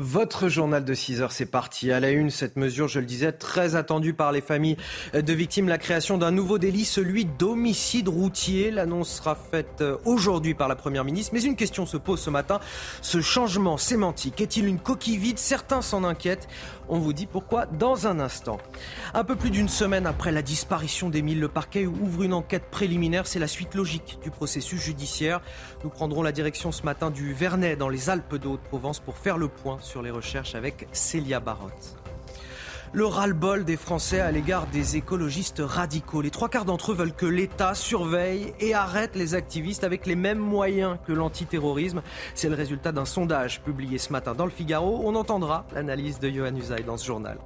Votre journal de 6 heures, c'est parti. À la une, cette mesure, je le disais, très attendue par les familles de victimes, la création d'un nouveau délit, celui d'homicide routier. L'annonce sera faite euh, aujourd'hui par la Première ministre. Mais une question se pose ce matin. Ce changement sémantique est-il une coquille vide? Certains s'en inquiètent. On vous dit pourquoi dans un instant. Un peu plus d'une semaine après la disparition d'Émile, le parquet ouvre une enquête préliminaire. C'est la suite logique du processus judiciaire. Nous prendrons la direction ce matin du Vernet dans les Alpes de Haute-Provence pour faire le point sur les recherches avec Célia Barotte. Le ras-le-bol des Français à l'égard des écologistes radicaux. Les trois quarts d'entre eux veulent que l'État surveille et arrête les activistes avec les mêmes moyens que l'antiterrorisme. C'est le résultat d'un sondage publié ce matin dans le Figaro. On entendra l'analyse de Johan Usaï dans ce journal.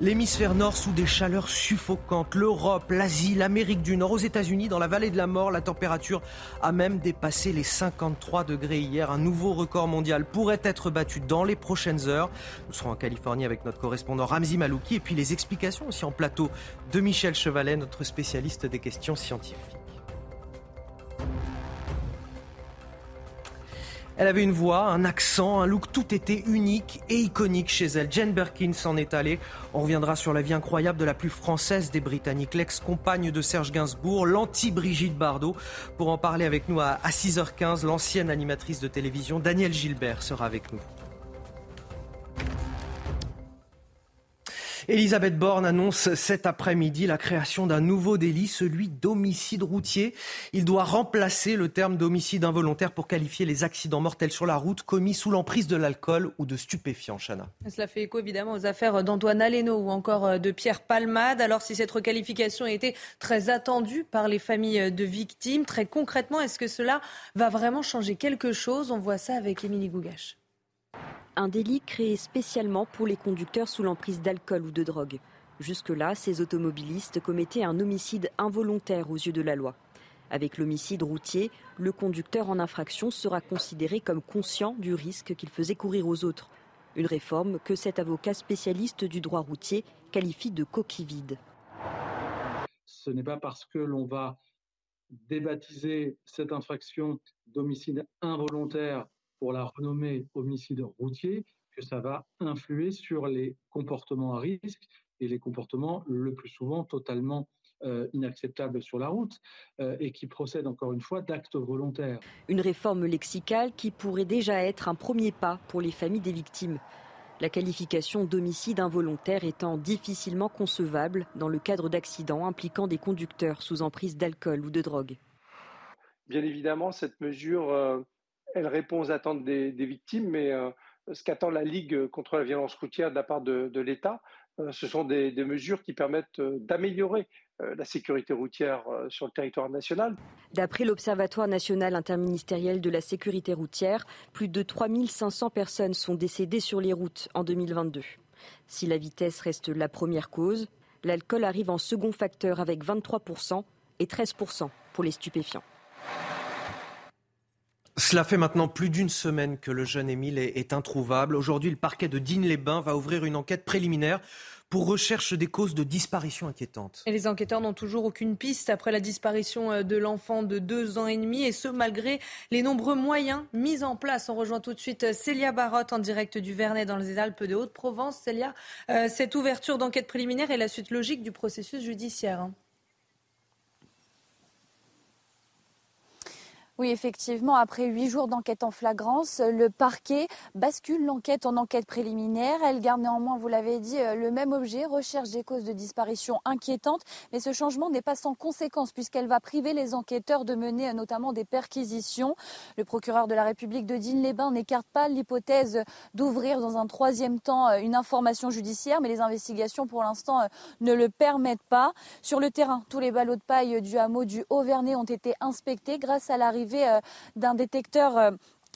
L'hémisphère nord sous des chaleurs suffocantes, l'Europe, l'Asie, l'Amérique du Nord, aux États-Unis, dans la vallée de la mort, la température a même dépassé les 53 degrés hier. Un nouveau record mondial pourrait être battu dans les prochaines heures. Nous serons en Californie avec notre correspondant Ramzi Malouki et puis les explications aussi en plateau de Michel Chevalet, notre spécialiste des questions scientifiques. Elle avait une voix, un accent, un look, tout était unique et iconique chez elle. Jane Birkin s'en est allée. On reviendra sur la vie incroyable de la plus française des Britanniques, l'ex-compagne de Serge Gainsbourg, l'anti-Brigitte Bardot. Pour en parler avec nous à 6h15, l'ancienne animatrice de télévision Danielle Gilbert sera avec nous. Elisabeth Borne annonce cet après-midi la création d'un nouveau délit, celui d'homicide routier. Il doit remplacer le terme d'homicide involontaire pour qualifier les accidents mortels sur la route commis sous l'emprise de l'alcool ou de stupéfiants. Chana. Cela fait écho évidemment aux affaires d'Antoine Aleno ou encore euh, de Pierre Palmade. Alors si cette requalification a été très attendue par les familles de victimes, très concrètement, est-ce que cela va vraiment changer quelque chose? On voit ça avec Émilie Gougache un délit créé spécialement pour les conducteurs sous l'emprise d'alcool ou de drogue. Jusque-là, ces automobilistes commettaient un homicide involontaire aux yeux de la loi. Avec l'homicide routier, le conducteur en infraction sera considéré comme conscient du risque qu'il faisait courir aux autres. Une réforme que cet avocat spécialiste du droit routier qualifie de coquille vide. Ce n'est pas parce que l'on va débaptiser cette infraction d'homicide involontaire pour la renommer homicide routier que ça va influer sur les comportements à risque et les comportements le plus souvent totalement euh, inacceptables sur la route euh, et qui procèdent encore une fois d'actes volontaires. Une réforme lexicale qui pourrait déjà être un premier pas pour les familles des victimes. La qualification d'homicide involontaire étant difficilement concevable dans le cadre d'accidents impliquant des conducteurs sous emprise d'alcool ou de drogue. Bien évidemment, cette mesure euh, elle répond aux attentes des, victimes, mais euh, ce qu'attend la Ligue contre la violence routière de la part de, l'État, euh, ce sont des, mesures qui permettent euh, d'améliorer la sécurité routière sur le territoire national. D'après l'Observatoire national interministériel de la sécurité routière, plus de 3500 personnes sont décédées sur les routes en 2022. Si la vitesse reste la première cause, l'alcool arrive en second facteur avec 23% et 13% pour les stupéfiants. Cela fait maintenant plus d'une semaine que le jeune Émile est, introuvable. Aujourd'hui, le parquet de Digne-les-Bains va ouvrir une enquête préliminaire pour recherche des causes de disparition inquiétantes. Et les enquêteurs n'ont toujours aucune piste après la disparition euh, de l'enfant de deux ans et demi, et ce malgré les nombreux moyens mis en place. On rejoint tout de suite euh, Célia Barotte en direct du Vernet dans les Alpes de Haute-Provence. Célia, euh, cette ouverture d'enquête préliminaire est la suite logique du processus judiciaire. Hein. Oui, effectivement, après huit jours d'enquête en flagrance, le parquet bascule l'enquête en enquête préliminaire. Elle garde néanmoins, vous l'avez dit, euh, le même objet, recherche des causes de disparition inquiétantes. Mais ce changement n'est pas sans conséquence puisqu'elle va priver les enquêteurs de mener euh, notamment des perquisitions. Le procureur de la République de Digne-les-Bains n'écarte pas l'hypothèse d'ouvrir dans un troisième temps euh, une information judiciaire, mais les investigations pour l'instant ne le permettent pas. Sur le terrain, tous les ballots de paille du hameau du Haut-Vernay ont été inspectés grâce à l'arrivée euh, d'un détecteur euh,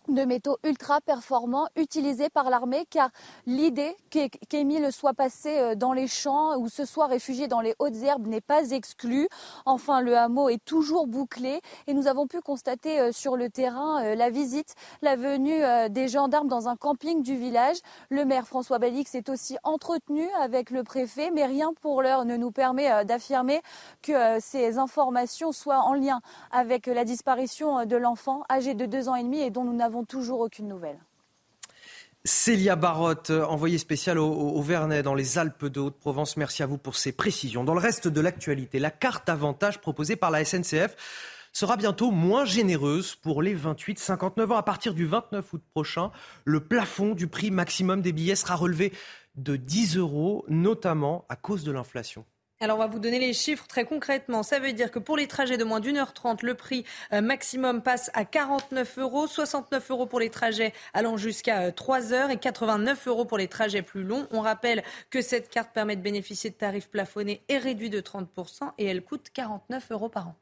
de métaux ultra performants utilisés par l'armée car l'idée qu'Émile soit passé euh, dans les champs ou se soit réfugié dans les hautes herbes n'est pas exclue. Enfin, le hameau est toujours bouclé et nous avons pu constater euh, sur le terrain euh, la visite, la venue des gendarmes dans un camping du village. Le maire François Bellix est aussi entretenu avec le préfet, mais rien pour l'heure ne nous permet d'affirmer que ces informations soient en lien avec la disparition de l'enfant âgé de deux ans et demi et dont nous n'avons toujours aucune nouvelle. Célia Barotte, envoyée spéciale au, au, Vernet dans les Alpes de Haute-Provence. Merci à vous pour ces précisions. Dans le reste de l'actualité, la carte avantage proposée par la SNCF sera bientôt moins généreuse pour les 28-59 ans. À partir du 29 août prochain, le plafond du prix maximum des billets sera relevé de 10 euros, notamment à cause de l'inflation. Alors on va vous donner les chiffres très concrètement. Ça veut dire que pour les trajets de moins d'une heure trente, le prix euh, maximum passe à 49 euros, 69 euros pour les trajets allant jusqu'à 3 euh, heures et 89 euros pour les trajets plus longs. On rappelle que cette carte permet de bénéficier de tarifs plafonnés et réduits de 30% et elle coûte 49 euros par an.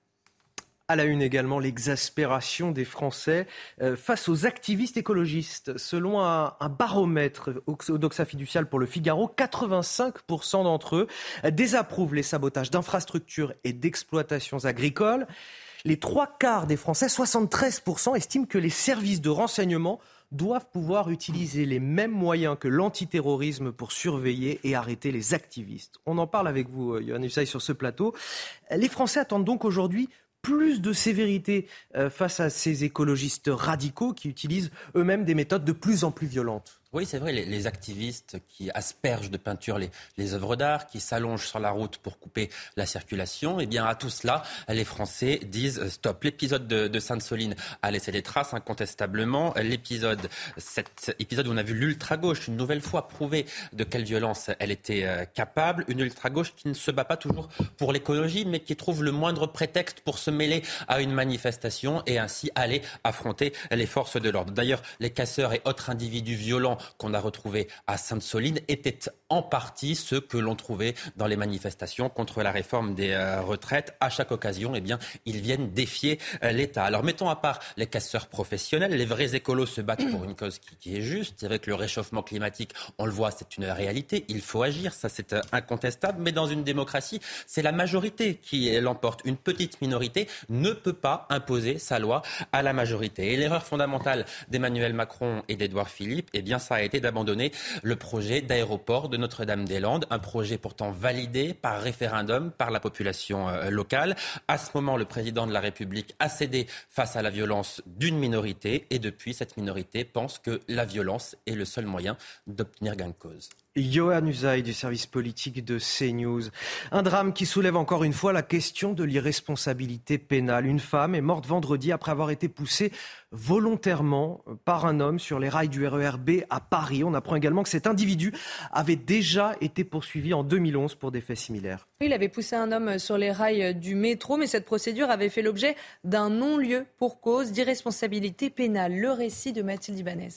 À la une également, l'exaspération des Français euh, face aux activistes écologistes. Selon un, baromètre Odoxa fiducial pour le Figaro, 85% d'entre eux désapprouvent les sabotages d'infrastructures et d'exploitations agricoles. Les trois quarts des Français, 73%, estiment que les services de renseignement doivent pouvoir utiliser les mêmes moyens que l'antiterrorisme pour surveiller et arrêter les activistes. On en parle avec vous, Yohann Usaï, sur ce plateau. Les Français attendent donc aujourd'hui plus de sévérité euh, face à ces écologistes radicaux qui utilisent eux-mêmes des méthodes de plus en plus violentes oui, c'est vrai, les, activistes qui aspergent de peinture les, les œuvres d'art, qui s'allongent sur la route pour couper la circulation, eh bien à tout cela, les Français disent euh, stop. L'épisode de, Sainte-Soline a laissé des traces incontestablement. L'épisode, cet épisode où on a vu l'ultra-gauche une nouvelle fois prouver de quelle violence elle était euh, capable, une ultra-gauche qui ne se bat pas toujours pour l'écologie, mais qui trouve le moindre prétexte pour se mêler à une manifestation et ainsi aller affronter les forces de l'ordre. D'ailleurs, les casseurs et autres individus violents qu'on a retrouvés à Sainte-Soline étaient en partie ceux que l'on trouvait dans les manifestations contre la réforme des euh, retraites. À chaque occasion, eh bien, ils viennent défier euh, l'État. Alors mettons à part les casseurs professionnels, les vrais écolos se battent pour une cause qui, est juste. Avec le réchauffement climatique, on le voit, c'est une réalité. Il faut agir, ça c'est euh, incontestable. Mais dans une démocratie, c'est la majorité qui l'emporte. Une petite minorité ne peut pas imposer sa loi à la majorité. Et l'erreur fondamentale d'Emmanuel Macron et d'Edouard Philippe, eh bien, ça a été d'abandonner le projet d'aéroport de Notre-Dame-des-Landes, un projet pourtant validé par référendum par la population euh, locale. À ce moment, le président de la République a cédé face à la violence d'une minorité et depuis, cette minorité pense que la violence est le seul moyen d'obtenir gain de cause. Johan Usaï du service politique de CNews. Un drame qui soulève encore une fois la question de l'irresponsabilité pénale. Une femme est morte vendredi après avoir été poussée volontairement par un homme sur les rails du RERB à Paris. On apprend également que cet individu avait déjà été poursuivi en 2011 pour des faits similaires. Il avait poussé un homme sur les rails du métro, mais cette procédure avait fait l'objet d'un non-lieu pour cause d'irresponsabilité pénale. Le récit de Mathilde Ibanez.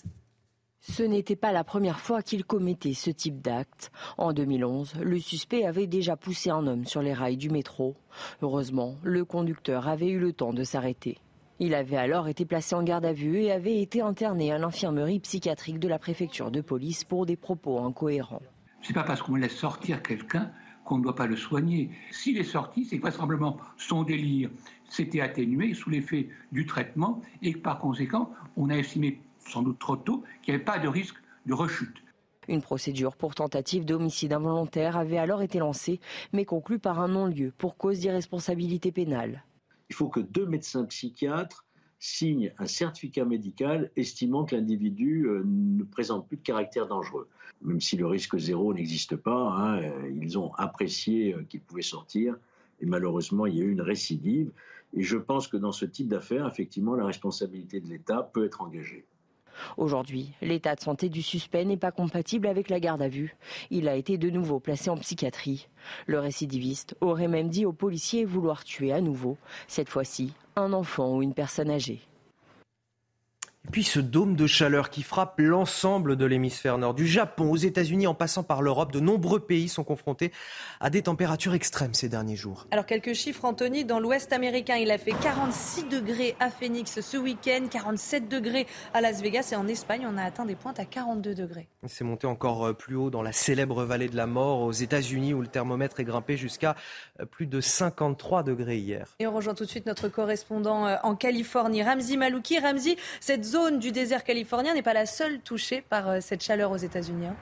Ce n'était pas la première fois qu'il commettait ce type d'acte. En 2011, le suspect avait déjà poussé un homme sur les rails du métro. Heureusement, le conducteur avait eu le temps de s'arrêter. Il avait alors été placé en garde à vue et avait été interné à l'infirmerie psychiatrique de la préfecture de police pour des propos incohérents. C'est pas parce qu'on laisse sortir quelqu'un qu'on ne doit pas le soigner. S'il est sorti, c'est vraisemblablement son délire s'était atténué sous l'effet du traitement et par conséquent, on a estimé sans doute trop tôt, qu'il n'y avait pas de risque de rechute. Une procédure pour tentative d'homicide involontaire avait alors été lancée, mais conclue par un non-lieu pour cause d'irresponsabilité pénale. Il faut que deux médecins psychiatres signent un certificat médical estimant que l'individu euh, ne présente plus de caractère dangereux. Même si le risque zéro n'existe pas, hein, euh, ils ont apprécié euh, qu'il pouvait sortir et malheureusement il y a eu une récidive. Et je pense que dans ce type d'affaires, effectivement, la responsabilité de l'État peut être engagée. Aujourd'hui, l'état de santé du suspect n'est pas compatible avec la garde à vue. Il a été de nouveau placé en psychiatrie. Le récidiviste aurait même dit aux policiers vouloir tuer à nouveau, cette fois-ci un enfant ou une personne âgée. Et puis ce dôme de chaleur qui frappe l'ensemble de l'hémisphère nord, du Japon aux États-Unis en passant par l'Europe, de nombreux pays sont confrontés à des températures extrêmes ces derniers jours. Alors quelques chiffres, Anthony. Dans l'ouest américain, il a fait 46 degrés à Phoenix ce week-end, 47 degrés à Las Vegas et en Espagne, on a atteint des pointes à 42 degrés. C'est monté encore euh, plus haut dans la célèbre vallée de la mort aux États-Unis où le thermomètre est grimpé jusqu'à euh, plus de 53 degrés hier. Et on rejoint tout de suite notre correspondant euh, en Californie, Ramzi Malouki. Ramzi, cette zone du désert californien n'est pas la seule touchée par euh, cette chaleur aux États-Unis. Hein.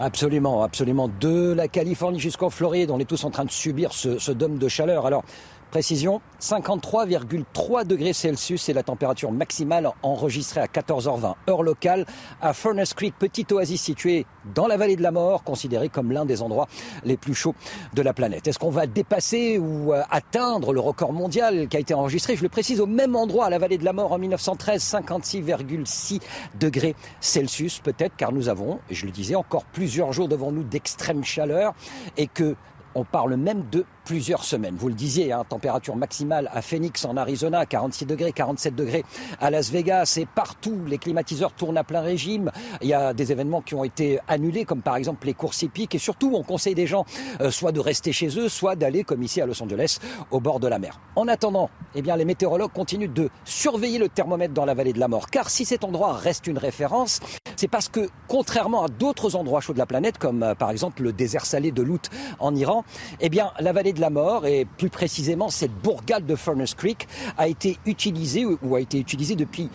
Absolument, absolument. De la Californie jusqu'en Floride, on est tous en train de subir ce, ce dôme de chaleur. Alors, Précision, 53,3 degrés Celsius et la température maximale enregistrée à 14h20 heure locale à Furnace Creek, petite oasis située dans la vallée de la mort, considérée comme l'un des endroits les plus chauds de la planète. Est-ce qu'on va dépasser ou euh, atteindre le record mondial qui a été enregistré, je le précise, au même endroit à la vallée de la mort en 1913, 56,6 degrés Celsius peut-être car nous avons, et je le disais, encore plusieurs jours devant nous d'extrême chaleur et que on parle même de plusieurs semaines. Vous le disiez, hein, température maximale à Phoenix en Arizona, 46 degrés, 47 degrés à Las Vegas et partout. Les climatiseurs tournent à plein régime. Il y a des événements qui ont été annulés, comme par exemple les courses hippiques. Et surtout, on conseille des gens euh, soit de rester chez eux, soit d'aller, comme ici à Los Angeles, au bord de la mer. En attendant, eh bien, les météorologues continuent de surveiller le thermomètre dans la vallée de la mort. Car si cet endroit reste une référence, c'est parce que, contrairement à d'autres endroits chauds de la planète, comme euh, par exemple le désert salé de Lout en Iran, eh bien, la vallée de la mort, et plus précisément cette bourgade de Furnace Creek, a été utilisée ou a été utilisée depuis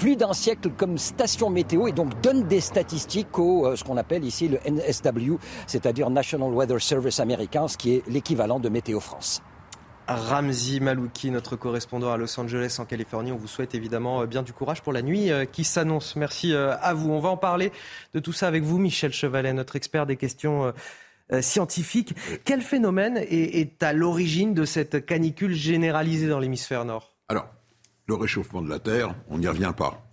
plus d'un siècle comme station météo et donc donne des statistiques au euh, ce qu'on appelle ici le NSW, c'est-à-dire National Weather Service américain, ce qui est l'équivalent de Météo France. Ramzi Malouki, notre correspondant à Los Angeles en Californie. On vous souhaite évidemment euh, bien du courage pour la nuit euh, qui s'annonce. Merci à vous. On va en parler de tout ça avec vous, Michel Chevalet, notre expert des questions scientifique. Quel phénomène est, à l'origine de cette canicule généralisée dans l'hémisphère nord? Alors, le réchauffement de la Terre, on n'y revient pas.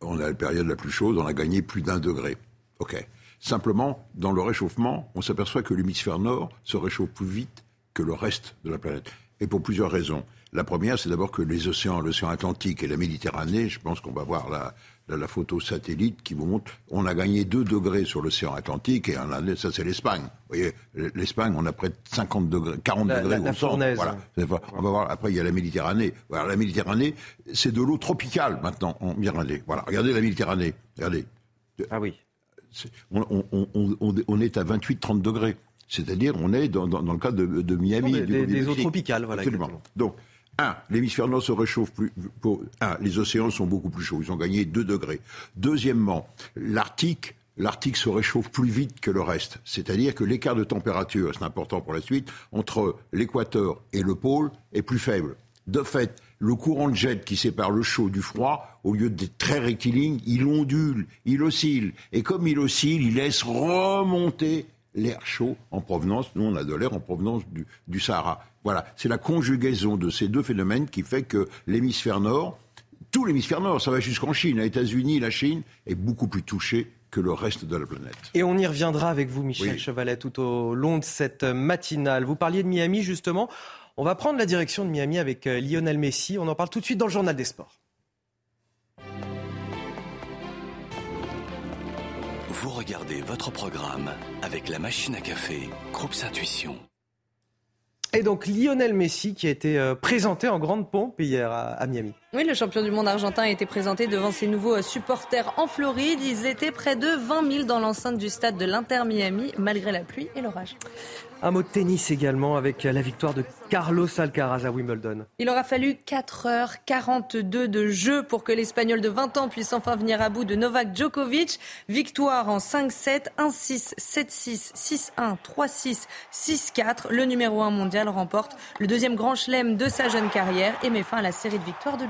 On a la période la plus chaude, on a gagné plus d'un degré. OK. Simplement, dans le réchauffement, on s'aperçoit que l'hémisphère nord se réchauffe plus vite que le reste de la planète. Et pour plusieurs raisons. La première, c'est d'abord que les océans, l'océan Atlantique et la Méditerranée, je pense qu'on va voir la, la, photo satellite qui vous montre, on a gagné 2 degrés sur l'océan Atlantique et on a, ça c'est l'Espagne. Vous voyez, l'Espagne, on a près de 50 degrés, 40 degrés la, Voilà. On va voir. Après, il y a la Méditerranée. Voilà, la Méditerranée, c'est de l'eau tropicale maintenant en Méditerranée. Voilà, regardez la Méditerranée. Regardez. Ah oui. on, on, est à 28-30 degrés. C'est-à-dire, on est dans, dans, le cas de, de Miami. Des, des eaux tropicales, voilà. Absolument. Donc, un, l'hémisphère nord se réchauffe plus. Les océans sont beaucoup plus chauds. Ils ont gagné 2 degrés. Deuxièmement, l'Arctique l'Arctique se réchauffe plus vite que le reste. C'est-à-dire que l'écart de température, c'est important pour la suite, entre l'équateur et le pôle est plus faible. De fait, le courant de jet qui sépare le chaud du froid, au lieu d'être très rectiligne, il ondule, il oscille. Et comme il oscille, il laisse remonter l'air chaud en provenance, nous on a de l'air en provenance du, Sahara. Voilà, c'est la conjugaison de ces deux phénomènes qui fait que l'hémisphère nord, tout l'hémisphère nord, ça va jusqu'en Chine, les États-Unis, la Chine, est beaucoup plus touché que le reste de la planète. Et on y reviendra avec vous, Michel Chevalet, tout au long de cette matinale. Vous parliez de Miami, justement. On va prendre la direction de Miami avec euh, Lionel Messi. On en parle tout de suite dans le journal des sports. Vous regardez votre programme avec la machine à café, Groupe Intuition. Et donc Lionel Messi qui a été euh, présenté en grande pompe hier à, Miami. Oui, le champion du monde argentin a été présenté devant ses nouveaux supporters en Floride. Ils étaient près de 20 000 dans l'enceinte du stade de l'Inter Miami, malgré la pluie et l'orage. Un mot de tennis également avec la victoire de Carlos Alcaraz à Wimbledon. Il aura fallu 4h42 de jeu pour que l'Espagnol de 20 ans puisse enfin venir à bout de Novak Djokovic. Victoire en 5-7, 1-6, 7-6, 6-1, 3-6, 6-4. Le numéro 1 mondial remporte le deuxième grand chelem de sa jeune carrière et met fin à la série de victoires de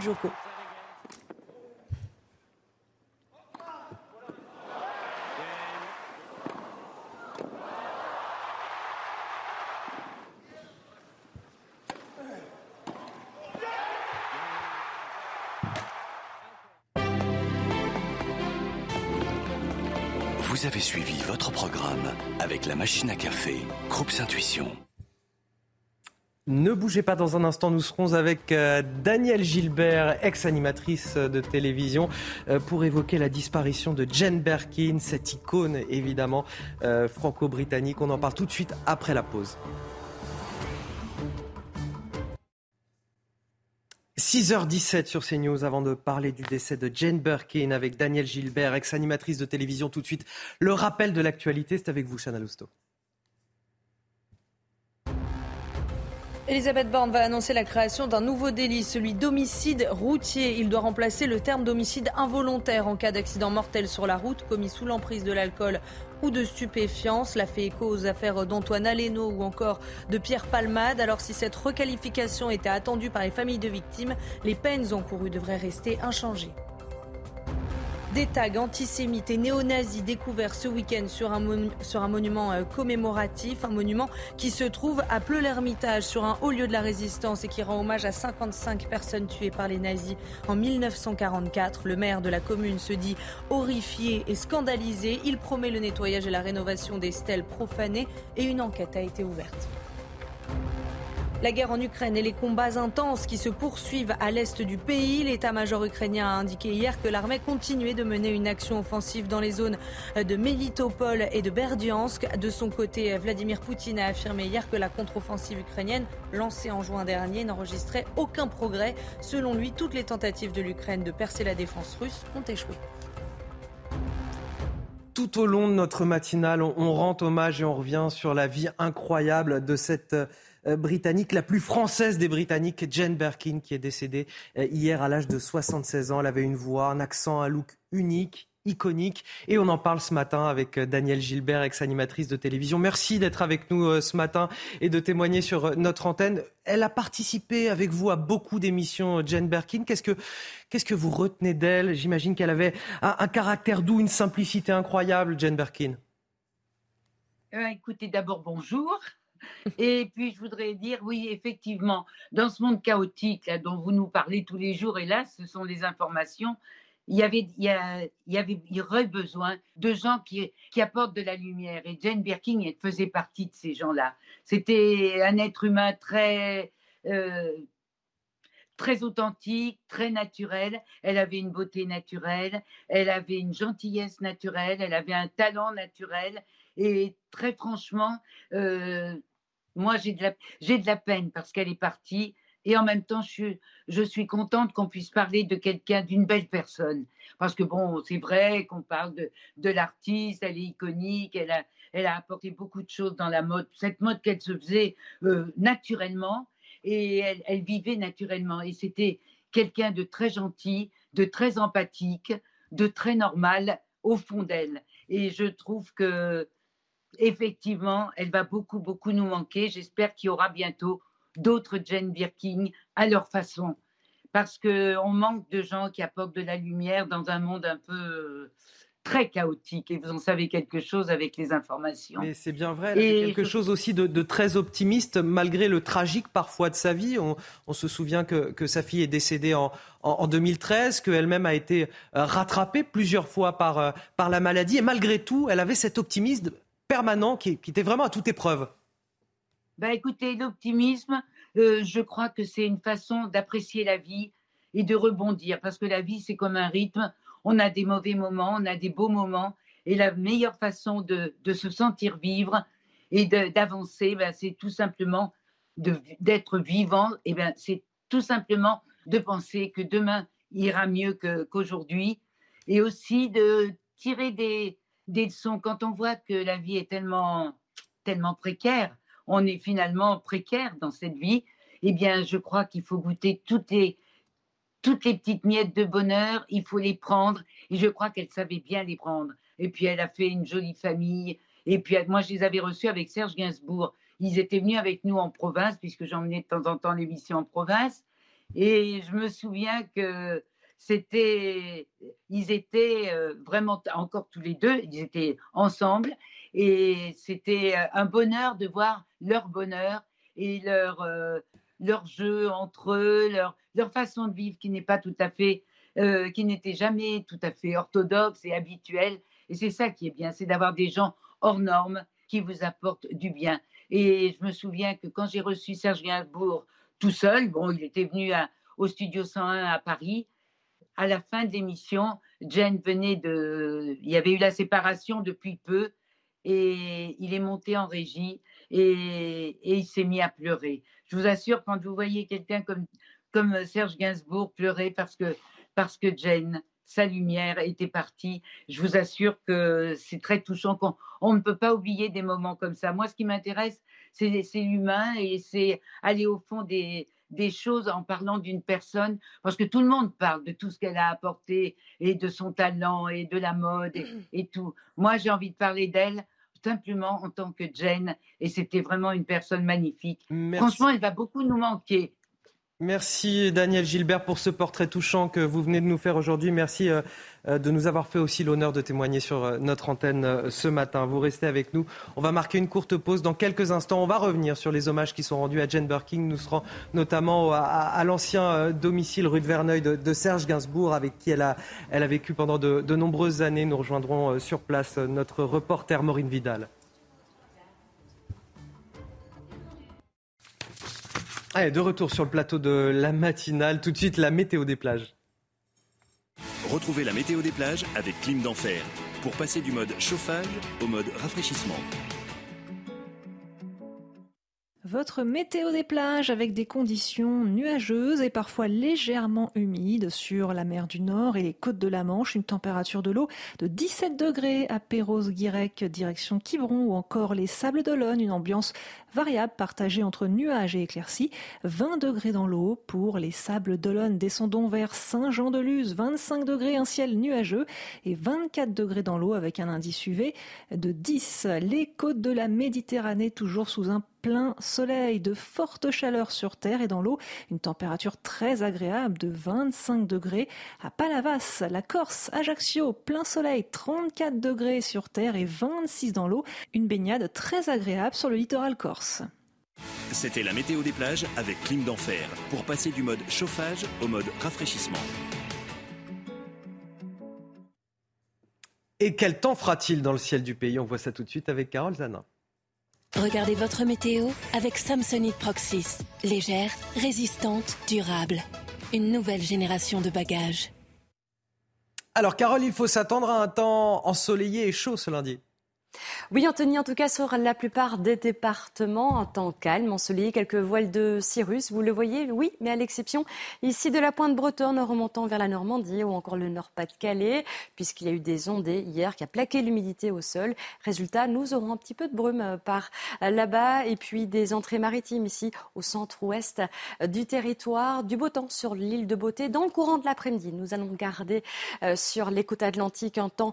Vous avez suivi votre programme avec la machine à café, Groupe Intuition. Ne bougez pas dans un instant, nous serons avec euh, Danielle Gilbert, ex-animatrice de télévision, euh, pour évoquer la disparition de Jane Birkin, cette icône évidemment euh, franco-britannique. On en parle tout de suite après la pause. 6h17 sur CNews avant de parler du décès de Jane Birkin avec Danielle Gilbert, ex-animatrice de télévision. Tout de suite, le rappel de l'actualité, c'est avec vous, Chana Lousteau. Elisabeth Borne va annoncer la création d'un nouveau délit, celui d'homicide routier. Il doit remplacer le terme d'homicide involontaire en cas d'accident mortel sur la route commis sous l'emprise de l'alcool ou de stupéfiants. Cela fait écho aux affaires d'Antoine Aleno ou encore de Pierre Palmade. Alors si cette requalification était attendue par les familles de victimes, les peines encourues devraient rester inchangées. Des tags antisémites et néo-nazis découverts ce week-end sur un, sur un monument euh, commémoratif, un monument qui se trouve à Pleu-l'Hermitage, sur un haut lieu de la résistance et qui rend hommage à 55 personnes tuées par les nazis en 1944. Le maire de la commune se dit horrifié et scandalisé. Il promet le nettoyage et la rénovation des stèles profanées et une enquête a été ouverte. La guerre en Ukraine et les combats intenses qui se poursuivent à l'est du pays. L'état-major ukrainien a indiqué hier que l'armée continuait de mener une action offensive dans les zones de Melitopol et de Berdiansk. De son côté, Vladimir Poutine a affirmé hier que la contre-offensive ukrainienne, lancée en juin dernier, n'enregistrait aucun progrès. Selon lui, toutes les tentatives de l'Ukraine de percer la défense russe ont échoué tout au long de notre matinale, on, rend hommage et on revient sur la vie incroyable de cette britannique, la plus française des Britanniques, Jane Birkin, qui est décédée euh, hier à l'âge de 76 ans. Elle avait une voix, un accent, un look unique iconique. Et on en parle ce matin avec euh, Danielle Gilbert, ex-animatrice de télévision. Merci d'être avec nous ce matin et de témoigner sur notre antenne. Elle a participé avec vous à beaucoup d'émissions, Jane Birkin. Qu'est-ce que, qu'est-ce que vous retenez d'elle? J'imagine qu'elle avait un, caractère doux, une simplicité incroyable, Jane Birkin. écoutez, d'abord, bonjour. Et puis, je voudrais dire, oui, effectivement, dans ce monde chaotique dont vous nous parlez tous les jours, là, ce sont les informations, il y avait, il y, aurait besoin de gens qui, qui apportent de la lumière. Et Jane Birkin faisait partie de ces gens-là. C'était un être humain très, euh, très authentique, très naturel. Elle avait une beauté naturelle, elle avait une gentillesse naturelle, elle avait un talent naturel. Et très franchement, euh, moi, j'ai de, la, de la peine parce qu'elle est partie. Et en même temps, je, je suis contente qu'on puisse parler de quelqu'un, d'une belle personne. Parce que, bon, c'est vrai qu'on parle de, de l'artiste, elle est iconique, elle a, elle a apporté beaucoup de choses dans la mode. Cette mode qu'elle se faisait euh, naturellement et elle, elle, vivait naturellement. Et c'était quelqu'un de très gentil, de très empathique, de très normal au fond d'elle. Et je trouve que effectivement, elle va beaucoup, beaucoup nous manquer. J'espère qu'il y aura bientôt d'autres Jane Birkin à leur façon. Parce qu'on manque de gens qui apportent de la lumière dans un monde un peu euh, très chaotique. Et vous en savez quelque chose avec les informations. Mais c'est bien vrai. Et quelque chose aussi de, très optimiste, malgré le tragique parfois de sa vie. On, se souvient que, sa fille est décédée en, en, 2013, qu'elle-même a été euh, rattrapée plusieurs fois par, euh, par la maladie. Et malgré tout, elle avait cet optimisme permanent qui, était vraiment à toute épreuve bah Écoutez, l'optimisme, euh, je crois que c'est une façon d'apprécier la vie et de rebondir, parce que la vie, c'est comme un rythme. On a des mauvais moments, on a des beaux moments, et la meilleure façon de, se sentir vivre et d'avancer, ben, c'est tout simplement d'être vivant, et ben, c'est tout simplement de penser que demain ira mieux qu'aujourd'hui, et aussi de tirer des, des leçons. Quand on voit que la vie est tellement, tellement précaire, on est finalement précaire dans cette vie, eh bien, je crois qu'il faut goûter toutes les, toutes les petites miettes de bonheur, il faut les prendre, et je crois qu'elle savait bien les prendre. Et puis, elle a fait une jolie famille, et puis, moi, je les avais reçus avec Serge Gainsbourg. Ils étaient venus avec nous en province, puisque j'emmenais de temps en temps l'émission en province, et je me souviens que c'était, ils étaient euh, vraiment encore tous les deux, ils étaient ensemble et c'était euh, un bonheur de voir leur bonheur et leur, euh, leur jeu entre eux, leur, leur façon de vivre qui n'est pas tout à fait, qui n'était jamais tout à fait orthodoxe et habituelle. Et c'est ça qui est bien, c'est d'avoir des gens hors normes qui vous apportent du bien. Et je me souviens que quand j'ai reçu Serge Gainsbourg tout seul, bon, il était venu au Studio 101 à Paris, à la fin de l'émission, Jen venait de. Il y avait eu la séparation depuis peu et il est monté en régie et, il s'est mis à pleurer. Je vous assure, quand vous voyez quelqu'un comme, comme Serge Gainsbourg pleurer parce que, parce que Jen sa lumière était partie. Je vous assure que c'est très touchant. qu'on on ne peut pas oublier des moments comme ça. Moi, ce qui m'intéresse, c'est l'humain et c'est aller au fond des, des choses en parlant d'une personne, parce que tout le monde parle de tout ce qu'elle a apporté et de son talent et de la mode et, tout. Moi, j'ai envie de parler d'elle simplement en tant que Jane et c'était vraiment une personne magnifique. Franchement, elle va beaucoup nous manquer. Merci Daniel Gilbert pour ce portrait touchant que vous venez de nous faire aujourd'hui. Merci euh, euh, de nous avoir fait aussi l'honneur de témoigner sur euh, notre antenne ce matin. Vous restez avec nous. On va marquer une courte pause. Dans quelques instants, on va revenir sur les hommages qui sont rendus à Jane Birkin. Nous serons notamment à, l'ancien domicile rue de Verneuil de, Serge Gainsbourg, avec qui elle a, vécu pendant de, de nombreuses années. Nous rejoindrons sur place notre reporter Maureen Vidal. Allez, de retour sur le plateau de la matinale. Tout de suite, la météo des plages. Retrouvez la météo des plages avec Clim d'Enfer pour passer du mode chauffage au mode rafraîchissement. Votre météo des plages avec des conditions nuageuses et parfois légèrement humides sur la mer du Nord et les côtes de la Manche. Une température de l'eau de 17 degrés à Perros-Guirec, direction Quiberon ou encore les Sables d'Olonne. Une ambiance variable partagée entre nuages et éclaircies. 20 degrés dans l'eau pour les Sables d'Olonne. Descendons vers Saint-Jean-de-Luz. 25 degrés, un ciel nuageux et 24 degrés dans l'eau avec un indice UV de 10. Les côtes de la Méditerranée toujours sous un plein soleil, de fortes chaleurs sur terre et dans l'eau, une température très agréable de 25 degrés à Palavas, la Corse, Ajaccio, plein soleil, 34 degrés sur terre et 26 dans l'eau, une baignade très agréable sur le littoral corse. C'était la météo des plages avec Clim d'Enfer pour passer du mode chauffage au mode rafraîchissement. Et quel temps fera-t-il dans le ciel du pays? On voit ça tout de suite avec Carole Zana. Regardez votre météo avec Samsonite Proxys. Légère, résistante, durable. Une nouvelle génération de bagages. Alors Carole, il faut s'attendre à un temps ensoleillé et chaud ce lundi. Oui, Anthony, en tout cas, sur la plupart des départements, un temps calme, ensoleillé, quelques voiles de cirrus, vous le voyez, oui, mais à l'exception ici de la pointe bretonne remontant vers la Normandie ou encore le Nord-Pas-de-Calais, puisqu'il y a eu des ondées hier qui a plaqué l'humidité au sol. Résultat, nous aurons un petit peu de brume euh, par là-bas et puis des entrées maritimes ici au centre-ouest du territoire, du beau temps sur l'île de Beauté. Dans le courant de l'après-midi, nous allons garder euh, sur les côtes atlantiques un temps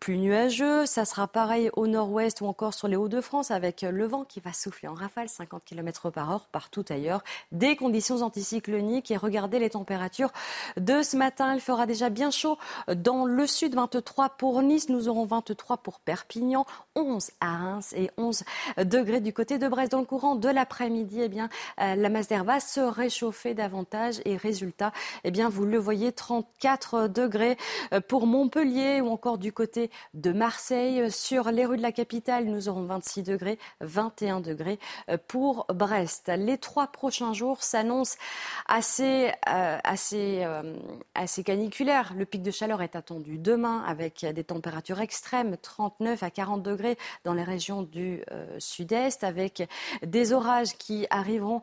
plus nuageux. Ça sera pareil au nord-ouest ou encore sur les Hauts-de-France avec le vent qui va souffler en rafale 50 km par heure partout ailleurs. Des conditions anticycloniques et regardez les températures de ce matin. Il fera déjà bien chaud dans le sud, 23 pour Nice. Nous aurons 23 pour Perpignan, 11 à Reims et 11 degrés du côté de Brest. Dans le courant de l'après-midi, eh bien, euh, la masse d'air va se réchauffer davantage et résultat, eh bien, vous le voyez, 34 degrés pour Montpellier ou encore du côté de Marseille sur les rues de la nous aurons 26 degrés, 21 degrés euh, pour Brest. Les trois prochains jours s'annoncent assez, euh, assez, euh, assez caniculaires. Le pic de chaleur est attendu demain avec des températures extrêmes, 39 à 40 degrés dans les régions du sud-est, avec des orages qui arriveront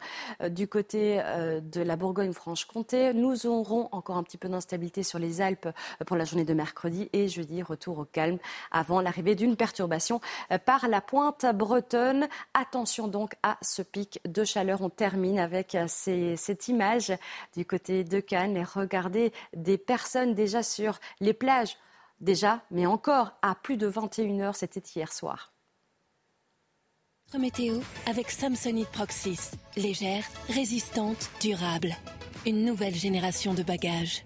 du côté de la Bourgogne-Franche-Comté. Nous aurons encore un petit peu d'instabilité sur les Alpes pour la journée de mercredi et jeudi, retour au calme avant l'arrivée d'une perturbation par la pointe bretonne. Attention donc à ce pic de chaleur. On termine avec euh, cette image du côté de Cannes et regardez des personnes déjà sur les plages. Déjà, mais encore à plus de 21 heures, c'était hier soir. Météo avec Samsonite Proxys. Légère, résistante, durable. Une nouvelle génération de bagages.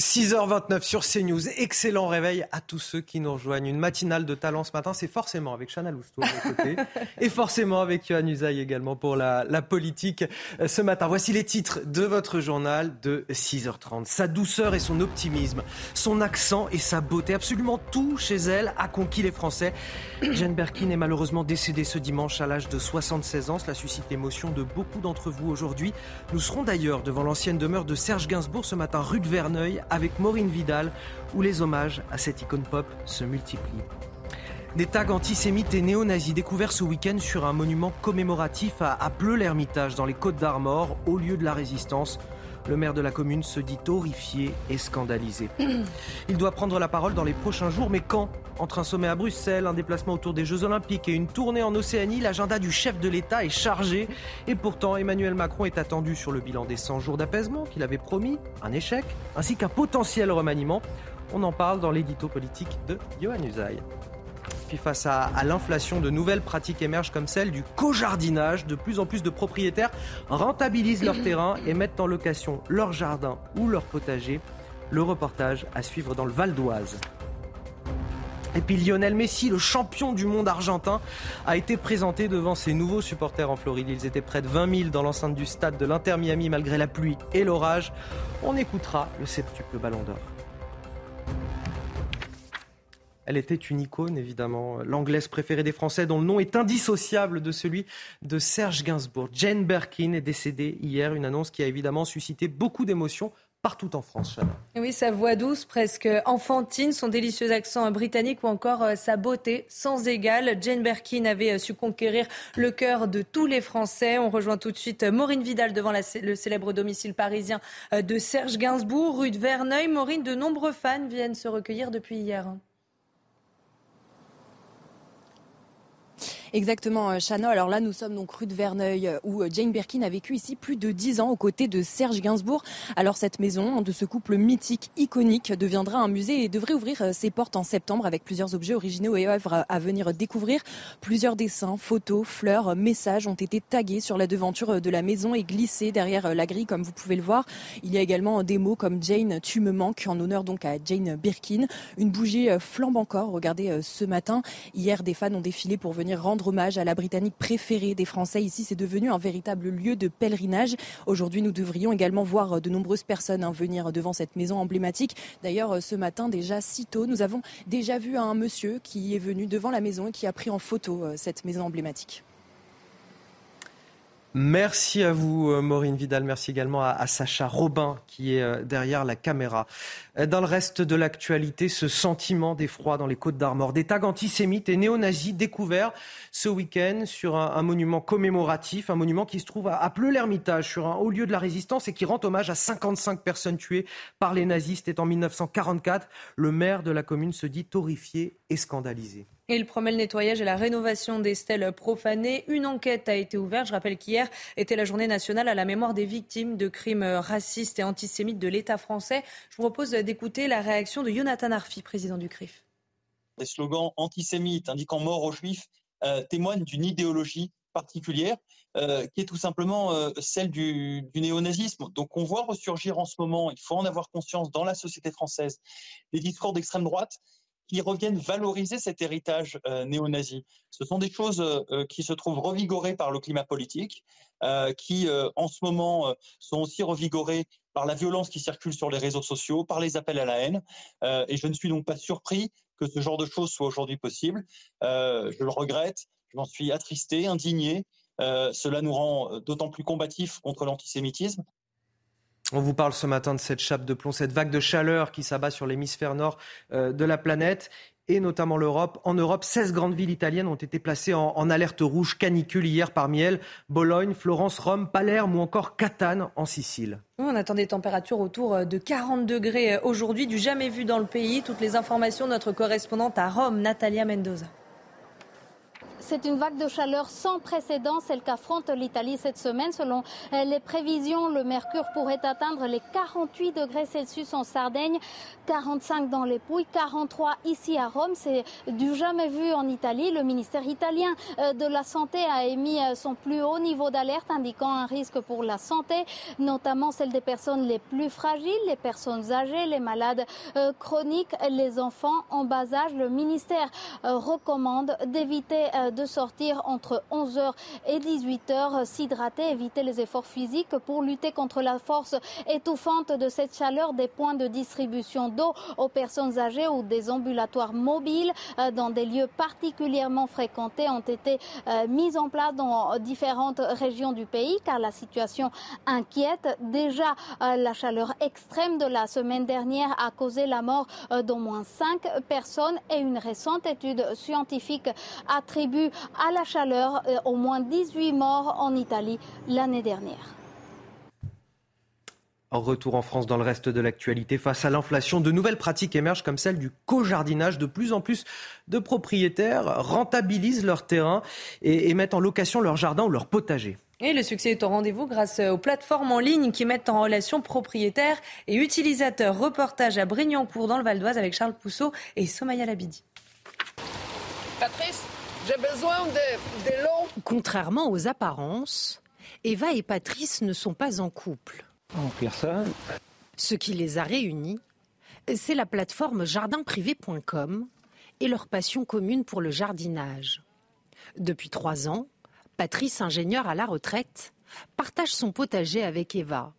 6h29 sur CNews. Excellent réveil à tous ceux qui nous rejoignent. Une matinale de talent ce matin, c'est forcément avec Chana Lousteau de côté et forcément avec Yohann Usaï également pour la, la, politique euh, ce matin. Voici les titres de votre journal de 6h30. Sa douceur et son optimisme, son accent et sa beauté, absolument tout chez elle a conquis les Français. Jeanne Berkin est malheureusement décédée ce dimanche à l'âge de 76 ans. Cela suscite l'émotion de beaucoup d'entre vous aujourd'hui. Nous serons d'ailleurs devant l'ancienne demeure de Serge Gainsbourg ce matin rue de Verneuil avec Maureen Vidal, où les hommages à cette icône pop se multiplient. Des tags antisémites et néo-nazis découverts ce week-end sur un monument commémoratif à, Bleu-l'Ermitage dans les Côtes d'Armor, au lieu de la résistance. Le maire de la commune se dit horrifié et scandalisé. Il doit prendre la parole dans les prochains jours, mais quand? Entre un sommet à Bruxelles, un déplacement autour des Jeux Olympiques et une tournée en Océanie, l'agenda du chef de l'État est chargé. Et pourtant, Emmanuel Macron est attendu sur le bilan des 100 jours d'apaisement qu'il avait promis, un échec, ainsi qu'un potentiel remaniement. On en parle dans l'édito politique de Johan Usaï. Face à, l'inflation, de nouvelles pratiques émergent comme celle du co-jardinage. De plus en plus de propriétaires rentabilisent leur terrain et mettent en location leur jardin ou leur potager. Le reportage à suivre dans le Val d'Oise. Et puis Lionel Messi, le champion du monde argentin, a été présenté devant ses nouveaux supporters en Floride. Ils étaient près de 20 000 dans l'enceinte du stade de l'Inter Miami malgré la pluie et l'orage. On écoutera le septuple ballon d'or. Elle était une icône, évidemment, l'anglaise préférée des Français, dont le nom est indissociable de celui de Serge Gainsbourg. Jane Birkin est décédée hier, une annonce qui a évidemment suscité beaucoup d'émotions partout en France. Oui, sa voix douce, presque enfantine, son délicieux accent britannique ou encore euh, sa beauté sans égale. Jane Birkin avait euh, su conquérir le cœur de tous les Français. On rejoint tout de suite euh, Maureen Vidal devant le célèbre domicile parisien de Serge Gainsbourg, rue de Verneuil. Maureen, de nombreux fans viennent se recueillir depuis hier. Exactement, Chana. Alors là, nous sommes donc rue de Verneuil, où Jane Birkin a vécu ici plus de dix ans aux côtés de Serge Gainsbourg. Alors cette maison de ce couple mythique, iconique, deviendra un musée et devrait ouvrir ses portes en septembre avec plusieurs objets originaux et œuvres à venir découvrir. Plusieurs dessins, photos, fleurs, messages ont été tagués sur la devanture de la maison et glissés derrière la grille, comme vous pouvez le voir. Il y a également des mots comme Jane, tu me manques, en honneur donc à Jane Birkin. Une bougie flambe encore, regardez ce matin. Hier, des fans ont défilé pour venir rendre hommage à la Britannique préférée des Français. Ici, c'est devenu un véritable lieu de pèlerinage. Aujourd'hui, nous devrions également voir de nombreuses personnes hein, venir devant cette maison emblématique. D'ailleurs, ce matin, déjà si tôt, nous avons déjà vu un monsieur qui est venu devant la maison et qui a pris en photo euh, cette maison emblématique. Merci à vous, euh, Maureen Vidal. Merci également à, Sacha Robin qui est euh, derrière la caméra. Dans le reste de l'actualité, ce sentiment d'effroi dans les Côtes d'Armor, des tags antisémites et néo-nazis découverts ce week-end sur un, monument commémoratif, un monument qui se trouve à, à Pleu-l'Hermitage, sur un haut lieu de la résistance et qui rend hommage à 55 personnes tuées par les nazistes. Et en 1944, le maire de la commune se dit horrifié et scandalisé. Il promet le nettoyage et la rénovation des stèles profanées. Une enquête a été ouverte. Je rappelle qu'hier était la journée nationale à la mémoire des victimes de crimes racistes et antisémites de l'État français. Je vous propose d'écouter la réaction de Jonathan Arfi, président du CRIF. Les slogans antisémites indiquant mort aux juifs euh, témoignent d'une idéologie particulière euh, qui est tout simplement euh, celle du, du néonazisme. Donc on voit ressurgir en ce moment, il faut en avoir conscience dans la société française, les discours d'extrême droite qui reviennent valoriser cet héritage euh, néo-nazi. Ce sont des choses euh, qui se trouvent revigorées par le climat politique, euh, qui en ce moment sont aussi revigorées par la violence qui circule sur les réseaux sociaux, par les appels à la haine. et je ne suis donc pas surpris que ce genre de choses soit aujourd'hui possible. je le regrette, je m'en suis attristé, indigné. cela nous rend d'autant plus combatifs contre l'antisémitisme. On vous parle ce matin de cette chape de plomb, cette vague de chaleur qui s'abat sur l'hémisphère nord euh, de la planète et notamment l'Europe. En Europe, 16 grandes villes italiennes ont été placées en, alerte rouge canicule hier, parmi elles Bologne, Florence, Rome, Palerme ou encore Catane en Sicile. On attend des températures autour de 40 degrés aujourd'hui, du jamais vu dans le pays. Toutes les informations, notre correspondante à Rome, Natalia Mendoza. C'est une vague de chaleur sans précédent, celle qu'affronte l'Italie cette semaine. Selon les prévisions, le mercure pourrait atteindre les 48 degrés Celsius en Sardaigne, 45 dans les Pouilles, 43 ici à Rome. C'est du jamais vu en Italie. Le ministère italien de la Santé a émis son plus haut niveau d'alerte, indiquant un risque pour la santé, notamment celle des personnes les plus fragiles, les personnes âgées, les malades chroniques, les enfants en bas âge. Le ministère recommande d'éviter de sortir entre 11h et 18h, s'hydrater, éviter les efforts physiques pour lutter contre la force étouffante de cette chaleur, des points de distribution d'eau aux personnes âgées ou des ambulatoires mobiles dans des lieux particulièrement fréquentés ont été mis en place dans différentes régions du pays car la situation inquiète. Déjà, la chaleur extrême de la semaine dernière a causé la mort d'au moins 5 personnes et une récente étude scientifique attribue à la chaleur euh, au moins 18 morts en Italie l'année dernière. Retour en France dans le reste de l'actualité. Face à l'inflation, de nouvelles pratiques émergent comme celle du co-jardinage. De plus en plus de propriétaires rentabilisent leur terrain et, mettent en location leur jardin ou leur potager. Et le succès est au rendez-vous grâce aux plateformes en ligne qui mettent en relation propriétaires et utilisateurs. Reportage à Brignancourt dans le Val d'Oise avec Charles Pousseau et Somaya Labidi. Patrice, j'ai besoin de, de l'eau. Contrairement aux apparences, Eva et Patrice ne sont pas en couple. ça. Ce qui les a réunis, c'est la plateforme jardinprivé.com et leur passion commune pour le jardinage. Depuis trois ans, Patrice, ingénieur à la retraite, partage son potager avec Eva.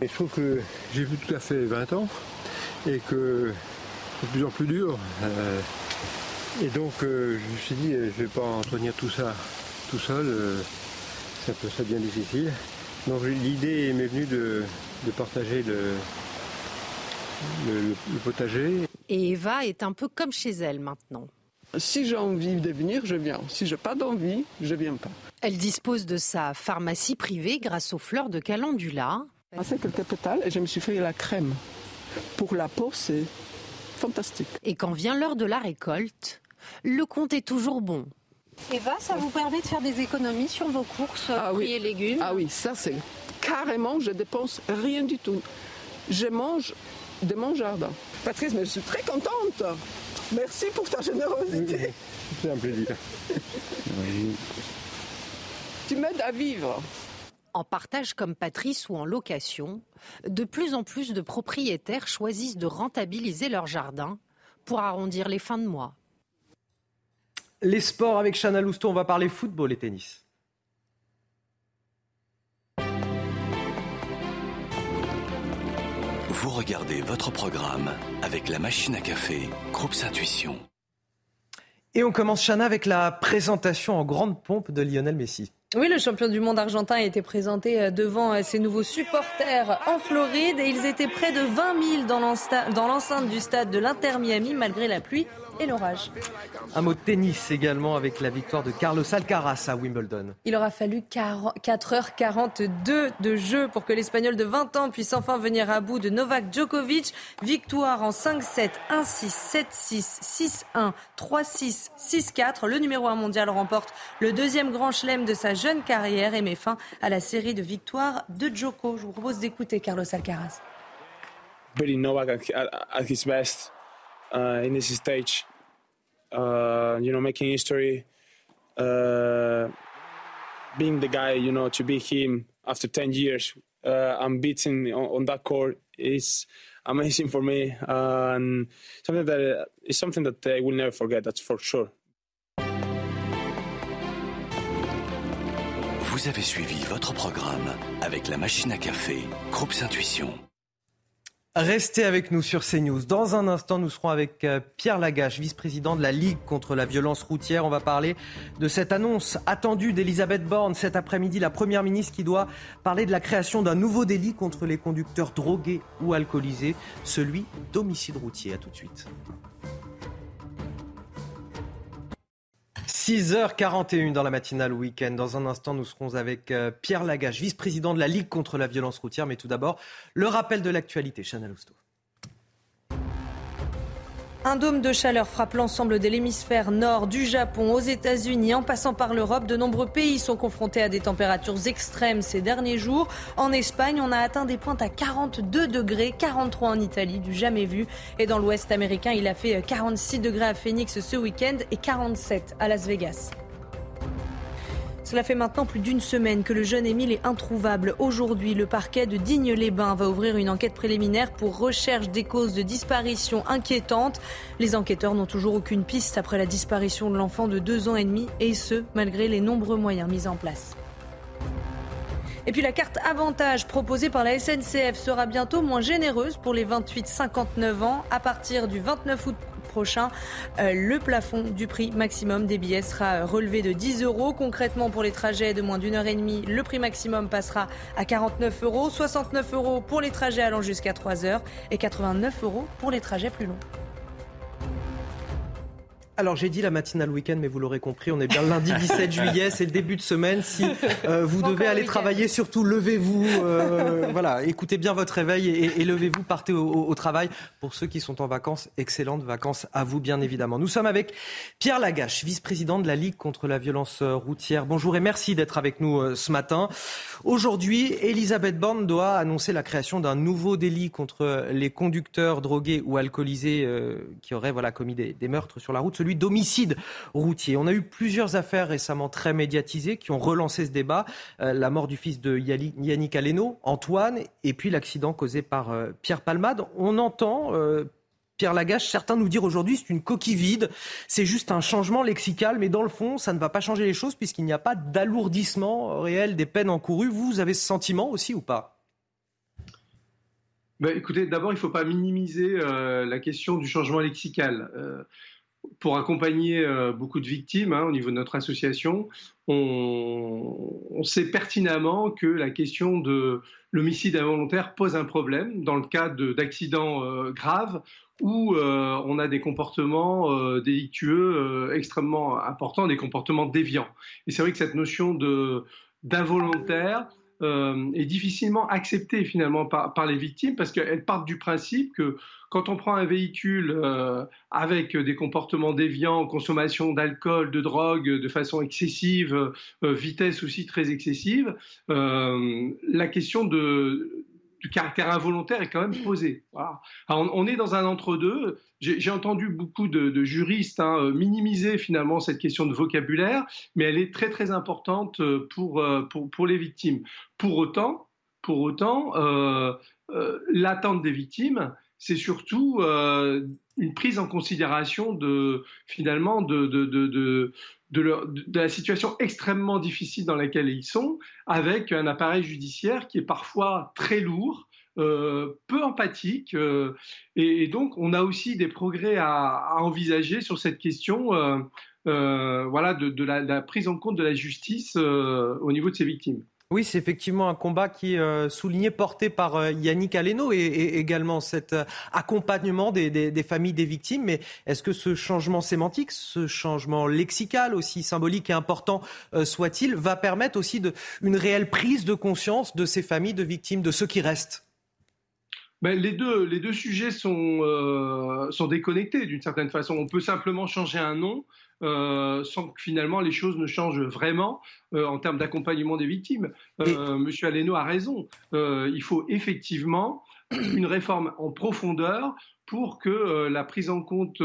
je trouve que j'ai vu tout à fait 20 ans et que c'est de plus en plus dur. Euh, et donc euh, je me suis dit, euh, je ne vais pas entretenir tout ça tout seul. c'est un peu ça bien difficile. Donc l'idée m'est venue de, partager le, le, potager. Et Eva est un peu comme chez elle maintenant. Si j'ai envie de venir, je viens. Si je n'ai pas d'envie, je ne viens pas. Elle dispose de sa pharmacie privée grâce aux fleurs de calendula. J'ai fait quelques pétales et je me suis fait la crème. Pour la peau, c'est fantastique. Et quand vient l'heure de la récolte, le compte est toujours bon. Eva, ça vous permet de faire des économies sur vos courses ah, fruits et légumes Ah oui, ça c'est carrément, je dépense rien du tout. Je mange de mon jardin. Patrice, mais je suis très contente. Merci pour ta générosité. C'est un plaisir. Tu m'aides à vivre. En partage comme Patrice ou en location, de plus en plus de propriétaires choisissent de rentabiliser leur jardin pour arrondir les fins de mois. Les sports avec Chana Lousteau, on va parler football et tennis. Vous regardez votre programme avec la machine à café, Groupe Intuition. Et on commence, Chana, avec la présentation en grande pompe de Lionel Messi. Oui, le champion du monde argentin a été présenté euh, devant euh, ses nouveaux supporters en Floride et ils étaient près de 20 000 dans l'enceinte du stade de l'Inter Miami malgré la pluie et l'orage. Un mot de tennis également avec la victoire de Carlos Alcaraz à Wimbledon. Il aura fallu 4h42 de jeu pour que l'Espagnol de 20 ans puisse enfin venir à bout de Novak Djokovic. Victoire en 5-7, 1-6, 7-6, 6-1, 3-6, 6-4. Le numéro 1 mondial remporte le deuxième grand chelem de sa jeune carrière et met fin à la série de victoires de Djoko. Je vous propose d'écouter Carlos Alcaraz. Novak at his best uh, in this stage. uh, you know, making history, uh, being the guy, you know, to be him after 10 years uh, unbeaten on, on that court is amazing for me and something that is something that I will never forget. That's for sure. Vous avez suivi votre programme avec la machine à café, Groupe Intuition. Restez avec nous sur CNews. Dans un instant, nous serons avec euh, Pierre Lagache, vice-président de la Ligue contre la violence routière. On va parler de cette annonce attendue d'Elisabeth Borne cet après-midi, la première ministre qui doit parler de la création d'un nouveau délit contre les conducteurs drogués ou alcoolisés, celui d'homicide routier. À tout de suite. 6h41 dans la matinale week-end. Dans un instant, nous serons avec euh, Pierre Lagache, vice-président de la Ligue contre la violence routière. Mais tout d'abord, le rappel de l'actualité. Chanel Housteau. Un dôme de chaleur frappe l'ensemble de l'hémisphère nord, du Japon aux États-Unis, en passant par l'Europe. De nombreux pays sont confrontés à des températures extrêmes ces derniers jours. En Espagne, on a atteint des pointes à 42 degrés, 43 en Italie, du jamais vu. Et dans l'Ouest américain, il a fait 46 degrés à Phoenix ce week-end et 47 à Las Vegas. Cela fait maintenant plus d'une semaine que le jeune Émile est introuvable. Aujourd'hui, le parquet de Digne-les-Bains va ouvrir une enquête préliminaire pour recherche des causes de disparition inquiétantes. Les enquêteurs n'ont toujours aucune piste après la disparition de l'enfant de deux ans et demi, et ce, malgré les nombreux moyens mis en place. Et puis la carte avantage proposée par la SNCF sera bientôt moins généreuse pour les 28-59 ans. À partir du 29 août prochain, euh, le plafond du prix maximum des billets sera relevé de 10 euros. Concrètement, pour les trajets de moins d'une heure et demie, le prix maximum passera à 49 euros, 69 euros pour les trajets allant jusqu'à 3 heures et 89 euros pour les trajets plus longs. Alors j'ai dit la matinale week-end, mais vous l'aurez compris, on est bien lundi 17 juillet, c'est le début de semaine. Si euh, vous devez aller travailler, surtout levez-vous. Euh, voilà, écoutez bien votre réveil et, levez-vous, partez au, travail. Pour ceux qui sont en vacances, excellentes vacances à vous bien évidemment. Nous sommes avec Pierre Lagache, vice-président de la Ligue contre la violence routière. Bonjour et merci d'être avec nous euh, ce matin. Aujourd'hui, Elisabeth Borne doit annoncer la création d'un nouveau délit contre les conducteurs drogués ou alcoolisés qui auraient voilà commis des, des meurtres sur la route d'homicide routier. On a eu plusieurs affaires récemment très médiatisées qui ont relancé ce débat. Euh, la mort du fils de Yannick Aleno, Antoine, et puis l'accident causé par euh, Pierre Palmade. On entend euh, Pierre Lagache, certains nous dire aujourd'hui c'est une coquille vide, c'est juste un changement lexical, mais dans le fond, ça ne va pas changer les choses puisqu'il n'y a pas d'alourdissement réel des peines encourues. Vous avez ce sentiment aussi ou pas? Ben, écoutez, d'abord, il ne faut pas minimiser la question du changement lexical pour accompagner euh, beaucoup de victimes hein, au niveau de notre association, on, sait pertinemment que la question de l'homicide involontaire pose un problème dans le cas d'accidents euh, graves où euh, on a des comportements délictueux extrêmement importants, des comportements déviants. Et c'est vrai que cette notion d'involontaire est difficilement acceptée finalement par, les victimes parce qu'elles partent du principe que quand on prend un véhicule euh, avec des comportements déviants, consommation d'alcool, de drogue de façon excessive, euh, vitesse aussi très excessive, euh, la question de, du caractère involontaire est quand même posée. on, est dans un entre-deux. J'ai entendu beaucoup de, juristes hein, minimiser finalement cette question de vocabulaire, mais elle est très très importante pour, pour, pour les victimes. Pour autant, pour autant l'attente des victimes, c'est surtout euh, une prise en considération de finalement de, de, de, la situation extrêmement difficile dans laquelle ils sont, avec un appareil judiciaire qui est parfois très lourd, euh, peu empathique, euh, et, donc on a aussi des progrès à, envisager sur cette question, voilà, de, la, la, prise en compte de la justice au niveau de ces victimes. Oui, c'est effectivement un combat qui est euh, souligné, porté par euh, Yannick Aleno et, également cet euh, accompagnement des, familles des victimes. Mais est-ce que ce changement sémantique, ce changement lexical aussi symbolique et important soit-il, va permettre aussi une réelle prise de conscience de ces familles de victimes, de ceux qui restent? Ben, les, deux, les deux sujets sont déconnectés d'une certaine façon. On peut simplement changer un nom, euh, sans que finalement les choses ne changent vraiment euh, en termes d'accompagnement des victimes. Euh, Monsieur Aleno a raison. il faut effectivement une réforme en profondeur pour que la prise en compte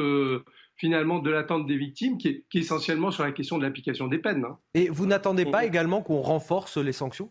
finalement de l'attente des victimes, qui est, essentiellement sur la question de l'application des peines. Hein. Et vous n'attendez pas également qu'on renforce les sanctions?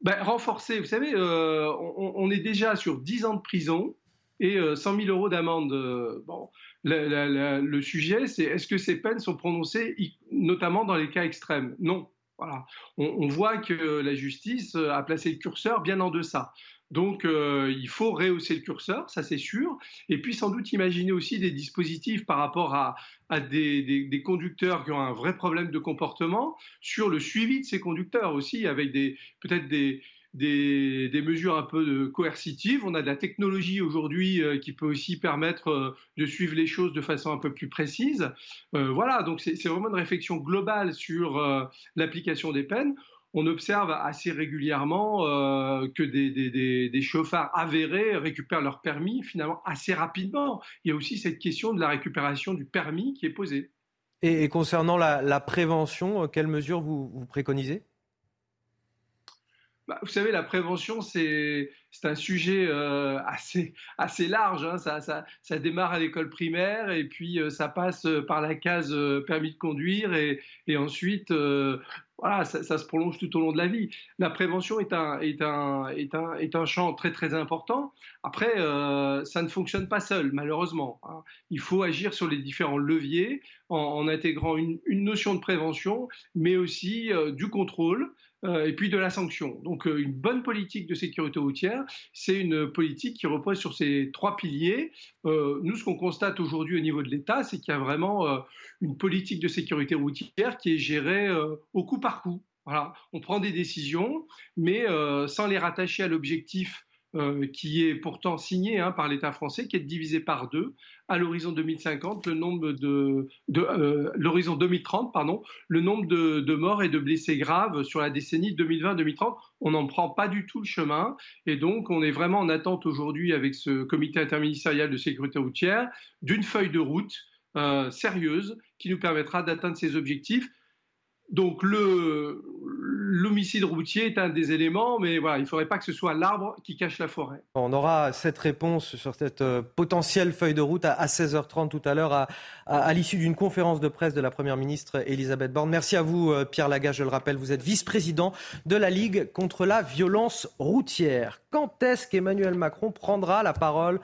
Ben, Renforcer, vous savez, on, on, est déjà sur 10 ans de prison et 100 000 euros d'amende. bon, le, sujet, c'est est-ce que ces peines sont prononcées notamment dans les cas extrêmes? Non. Voilà. On, voit que la justice a placé le curseur bien en deçà. Donc euh, il faut rehausser le curseur, ça c'est sûr, et puis sans doute imaginer aussi des dispositifs par rapport à, des, conducteurs qui ont un vrai problème de comportement sur le suivi de ces conducteurs aussi, avec peut-être des, des, mesures un peu coercitives. On a de la technologie aujourd'hui euh, qui peut aussi permettre euh, de suivre les choses de façon un peu plus précise. Euh, voilà, donc c'est vraiment une réflexion globale sur l'application des peines. On observe assez régulièrement que des, des, chauffards avérés récupèrent leur permis finalement assez rapidement. Il y a aussi cette question de la récupération du permis qui est posée. Et, concernant la, prévention, quelles mesures vous préconisez? Bah, vous savez, la prévention, c'est un sujet euh, assez, assez large. Hein. Ça, ça, ça, démarre à l'école primaire et puis euh, ça passe par la case euh, permis de conduire et, ensuite, voilà, ça, se prolonge tout au long de la vie. La prévention est un, est un, est un, est un champ très très important. Après, ça ne fonctionne pas seul, malheureusement. Hein. Il faut agir sur les différents leviers en, intégrant une, notion de prévention, mais aussi du contrôle. Euh, et puis de la sanction. Donc euh, une bonne politique de sécurité routière, c'est une politique qui repose sur ces trois piliers. Euh, nous, ce qu'on constate aujourd'hui au niveau de l'État, c'est qu'il y a vraiment une politique de sécurité routière qui est gérée au coup par coup. Voilà. On prend des décisions, mais sans les rattacher à l'objectif euh, qui est pourtant signé hein, par l'État français, qui est divisé par deux à l'horizon 2050, le nombre de, euh, l'horizon 2030, pardon, le nombre de, morts et de blessés graves sur la décennie 2020-2030. On n'en prend pas du tout le chemin, et donc on est vraiment en attente aujourd'hui avec ce comité interministériel de sécurité routière d'une feuille de route euh, sérieuse qui nous permettra d'atteindre ces objectifs. Donc l'homicide routier est un des éléments, mais voilà, il ne faudrait pas que ce soit l'arbre qui cache la forêt. On aura cette réponse sur cette euh, potentielle feuille de route à, 16h30 tout à l'heure, à, à, l'issue d'une conférence de presse de la Première ministre Elisabeth Borne. Merci à vous, euh, Pierre Lagache, je le rappelle, vous êtes vice-président de la Ligue contre la violence routière. Quand est-ce qu'Emmanuel Macron prendra la parole?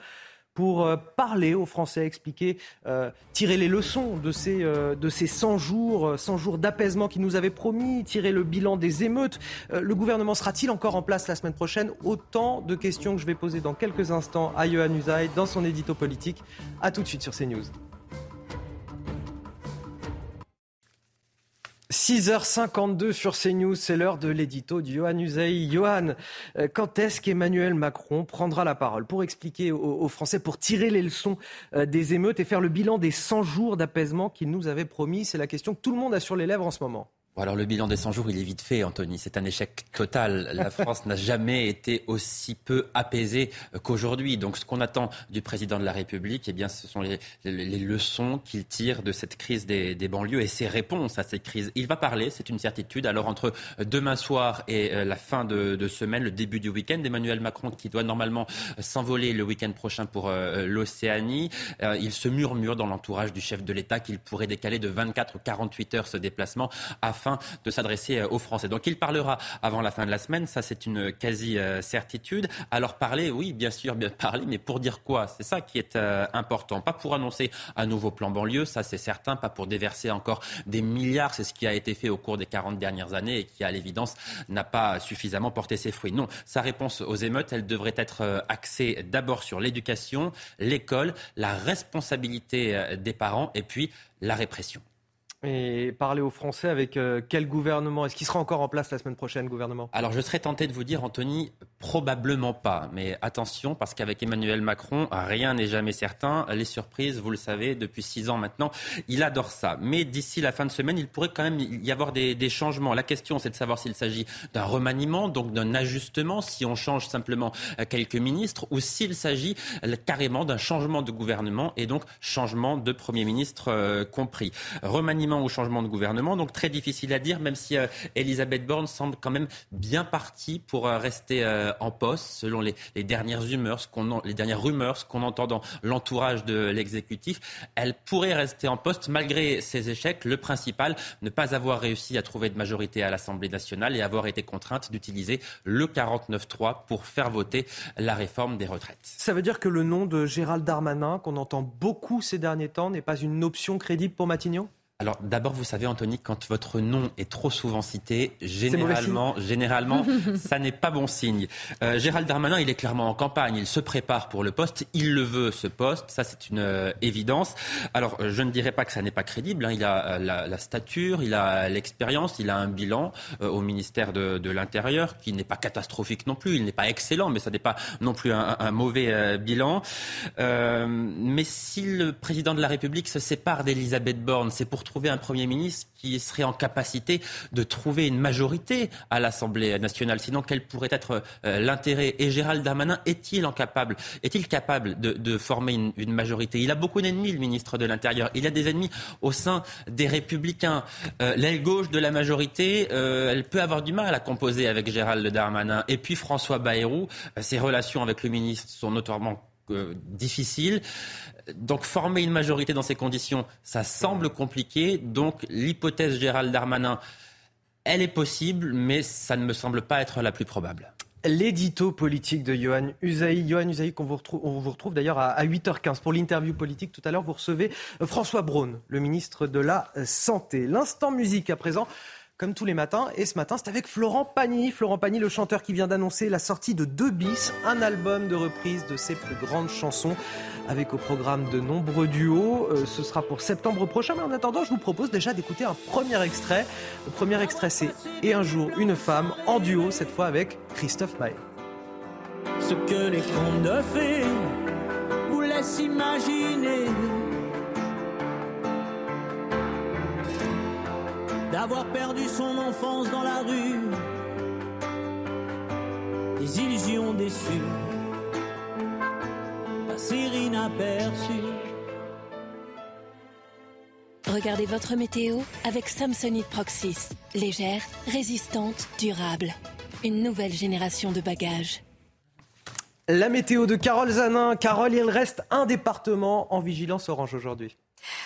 Pour euh, parler aux Français, expliquer, euh, tirer les leçons de ces, euh, de ces 100 jours, 100 jours d'apaisement qu'il nous avait promis, tirer le bilan des émeutes. le gouvernement sera-t-il encore en place la semaine prochaine? Autant de questions que je vais poser dans quelques instants à Yohann Usaï dans son édito politique. A tout de suite sur CNews. 6h52 sur CNews, c'est l'heure de l'édito de Johan Uzey. Johan, euh, quand est-ce qu'Emmanuel Macron prendra la parole pour expliquer aux, Français, pour tirer les leçons euh, des émeutes et faire le bilan des 100 jours d'apaisement qu'il nous avait promis? C'est la question que tout le monde a sur les lèvres en ce moment alors le bilan des 100 jours, il est vite fait, Anthony. C'est un échec total. La France n'a jamais été aussi peu apaisée qu'aujourd'hui. Donc ce qu'on attend du président de la République, eh bien, ce sont les, leçons qu'il tire de cette crise des, banlieues et ses réponses à cette crise. Il va parler, c'est une certitude. Alors entre demain soir et euh, la fin de, semaine, le début du week-end, Emmanuel Macron, qui doit normalement s'envoler le week-end prochain pour euh, l'Océanie, euh, il se murmure dans l'entourage du chef de l'État qu'il pourrait décaler de 24 ou 48 heures ce déplacement afin de s'adresser euh, aux Français. Donc il parlera avant la fin de la semaine, ça c'est une quasi-certitude. Alors parler, oui, bien sûr, bien parler, mais pour dire quoi? C'est ça qui est euh, important. Pas pour annoncer un nouveau plan banlieue, ça c'est certain, pas pour déverser encore des milliards, c'est ce qui a été fait au cours des 40 dernières années et qui, à l'évidence, n'a pas suffisamment porté ses fruits. Non, sa réponse aux émeutes, elle devrait être euh, axée d'abord sur l'éducation, l'école, la responsabilité des parents et puis la répression. Et parler aux Français avec euh, quel gouvernement? Est-ce qu'il sera encore en place la semaine prochaine, gouvernement? Alors je serais tenté de vous dire, Anthony, probablement pas. Mais attention, parce qu'avec Emmanuel Macron, rien n'est jamais certain. Les surprises, vous le savez, depuis six ans maintenant, il adore ça. Mais d'ici la fin de semaine, il pourrait quand même y avoir des, changements. La question, c'est de savoir s'il s'agit d'un remaniement, donc d'un ajustement, si on change simplement euh, quelques ministres, ou s'il s'agit euh, carrément d'un changement de gouvernement et donc changement de Premier ministre compris. Remaniement au changement de gouvernement. Donc très difficile à dire, même si euh, Elisabeth Borne semble quand même bien partie pour euh, rester euh, en poste, selon les, dernières les dernières rumeurs, ce qu'on entend dans l'entourage de l'exécutif. Elle pourrait rester en poste malgré ses échecs. Le principal, ne pas avoir réussi à trouver de majorité à l'Assemblée nationale et avoir été contrainte d'utiliser le 49-3 pour faire voter la réforme des retraites. Ça veut dire que le nom de Gérald Darmanin, qu'on entend beaucoup ces derniers temps, n'est pas une option crédible pour Matignon? Alors d'abord, vous savez, Anthony, quand votre nom est trop souvent cité, généralement, généralement, ça n'est pas bon signe. Euh, Gérald Darmanin, il est clairement en campagne, il se prépare pour le poste, il le veut ce poste, ça c'est une euh, évidence. Alors je ne dirais pas que ça n'est pas crédible. Hein. Il a euh, la, stature, il a l'expérience, il a un bilan au ministère de, l'Intérieur qui n'est pas catastrophique non plus. Il n'est pas excellent, mais ça n'est pas non plus un, un mauvais bilan. mais si le président de la République se sépare d'Elisabeth Borne, c'est pour trouver un Premier ministre qui serait en capacité de trouver une majorité à l'Assemblée nationale. Sinon, quel pourrait être euh, l'intérêt? Et Gérald Darmanin est-il capable, est-il capable de, former une, majorité? Il a beaucoup d'ennemis, le ministre de l'Intérieur. Il a des ennemis au sein des Républicains. Euh, l'aile gauche de la majorité, euh, elle peut avoir du mal à composer avec Gérald Darmanin. Et puis François Bayrou, ses relations avec le ministre sont notoirement difficiles. Donc former une majorité dans ces conditions, ça semble compliqué. Donc l'hypothèse Gérald Darmanin, elle est possible, mais ça ne me semble pas être la plus probable. L'édito politique de Johan Usaï. Johan Usaï, qu'on vous retrouve, on vous retrouve d'ailleurs à 8h15 pour l'interview politique. Tout à l'heure, vous recevez euh, François Braun, le ministre de la Santé. L'instant musique à présent comme tous les matins. Et ce matin, c'est avec Florent Pagny. Florent Pagny, le chanteur qui vient d'annoncer la sortie de Deux bis, un album de reprise de ses plus grandes chansons, avec au programme de nombreux duos. Euh, ce sera pour septembre prochain. Mais en attendant, je vous propose déjà d'écouter un premier extrait. Le premier extrait, c'est Et un jour, une femme, en duo, cette fois avec Christophe Maé. ce que les contes de fées vous laissent imaginer. D'avoir perdu son enfance dans la rue, des illusions déçues, passer inaperçues. Regardez votre météo avec Samsonite Proxys. Légère, résistante, durable. Une nouvelle génération de bagages. La météo de Carole Zanin. Carole, il reste un département en vigilance orange aujourd'hui.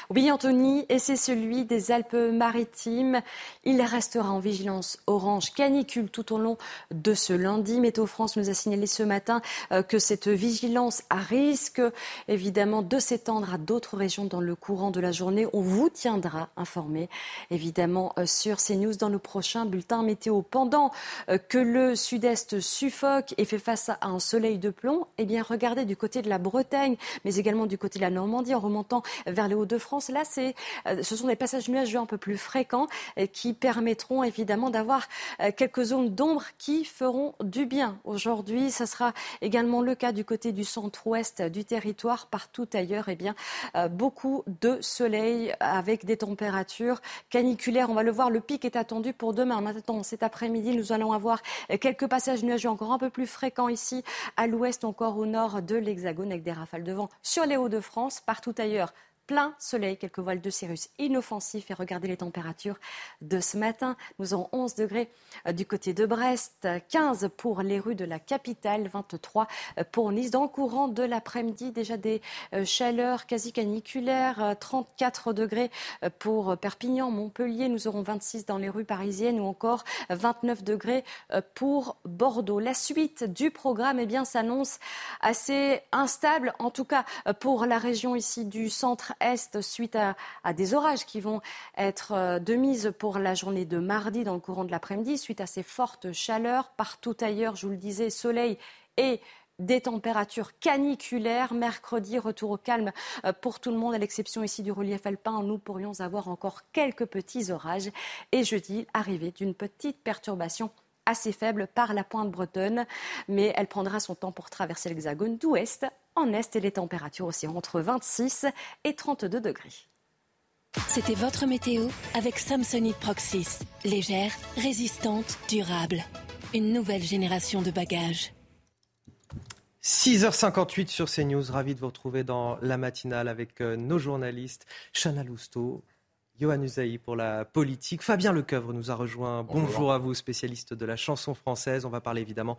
Oui, Anthony, et c'est celui des Alpes-Maritimes. Il restera en vigilance orange canicule tout au long de ce lundi. Météo France nous a signalé ce matin euh, que cette vigilance a risque évidemment de s'étendre à d'autres régions dans le courant de la journée. On vous tiendra informé évidemment euh, sur CNews dans nos prochains bulletins météo. Pendant euh, que le sud-est suffoque et fait face à un soleil de plomb, eh bien regardez du côté de la Bretagne, mais également du côté de la Normandie en remontant vers les Hauts-de-France. Là, c'est, ce sont des passages nuageux un peu plus fréquents qui permettront évidemment d'avoir euh, quelques zones d'ombre qui feront du bien. Aujourd'hui, ce sera également le cas du côté du centre-ouest du territoire. Partout ailleurs, eh bien, euh, beaucoup de soleil avec des températures caniculaires. On va le voir, le pic est attendu pour demain. Maintenant, cet après-midi, nous allons avoir quelques passages nuageux encore un peu plus fréquents ici, à l'ouest, encore au nord de l'Hexagone, avec des rafales de vent sur les Hauts-de-France. Partout ailleurs, plein soleil, quelques voiles de cirrus inoffensifs. Et regardez les températures de ce matin. Nous avons 11 degrés euh, du côté de Brest, 15 pour les rues de la capitale, 23 euh, pour Nice. Dans le courant de l'après-midi, déjà des euh, chaleurs quasi caniculaires, 34 degrés pour Perpignan, Montpellier. Nous aurons 26 dans les rues parisiennes ou encore 29 degrés pour Bordeaux. La suite du programme eh bien, s'annonce assez instable, en tout cas pour la région ici du centre est suite à, des orages qui vont être euh, de mise pour la journée de mardi dans le courant de l'après-midi, suite à ces fortes chaleurs. Partout ailleurs, je vous le disais, soleil et des températures caniculaires. Mercredi, retour au calme euh, pour tout le monde, à l'exception ici du relief alpin. Nous pourrions avoir encore quelques petits orages. Et jeudi, arrivée d'une petite perturbation assez faible par la pointe bretonne, mais elle prendra son temps pour traverser l'hexagone d'ouest en est et les températures aussi entre 26 et 32 degrés. C'était votre météo avec Samsonite Proxys. Légère, résistante, durable. Une nouvelle génération de bagages. 6h58 sur CNews. Ravi de vous retrouver dans la matinale avec euh, nos journalistes Chana Lousteau, Johan Usaï pour la politique. Fabien Lecoeuvre nous a rejoint. Bonjour, à vous, spécialiste de la chanson française. On va parler évidemment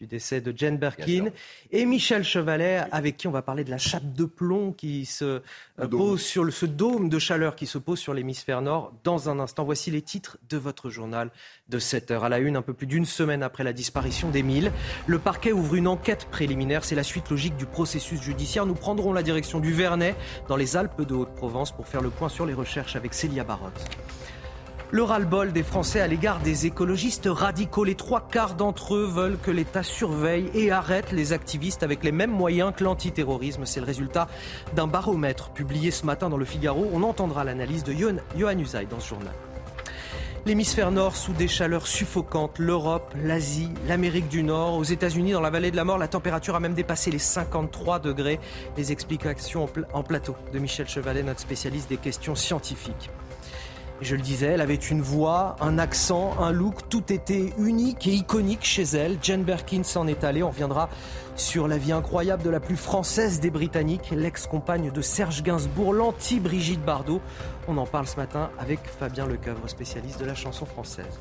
du décès de Jane Birkin. Et Michel Chevalet, avec qui on va parler de la chape de plomb qui se euh, pose sur le, ce dôme de chaleur qui se pose sur l'hémisphère nord dans un instant. Voici les titres de votre journal de 7 heures. À la une, un peu plus d'une semaine après la disparition d'Émile, le parquet ouvre une enquête préliminaire. C'est la suite logique du processus judiciaire. Nous prendrons la direction du Vernet dans les Alpes de Haute-Provence pour faire le point sur les recherches avec Célia Barotte. Le ras-le-bol des Français à l'égard des écologistes radicaux. Les trois quarts d'entre eux veulent que l'État surveille et arrête les activistes avec les mêmes moyens que l'antiterrorisme. C'est le résultat d'un baromètre publié ce matin dans le Figaro. On entendra l'analyse de Johan Usaï dans ce journal. L'hémisphère nord sous des chaleurs suffocantes, l'Europe, l'Asie, l'Amérique du Nord, aux États-Unis, dans la vallée de la mort, la température a même dépassé les 53 degrés. Les explications en plateau de Michel Chevalet, notre spécialiste des questions scientifiques. Je le disais, elle avait une voix, un accent, un look, tout était unique et iconique chez elle. Jane Birkin s'en est allée. On reviendra sur la vie incroyable de la plus française des Britanniques, l'ex-compagne de Serge Gainsbourg, l'anti-Brigitte Bardot. On en parle ce matin avec Fabien Lecoeuvre, spécialiste de la chanson française.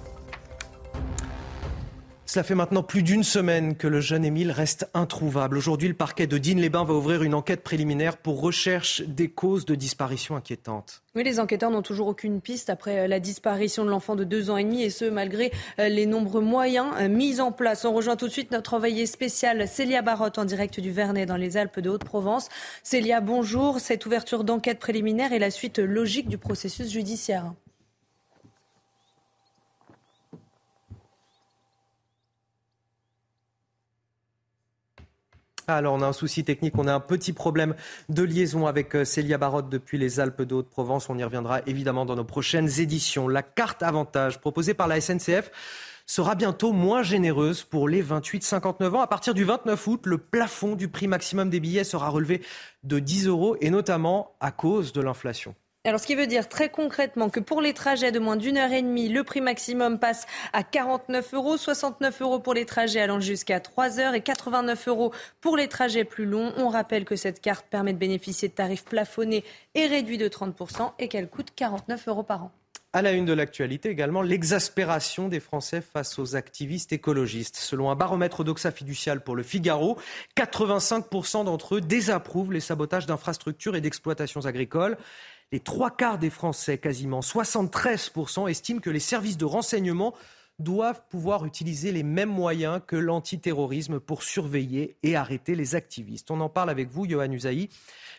Cela fait maintenant plus d'une semaine que le jeune Émile reste introuvable. Aujourd'hui, le parquet de Digne-les-Bains va ouvrir une enquête préliminaire pour recherche des causes de disparition inquiétantes. Oui, les enquêteurs n'ont toujours aucune piste après euh, la disparition de l'enfant de deux ans et demi, et ce, malgré euh, les nombreux moyens euh, mis en place. On rejoint tout de suite notre envoyée spéciale Célia Barotte en direct du Vernet dans les Alpes de Haute-Provence. Célia, bonjour. Cette ouverture d'enquête préliminaire est la suite logique du processus judiciaire. Alors, on a un souci technique, on a un petit problème de liaison avec euh, Célia Barotte depuis les Alpes de Haute-Provence. On y reviendra évidemment dans nos prochaines éditions. La carte avantage proposée par la SNCF sera bientôt moins généreuse pour les 28-59 ans. À partir du 29 août, le plafond du prix maximum des billets sera relevé de 10 euros et notamment à cause de l'inflation. Alors, ce qui veut dire très concrètement que pour les trajets de moins d'une heure et demie, le prix maximum passe à 49 euros, 69 euros pour les trajets allant jusqu'à 3 heures et 89 euros pour les trajets plus longs. On rappelle que cette carte permet de bénéficier de tarifs plafonnés et réduits de 30% et qu'elle coûte 49 euros par an. À la une de l'actualité également, l'exaspération des Français face aux activistes écologistes. Selon un baromètre d'Oxa fiducial pour le Figaro, 85% d'entre eux désapprouvent les sabotages d'infrastructures et d'exploitations agricoles. Les trois quarts des Français, quasiment 73%, estiment que les services de renseignement doivent pouvoir utiliser les mêmes moyens que l'antiterrorisme pour surveiller et arrêter les activistes. On en parle avec vous, Johan Usaï.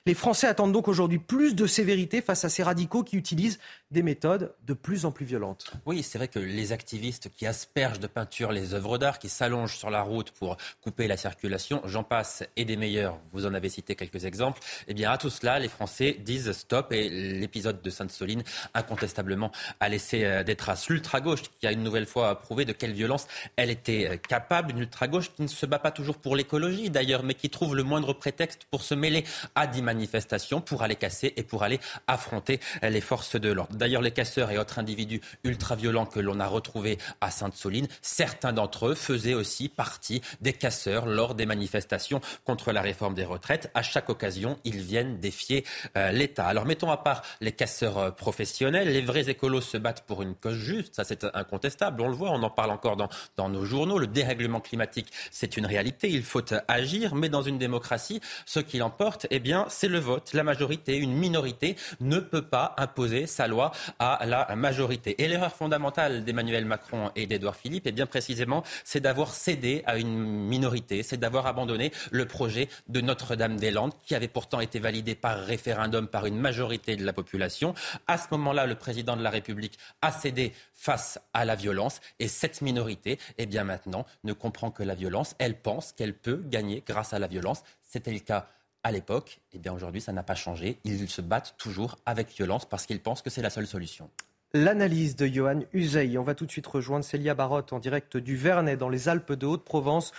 Les Français attendent donc aujourd'hui plus de sévérité face à ces radicaux qui utilisent des méthodes de plus en plus violentes. Oui, c'est vrai que les activistes qui aspergent de peinture les œuvres d'art, qui s'allongent sur la route pour couper la circulation, j'en passe et des meilleurs, vous en avez cité quelques exemples, eh bien à tout cela, les Français disent stop et l'épisode de Sainte-Soline, incontestablement, a laissé euh, des traces. L'ultra-gauche, qui a une nouvelle fois prouvé de quelle violence elle était euh, capable, une ultra-gauche qui ne se bat pas toujours pour l'écologie d'ailleurs, mais qui trouve le moindre prétexte pour se mêler à des manifestations pour aller casser et pour aller affronter les forces de l'ordre. D'ailleurs, les casseurs et autres individus ultra-violents que l'on a retrouvés à Sainte-Soline, certains d'entre eux faisaient aussi partie des casseurs lors des manifestations contre la réforme des retraites. À chaque occasion, ils viennent défier euh, l'État. Alors mettons à part les casseurs euh, professionnels, les vrais écolos se battent pour une cause juste, ça c'est incontestable, on le voit, on en parle encore dans, dans nos journaux. Le dérèglement climatique, c'est une réalité, il faut agir, mais dans une démocratie, ce qui l'emporte, eh bien, c'est le vote. La majorité, une minorité ne peut pas imposer sa loi à la majorité. Et l'erreur fondamentale d'Emmanuel Macron et d'Edouard Philippe, eh bien précisément, c'est d'avoir cédé à une minorité, c'est d'avoir abandonné le projet de Notre-Dame-des-Landes, qui avait pourtant été validé par référendum par une majorité de la population. À ce moment-là, le président de la République a cédé face à la violence, et cette minorité, eh bien maintenant, ne comprend que la violence. Elle pense qu'elle peut gagner grâce à la violence. C'était le cas à l'époque, eh bien aujourd'hui, ça n'a pas changé. Ils se battent toujours avec violence parce qu'ils pensent que c'est la seule solution. L'analyse de Johan Uzey. On va tout de suite rejoindre Célia Barotte en direct du Vernet dans les Alpes de Haute-Provence,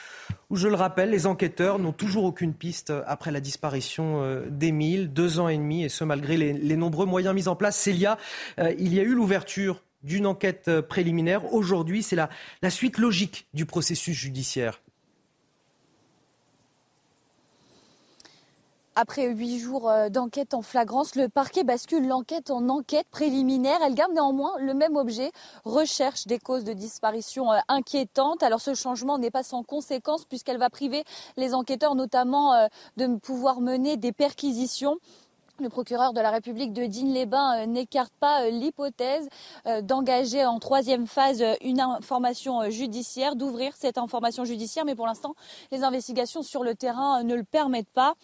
où je le rappelle, les enquêteurs n'ont toujours aucune piste après la disparition euh, d'Émile, deux ans et demi, et ce malgré les, nombreux moyens mis en place. Célia, euh, il y a eu l'ouverture d'une enquête euh, préliminaire. Aujourd'hui, c'est la suite logique du processus judiciaire. Après huit jours euh, d'enquête en flagrance, le parquet bascule l'enquête en enquête préliminaire. Elle garde néanmoins le même objet, recherche des causes de disparition euh, inquiétantes. Alors ce changement n'est pas sans conséquence puisqu'elle va priver les enquêteurs notamment euh, de pouvoir mener des perquisitions. Le procureur de la République de Digne-les-Bains n'écarte pas l'hypothèse d'engager en troisième phase une information judiciaire, d'ouvrir cette information judiciaire, mais pour l'instant, les investigations sur le terrain ne le permettent pas.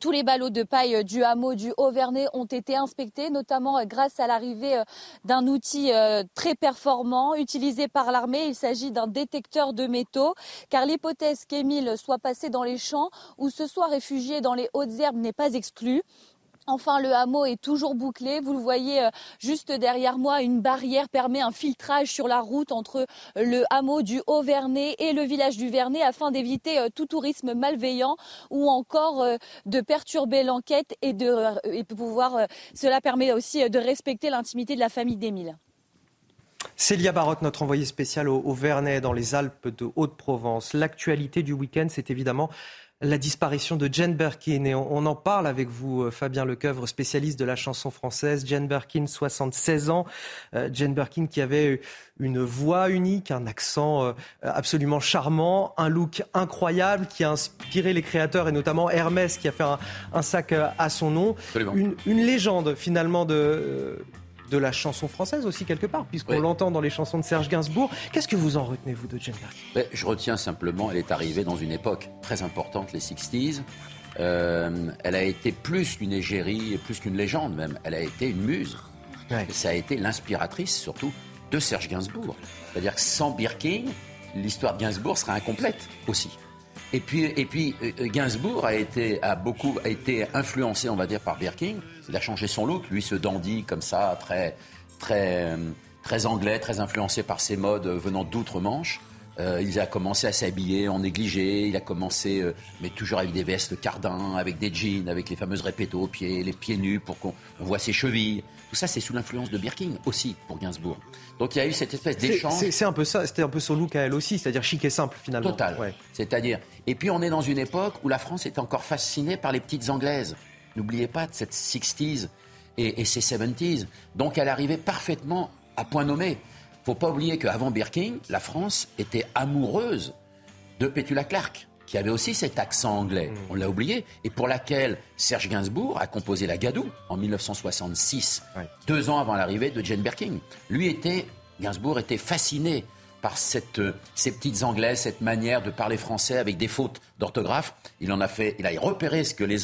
Tous les ballots de paille du hameau du Haut-Vernay ont été inspectés, notamment euh, grâce à l'arrivée euh, d'un outil euh, très performant utilisé par l'armée. Il s'agit d'un détecteur de métaux, car l'hypothèse qu'Émile soit passé dans les champs ou se soit réfugié dans les hautes herbes n'est pas exclue. Enfin, le hameau est toujours bouclé. Vous le voyez euh, juste derrière moi, une barrière permet un filtrage sur la route entre le hameau du Haut-Vernay et le village du Vernay afin d'éviter euh, tout tourisme malveillant ou encore euh, de perturber l'enquête et de pouvoir. Cela permet aussi de respecter l'intimité de la famille d'Émile. Célia Barotte, notre envoyée spéciale au, au Vernet dans les Alpes de Haute-Provence. L'actualité du week-end, c'est évidemment la disparition de Jane Birkin. Et on, en parle avec vous, euh, Fabien Lecoeuvre, spécialiste de la chanson française. Jane Birkin, 76 ans. Euh, Jane Birkin qui avait une voix unique, un accent euh, absolument charmant, un look incroyable qui a inspiré les créateurs et notamment Hermès qui a fait un, sac à son nom. Une, une, légende finalement de de la chanson française aussi quelque part, puisqu'on l'entend dans les chansons de Serge Gainsbourg. Qu'est-ce que vous en retenez, vous, de Jane Birkin Je retiens simplement, elle est arrivée dans une époque très importante, les 60s. Euh, elle a été plus qu'une égérie, plus qu'une légende même. Elle a été une muse. ça a été l'inspiratrice surtout de Serge Gainsbourg. C'est-à-dire que sans Birkin, l'histoire de Gainsbourg serait incomplète aussi. Et puis, et puis euh, Gainsbourg a été, a beaucoup, a été influencé, on va dire, par Birkin. Il a changé son look, lui, ce dandy comme ça, très, très, très anglais, très influencé par ces modes venant d'outre-Manche. Euh, il a commencé à s'habiller en négligé, il a commencé, euh, mais toujours avec des vestes cardin, avec des jeans, avec les fameuses répétos aux pieds, les pieds nus pour qu'on voit ses chevilles. Tout ça, c'est sous l'influence de Birkin aussi pour Gainsbourg. Donc il y a eu cette espèce d'échange. C'est un peu ça, c'était un peu son look à elle aussi, c'est-à-dire chic et simple finalement. Total. C'est-à-dire. Et puis on est dans une époque où la France est encore fascinée par les petites anglaises. N'oubliez pas de cette 60s et, et ces 70s. Donc elle arrivait parfaitement à point nommé faut pas oublier qu'avant Birkin, la France était amoureuse de Petula Clark, qui avait aussi cet accent anglais. Mm. On l'a oublié. Et pour laquelle Serge Gainsbourg a composé La Gadoue en 1966, deux ans avant l'arrivée de Jane Birkin. Lui était, Gainsbourg était fasciné par cette, euh, ces petites anglaises, cette manière de parler français avec des fautes d'orthographe. Il en a fait, il a repéré ce que les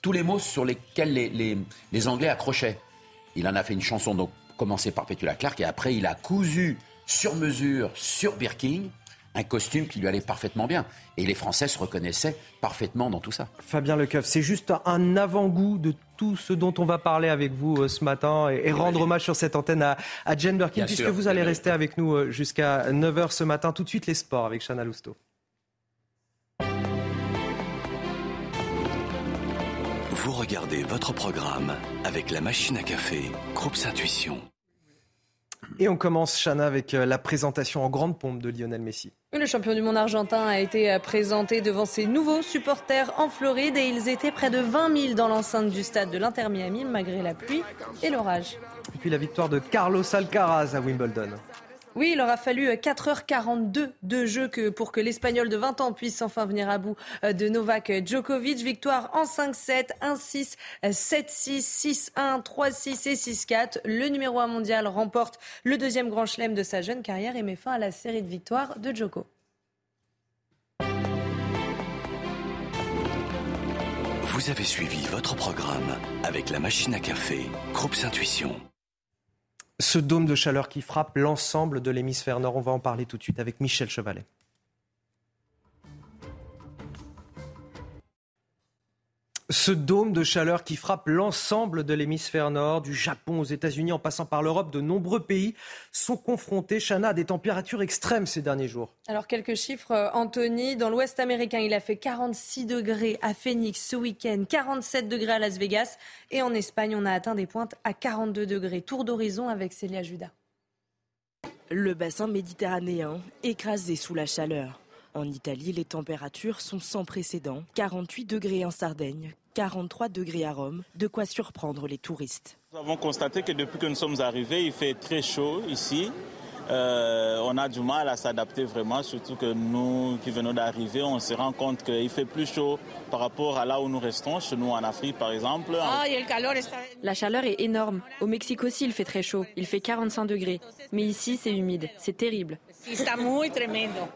tous les mots sur lesquels les, les, les Anglais accrochaient. Il en a fait une chanson donc commencé par Petula Clark et après il a cousu sur mesure sur Birkin un costume qui lui allait parfaitement bien. Et les Français se reconnaissaient parfaitement dans tout ça. Fabien Lecoeuf, c'est juste un avant-goût de tout ce dont on va parler avec vous euh, ce matin et, rendre hommage sur cette antenne à, Jane Birkin, puisque vous allez rester avec nous euh, jusqu'à 9h ce matin. Tout de suite, les sports avec Chana Lousteau. Vous regardez votre programme avec la machine à café, Groupe Intuition. Et on commence, Chana, avec euh, la présentation en grande pompe de Lionel Messi. Le champion du monde argentin a été euh, présenté devant ses nouveaux supporters en Floride et ils étaient près de 20 000 dans l'enceinte du stade de l'Inter Miami malgré la pluie et l'orage. Et puis la victoire de Carlos Alcaraz à Wimbledon. Oui, il aura fallu 4h42 de jeu pour que l'Espagnol de 20 ans puisse enfin venir à bout euh, de Novak Djokovic. Victoire en 5-7, 1-6, 7-6, 6-1, 3-6 et 6-4. Le numéro 1 mondial remporte le deuxième grand chelem de sa jeune carrière et met fin à la série de victoires de Djoko. Vous avez suivi votre programme avec la machine à café, Groupe Intuition ce dôme de chaleur qui frappe l'ensemble de l'hémisphère nord. On va en parler tout de suite avec Michel Chevalet. Ce dôme de chaleur qui frappe l'ensemble de l'hémisphère nord, du Japon aux États-Unis en passant par l'Europe, de nombreux pays sont confrontés, Chana, à des températures extrêmes ces derniers jours. Alors quelques chiffres, euh, Anthony. Dans l'Ouest américain, il a fait 46 degrés à Phoenix ce week-end, 47 degrés à Las Vegas. Et en Espagne, on a atteint des pointes à 42 degrés. Tour d'horizon avec Célia Judas. Le bassin méditerranéen écrasé sous la chaleur. En Italie, les températures sont sans précédent. 48 degrés en Sardaigne, 43 degrés à Rome, de quoi surprendre les touristes. Nous avons constaté que depuis que nous sommes arrivés, il fait très chaud ici. Euh, on a du mal à s'adapter vraiment, surtout que nous qui venons d'arriver, on se rend compte qu'il fait plus chaud par rapport à là où nous restons, chez nous en Afrique par exemple. Ah, La chaleur est énorme. Au Mexique aussi, il fait très chaud. Il fait 45 degrés. Mais ici, c'est humide. C'est terrible.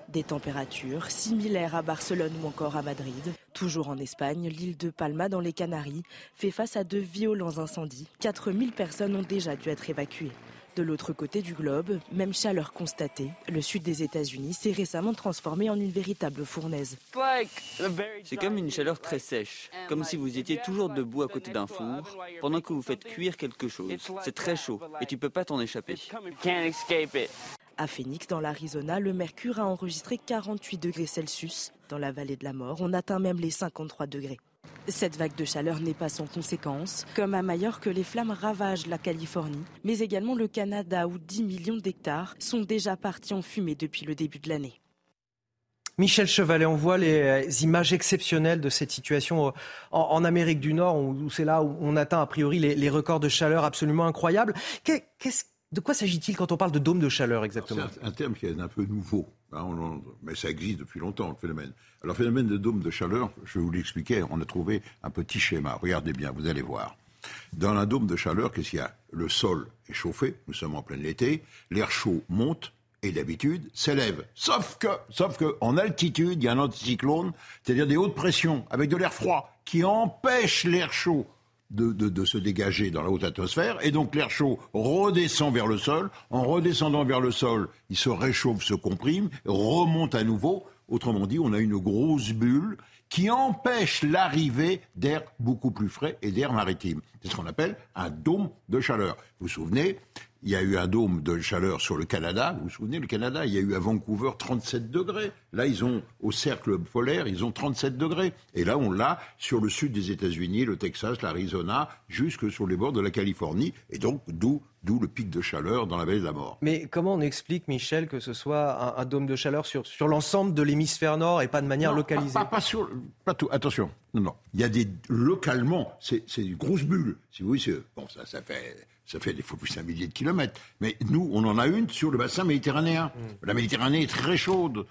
Des températures similaires à Barcelone ou encore à Madrid. Toujours en Espagne, l'île de Palma dans les Canaries fait face à de violents incendies. 4000 personnes ont déjà dû être évacuées. De l'autre côté du globe, même chaleur constatée, le sud des États-Unis s'est récemment transformé en une véritable fournaise. C'est comme une chaleur très sèche, comme si vous étiez toujours debout à côté d'un four pendant que vous faites cuire quelque chose. C'est très chaud et tu peux pas t'en échapper. À Phoenix, dans l'Arizona, le mercure a enregistré 48 degrés Celsius. Dans la vallée de la mort, on atteint même les 53 degrés. Cette vague de chaleur n'est pas sans conséquences. Comme à Majorque, les flammes ravagent la Californie, mais également le Canada où 10 millions d'hectares sont déjà partis en fumée depuis le début de l'année. Michel Chevalet, on voit les euh, images exceptionnelles de cette situation euh, en, Amérique du Nord, où c'est là où on atteint a priori les, records de chaleur absolument incroyables. De quoi s'agit-il quand on parle de dôme de chaleur exactement C'est un, terme qui est un peu nouveau, hein, mais ça existe depuis longtemps, le phénomène. Alors, phénomène de dôme de chaleur, je vous l'expliquer, on a trouvé un petit schéma. Regardez bien, vous allez voir. Dans un dôme de chaleur, qu'est-ce qu'il y a? Le sol est chauffé, nous sommes en plein été, l'air chaud monte et d'habitude s'élève. Sauf que, sauf que, en altitude, il y a un anticyclone, c'est-à-dire des hautes pressions avec de l'air froid qui empêche l'air chaud de, se dégager dans la haute atmosphère, et donc l'air chaud redescend vers le sol. En redescendant vers le sol, il se réchauffe, se comprime, remonte à nouveau. Autrement dit, on a une grosse bulle qui empêche l'arrivée d'air beaucoup plus frais et d'air maritime. C'est ce qu'on appelle un dôme de chaleur. Vous vous souvenez, il y a eu un dôme de chaleur sur le Canada. Vous vous souvenez, le Canada, il y a eu à Vancouver 37 degrés. Là, ils ont, au cercle polaire, ils ont 37 degrés. Et là, on l'a sur le sud des États-Unis, le Texas, l'Arizona, jusque sur les bords de la Californie. Et donc, d'où D'où le pic de chaleur dans la vallée de la mort. Mais comment on explique, Michel, que ce soit un, dôme de chaleur sur, sur l'ensemble de l'hémisphère nord et pas de manière localisée? pas, pas, sur, pas tout. Attention, non, non. Il y a des localement, c'est une grosse bulle. Si vous voulez, bon, ça, ça fait ça fait des fois plus d'un millier de kilomètres. Mais nous, on en a une sur le bassin méditerranéen. Mm. La Méditerranée est très chaude.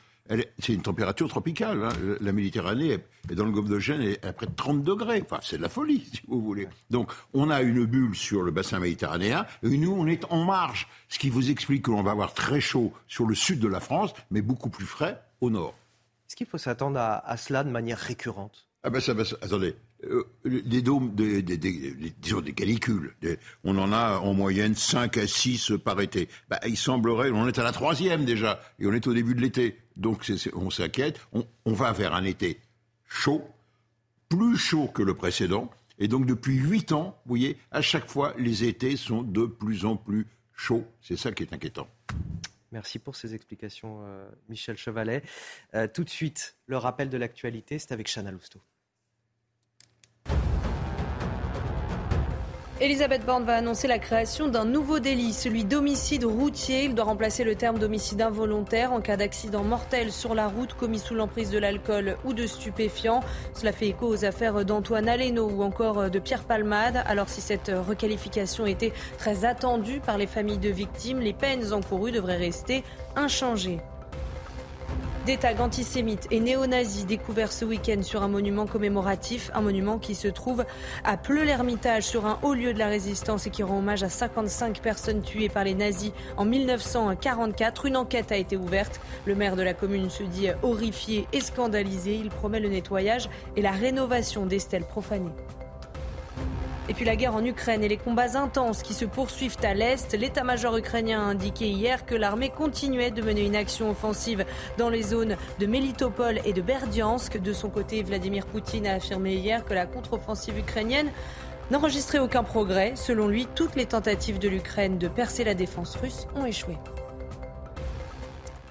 C'est une température tropicale. Hein. La Méditerranée est dans le golfe de Gênes est à près de 30 degrés. Enfin, c'est de la folie, si vous voulez. Donc, on a une bulle sur le bassin méditerranéen, et nous, on est en marge. Ce qui vous explique que l'on va avoir très chaud sur le sud de la France, mais beaucoup plus frais au nord. Est-ce qu'il faut s'attendre à, cela de manière récurrente? Ah ben ça va... Attendez, euh, des dômes, des, des, disons des canicules, on en a en moyenne 5 à 6 par été. Bah, il semblerait, on est à la troisième déjà, et on est au début de l'été. Donc on s'inquiète, on, va vers un été chaud, plus chaud que le précédent. Et donc depuis 8 ans, vous voyez, à chaque fois, les étés sont de plus en plus chauds. C'est ça qui est inquiétant. Merci pour ces explications, euh, Michel Chevalet. Euh, tout de suite, le rappel de l'actualité, c'est avec Chana Lousteau. Elisabeth Borne va annoncer la création d'un nouveau délit, celui d'homicide routier. Il doit remplacer le terme d'homicide involontaire en cas d'accident mortel sur la route commis sous l'emprise de l'alcool ou de stupéfiants. Cela fait écho aux affaires d'Antoine Aleno ou encore de Pierre Palmade. Alors si cette requalification était très attendue par les familles de victimes, les peines encourues devraient rester inchangées. Des tags antisémites et néo-nazis découverts ce week-end sur un monument commémoratif, un monument qui se trouve à Pleu-l'Hermitage, sur un haut lieu de la résistance et qui rend hommage à 55 personnes tuées par les nazis en 1944. Une enquête a été ouverte. Le maire de la commune se dit horrifié et scandalisé. Il promet le nettoyage et la rénovation des stèles profanées. Et puis la guerre en Ukraine et les combats intenses qui se poursuivent à l'Est. L'état-major ukrainien a indiqué hier que l'armée continuait de mener une action offensive dans les zones de Melitopol et de Berdiansk. De son côté, Vladimir Poutine a affirmé hier que la contre-offensive ukrainienne n'enregistrait aucun progrès. Selon lui, toutes les tentatives de l'Ukraine de percer la défense russe ont échoué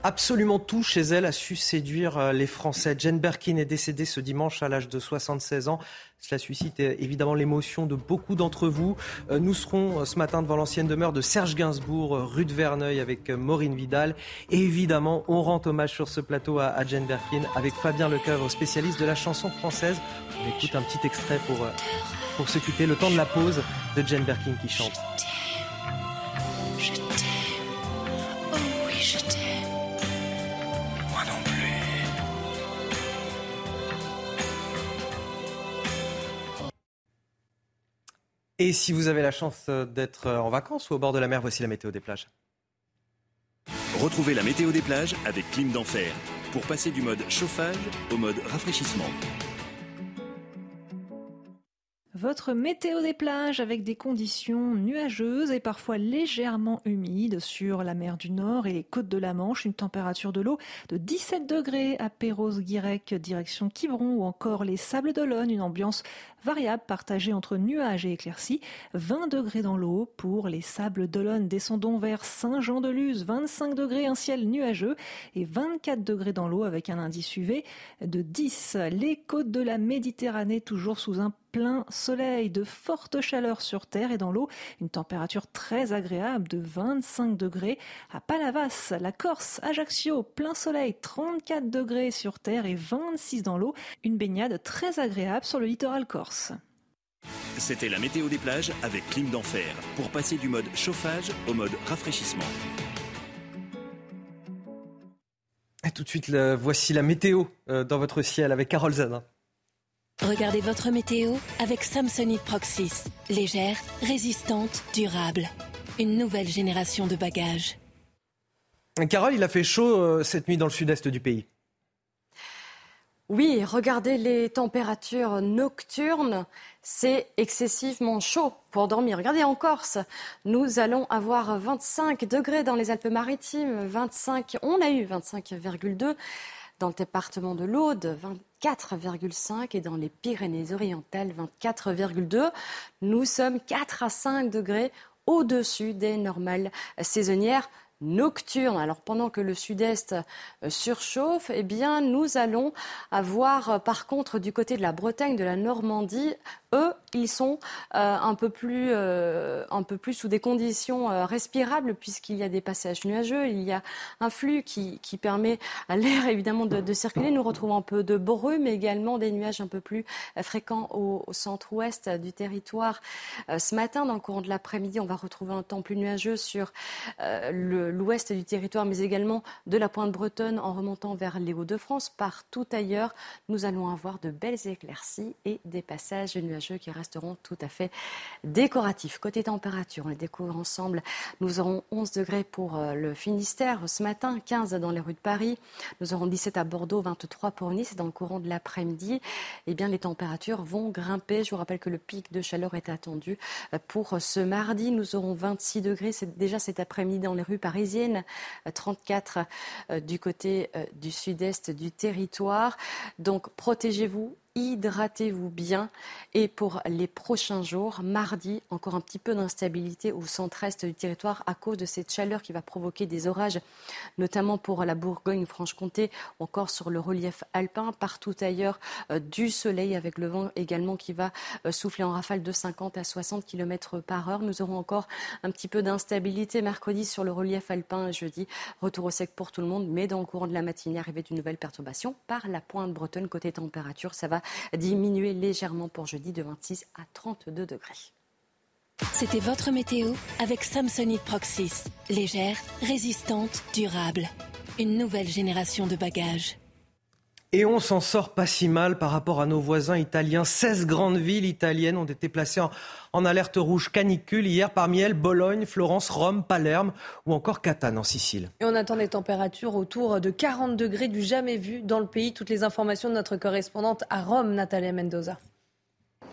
absolument tout chez elle a su séduire euh, les Français. Jane Birkin est décédée ce dimanche à l'âge de 76 ans. Cela suscite euh, évidemment l'émotion de beaucoup d'entre vous. Euh, nous serons ce matin devant l'ancienne demeure de Serge Gainsbourg, rue de Verneuil, avec Maureen Vidal. Évidemment, on rend hommage sur ce plateau à Jane Birkin avec Fabien Lecoeuvre, spécialiste de la chanson française. On écoute un petit extrait pour, pour se quitter. Le temps de la pause de Jane Birkin qui chante. Et si vous avez la chance euh, d'être euh, en vacances ou au bord de la mer, voici la météo des plages. Retrouvez la météo des plages avec Clim d'Enfer pour passer du mode chauffage au mode rafraîchissement. Votre météo des plages avec des conditions nuageuses et parfois légèrement humides sur la mer du Nord et les côtes de la Manche. Une température de l'eau de 17 degrés à Perros-Guirec, direction Quiberon ou encore les Sables d'Olonne. Une ambiance variable partagée entre nuages et éclaircies. 20 degrés dans l'eau pour les Sables d'Olonne. Descendons vers Saint-Jean-de-Luz. 25 degrés, un ciel nuageux et 24 degrés dans l'eau avec un indice UV de 10. Les côtes de la Méditerranée toujours sous un plein soleil, de fortes chaleurs sur terre et dans l'eau, une température très agréable de 25 degrés à Palavas, la Corse, Ajaccio, plein soleil, 34 degrés sur terre et 26 dans l'eau, une baignade très agréable sur le littoral corse. C'était la météo des plages avec Clim d'Enfer pour passer du mode chauffage au mode rafraîchissement. Et tout de suite, voici la météo euh, dans votre ciel avec Carole Zan. Regardez votre météo avec Samsonite Proxys. Légère, résistante, durable. Une nouvelle génération de bagages. Carole, il a fait chaud euh, cette nuit dans le sud-est du pays. Oui, regardez les températures nocturnes. C'est excessivement chaud pour dormir. Regardez en Corse, nous allons avoir 25 degrés dans les Alpes-Maritimes, 25, on a eu 25,2 dans le département de l'Aude, 24,5 et dans les Pyrénées-Orientales, 24,2. Nous sommes 4 à 5 degrés au-dessus des normales saisonnières nocturne. Alors pendant que le sud-est euh, surchauffe, eh bien nous allons avoir euh, par contre du côté de la Bretagne, de la Normandie, eux, ils sont euh, un, peu plus, sous des conditions respirables puisqu'il y a des passages nuageux, il y a un flux qui, permet à l'air évidemment de, circuler. Nous retrouvons un peu de brume, mais également des nuages un peu plus fréquents au, au centre-ouest du territoire. ce matin, dans le courant de l'après-midi, on va retrouver un temps plus nuageux sur le l'ouest du territoire, mais également de la pointe bretonne en remontant vers les Hauts-de-France. Partout ailleurs, nous allons avoir de belles éclaircies et des passages nuageux qui resteront tout à fait décoratifs. Côté température, on les découvre ensemble. Nous aurons 11 degrés pour euh, le Finistère ce matin, 15 dans les rues de Paris. Nous aurons 17 à Bordeaux, 23 pour Nice. Et dans le courant de l'après-midi, eh bien, les températures vont grimper. Je vous rappelle que le pic de chaleur est attendu euh, pour ce mardi. Nous aurons 26 degrés. Déjà cet après-midi dans les rues parisiennes parisienne, 34 euh, du côté euh, du sud-est du territoire. Donc protégez-vous, hydratez-vous bien. Et pour les prochains jours, mardi, encore un petit peu d'instabilité au centre-est du territoire à cause de cette chaleur qui va provoquer des orages, notamment pour la Bourgogne-Franche-Comté, encore sur le relief alpin. Partout ailleurs, euh, du soleil avec le vent également qui va euh, souffler en rafale de 50 à 60 km par heure. Nous aurons encore un petit peu d'instabilité mercredi sur le relief alpin jeudi. Retour au sec pour tout le monde, mais dans le courant de la matinée, arrivée d'une nouvelle perturbation par la pointe bretonne côté température. Ça va diminuer légèrement pour jeudi de 26 à 32 degrés. C'était votre météo avec Samsonite Proxys. Légère, résistante, durable. Une nouvelle génération de bagages. Et on s'en sort pas si mal par rapport à nos voisins italiens. 16 grandes villes italiennes ont été placées en, alerte rouge canicule hier. Parmi elles, Bologne, Florence, Rome, Palerme ou encore Catane en Sicile. Et on attend des températures autour de 40 degrés du jamais vu dans le pays. Toutes les informations de notre correspondante à Rome, Natalia Mendoza.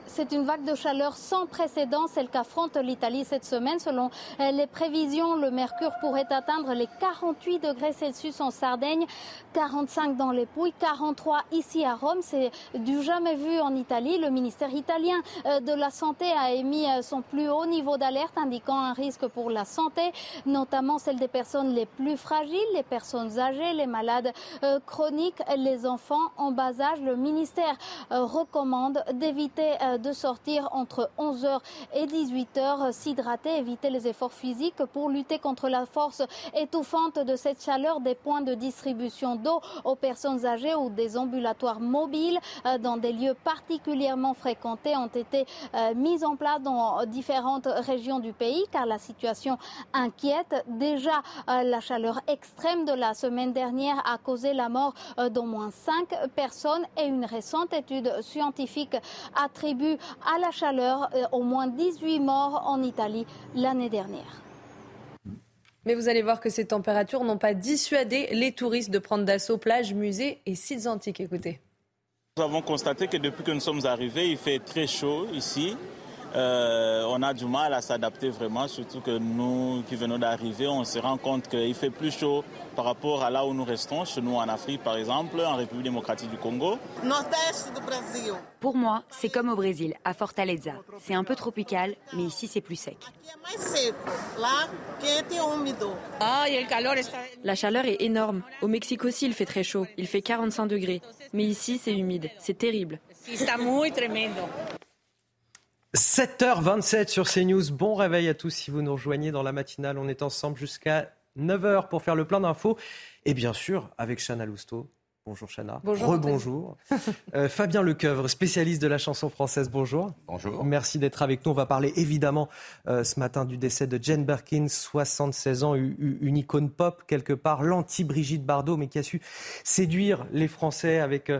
C'est une vague de chaleur sans précédent, celle qu'affronte l'Italie cette semaine. Selon euh, les prévisions, le mercure pourrait atteindre les 48 degrés Celsius en Sardaigne, 45 dans les Pouilles, 43 ici à Rome. C'est du jamais vu en Italie. Le ministère italien euh, de la Santé a émis euh, son plus haut niveau d'alerte, indiquant un risque pour la santé, notamment celle des personnes les plus fragiles, les personnes âgées, les malades chroniques, les enfants en bas âge. Le ministère recommande d'éviter de sortir entre 11h et 18h, s'hydrater, éviter les efforts physiques pour lutter contre la force étouffante de cette chaleur des points de distribution d'eau aux personnes âgées ou des ambulatoires mobiles euh, dans des lieux particulièrement fréquentés ont été euh, mis en place dans différentes régions du pays car la situation inquiète. Déjà, euh, la chaleur extrême de la semaine dernière a causé la mort d'au moins cinq personnes et une récente étude scientifique attribue à la chaleur euh, au moins 18 morts en Italie l'année dernière. Mais vous allez voir que ces températures n'ont pas dissuadé les touristes de prendre d'assaut plages, musées et sites antiques. Écoutez. Nous avons constaté que depuis que nous sommes arrivés, il fait très chaud ici. Euh, on a du mal à s'adapter vraiment, surtout que nous qui venons d'arriver, on se rend compte qu'il fait plus chaud par rapport à là où nous restons, chez nous en Afrique par exemple, en République démocratique du Congo. Pour moi, c'est comme au Brésil, à Fortaleza. C'est un peu tropical, mais ici c'est plus sec. La chaleur est énorme. Au Mexique aussi, il fait très chaud. Il fait 45 degrés. Mais ici, c'est humide. C'est terrible. 7h27 sur CNews. Bon réveil à tous si vous nous rejoignez dans la matinale. On est ensemble jusqu'à 9h pour faire le plein d'infos. Et bien sûr, avec Chana Lousteau. Bonjour Chana. Bonjour. Rebonjour. euh, Fabien Lecoeuvre, spécialiste de la chanson française. Bonjour. Bonjour. Merci d'être avec nous. On va parler évidemment euh, ce matin du décès de Jane Birkin, 76 ans, une icône pop quelque part, l'anti-Brigitte Bardot, mais qui a su séduire les Français avec euh,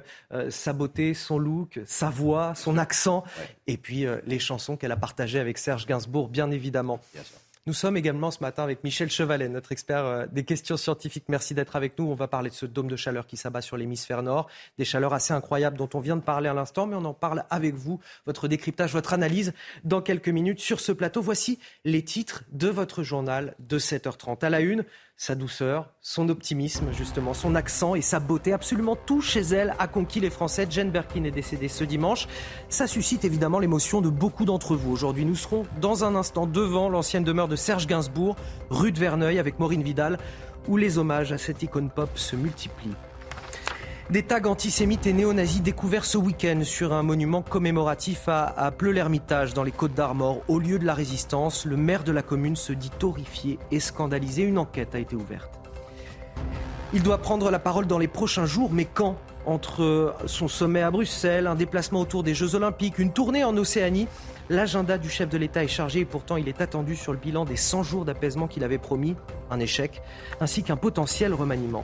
sa beauté, son look, sa voix, son accent, et puis euh, les chansons qu'elle a partagées avec Serge Gainsbourg, bien évidemment. Bien sûr. Nous sommes également ce matin avec Michel Chevalet, notre expert euh, des questions scientifiques. Merci d'être avec nous. On va parler de ce dôme de chaleur qui s'abat sur l'hémisphère nord. Des chaleurs assez incroyables dont on vient de parler à l'instant, mais on en parle avec vous. Votre décryptage, votre analyse dans quelques minutes sur ce plateau. Voici les titres de votre journal de 7h30. À la une, sa douceur, son optimisme, justement, son accent et sa beauté. Absolument tout chez elle a conquis les Français. Jane Birkin est décédée ce dimanche. Ça suscite évidemment l'émotion de beaucoup d'entre vous. Aujourd'hui, nous serons dans un instant devant l'ancienne demeure de Serge Gainsbourg, rue de Verneuil, avec Maureen Vidal, où les hommages à cette icône pop se multiplient. Des tags antisémites et néo-nazis découverts ce week-end sur un monument commémoratif à, Pleu-l'Hermitage dans les Côtes d'Armor. Au lieu de la résistance, le maire de la commune se dit horrifié et scandalisé. Une enquête a été ouverte. Il doit prendre la parole dans les prochains jours, mais quand? Entre son sommet à Bruxelles, un déplacement autour des Jeux Olympiques, une tournée en Océanie, l'agenda du chef de l'État est chargé et pourtant il est attendu sur le bilan des 100 jours d'apaisement qu'il avait promis, un échec, ainsi qu'un potentiel remaniement.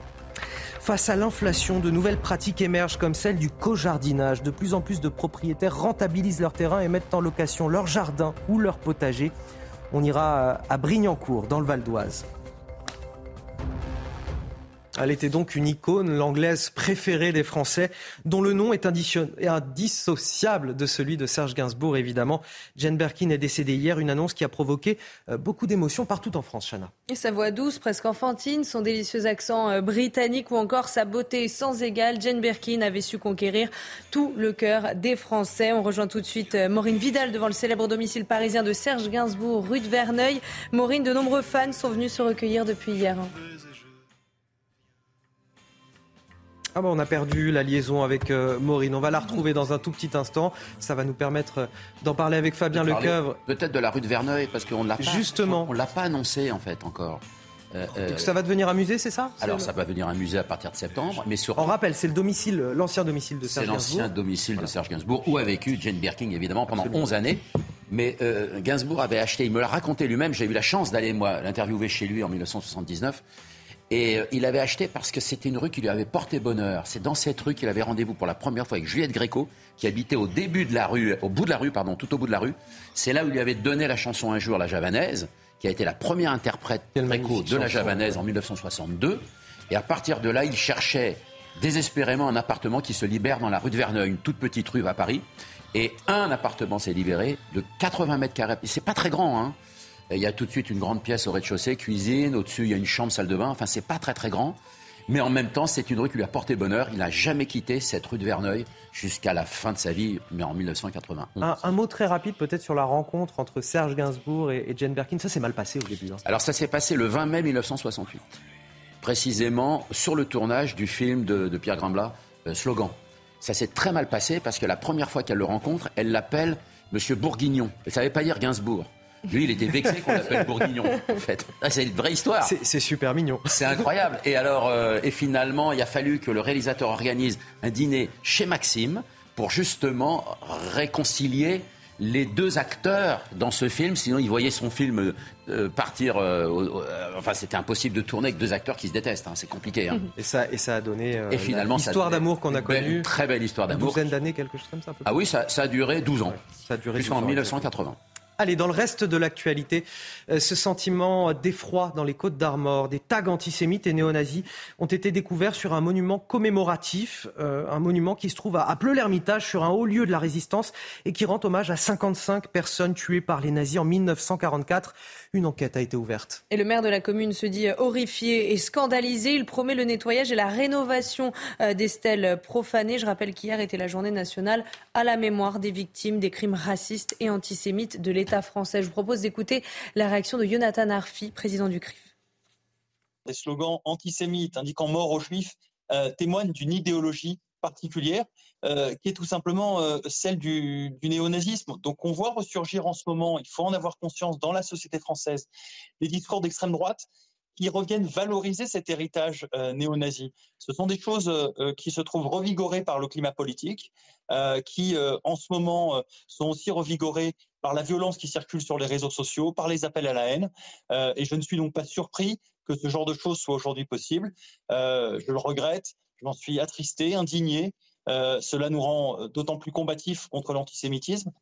Face à l'inflation, de nouvelles pratiques émergent comme celle du co-jardinage. De plus en plus de propriétaires rentabilisent leur terrain et mettent en location leur jardin ou leur potager. On ira à Brignancourt, dans le Val d'Oise. Elle était donc une icône, l'anglaise préférée des Français, dont le nom est indissociable de celui de Serge Gainsbourg, évidemment. Jane Birkin est décédée hier, une annonce qui a provoqué euh, beaucoup d'émotions partout en France, Chana. Et sa voix douce, presque enfantine, son délicieux accent euh, britannique ou encore sa beauté sans égale, Jane Birkin avait su conquérir tout le cœur des Français. On rejoint tout de suite euh, Maureen Vidal devant le célèbre domicile parisien de Serge Gainsbourg, rue de Verneuil. Maureen, de nombreux fans sont venus se recueillir depuis hier. Ah bah on a perdu la liaison avec euh, Maureen. On va la retrouver dans un tout petit instant. Ça va nous permettre euh, d'en parler avec Fabien Lecoeuvre. Peut-être de la rue de Verneuil, parce qu'on l'a pas. Justement. On l'a pas annoncé en fait encore. Euh, euh, ça va devenir un musée, c'est ça? Alors ça va devenir un musée à partir de septembre, mais sur. On rappelle, c'est le domicile, l'ancien domicile de Serge Gainsbourg. C'est l'ancien domicile de Serge Gainsbourg, où a vécu Jane Birkin évidemment pendant 11 années. Mais Gainsbourg avait acheté, il me l'a raconté lui-même. J'ai eu la chance d'aller moi l'interviewer chez lui en 1979. Et il avait acheté parce que c'était une rue qui lui avait porté bonheur. C'est dans cette rue qu'il avait rendez-vous pour la première fois avec Juliette Gréco, qui habitait au début de la rue, au bout de la rue, pardon, tout au bout de la rue. C'est là où il lui avait donné la chanson Un jour, la javanaise, qui a été la première interprète Gréco de la javanaise en 1962. Et à partir de là, il cherchait désespérément un appartement qui se libère dans la rue de Verneuil, une toute petite rue à Paris. Et un appartement s'est libéré de 80 mètres carrés. C'est pas très grand, hein. Il y a tout de suite une grande pièce au rez-de-chaussée, cuisine. Au-dessus, il y a une chambre, salle de bain. Enfin, c'est pas très très grand. Mais en même temps, c'est une rue qui lui a porté bonheur. Il n'a jamais quitté cette rue de Verneuil jusqu'à la fin de sa vie, mais en 1981. Un, un, mot très rapide peut-être sur la rencontre entre Serge Gainsbourg et, et Jane Birkin. Ça s'est mal passé au début. Hein. Alors ça s'est passé le 20 mai 1968, précisément sur le tournage du film de, de Pierre Gramblat, euh, Slogan. Ça s'est très mal passé parce que la première fois qu'elle le rencontre, elle l'appelle Monsieur Bourguignon. Elle ne savait pas dire Gainsbourg. Lui, il était vexé qu'on l'appelle Bourguignon, en fait. Ah, c'est une vraie histoire. C'est super mignon. C'est incroyable. Et alors, euh, et finalement, il a fallu que le réalisateur organise un dîner chez Maxime pour justement réconcilier les deux acteurs dans ce film. Sinon, il voyait son film euh, partir. Euh, euh, enfin, c'était impossible de tourner avec deux acteurs qui se détestent. Hein. C'est compliqué. Hein. Et ça, et ça a donné et finalement, l'histoire d'amour qu'on a connue. Très belle histoire d'amour. Une douzaine d'années, quelque chose comme ça. Ah oui, ça, ça, a duré 12 ans. Ça a duré jusqu'en 1980. Allez, dans le reste de l'actualité, ce sentiment d'effroi dans les Côtes d'Armor, des tags antisémites et néo-nazis ont été découverts sur un monument commémoratif, euh, un monument qui se trouve à, à Pleu-l'Hermitage, sur un haut lieu de la résistance et qui rend hommage à 55 personnes tuées par les nazis en 1944. Une enquête a été ouverte. Et le maire de la commune se dit horrifié et scandalisé. Il promet le nettoyage et la rénovation des stèles profanées. Je rappelle qu'hier était la journée nationale à la mémoire des victimes des crimes racistes et antisémites de l'État français. Je vous propose d'écouter la réaction de Jonathan Arfi, président du CRIF. Des slogans antisémites indiquant mort aux juifs euh, témoignent d'une idéologie particulière euh, qui est tout simplement euh, celle du, néonazisme. Donc on voit ressurgir en ce moment, il faut en avoir conscience dans la société française, des discours d'extrême droite qui reviennent valoriser cet héritage euh, néo-nazi. Ce sont des choses euh, qui se trouvent revigorées par le climat politique, euh, qui en ce moment sont aussi revigorées par la violence qui circule sur les réseaux sociaux, par les appels à la haine. et je ne suis donc pas surpris que ce genre de choses soit aujourd'hui possible. je le regrette, je m'en suis attristé, indigné. cela nous rend d'autant plus combatifs contre l'antisémitisme.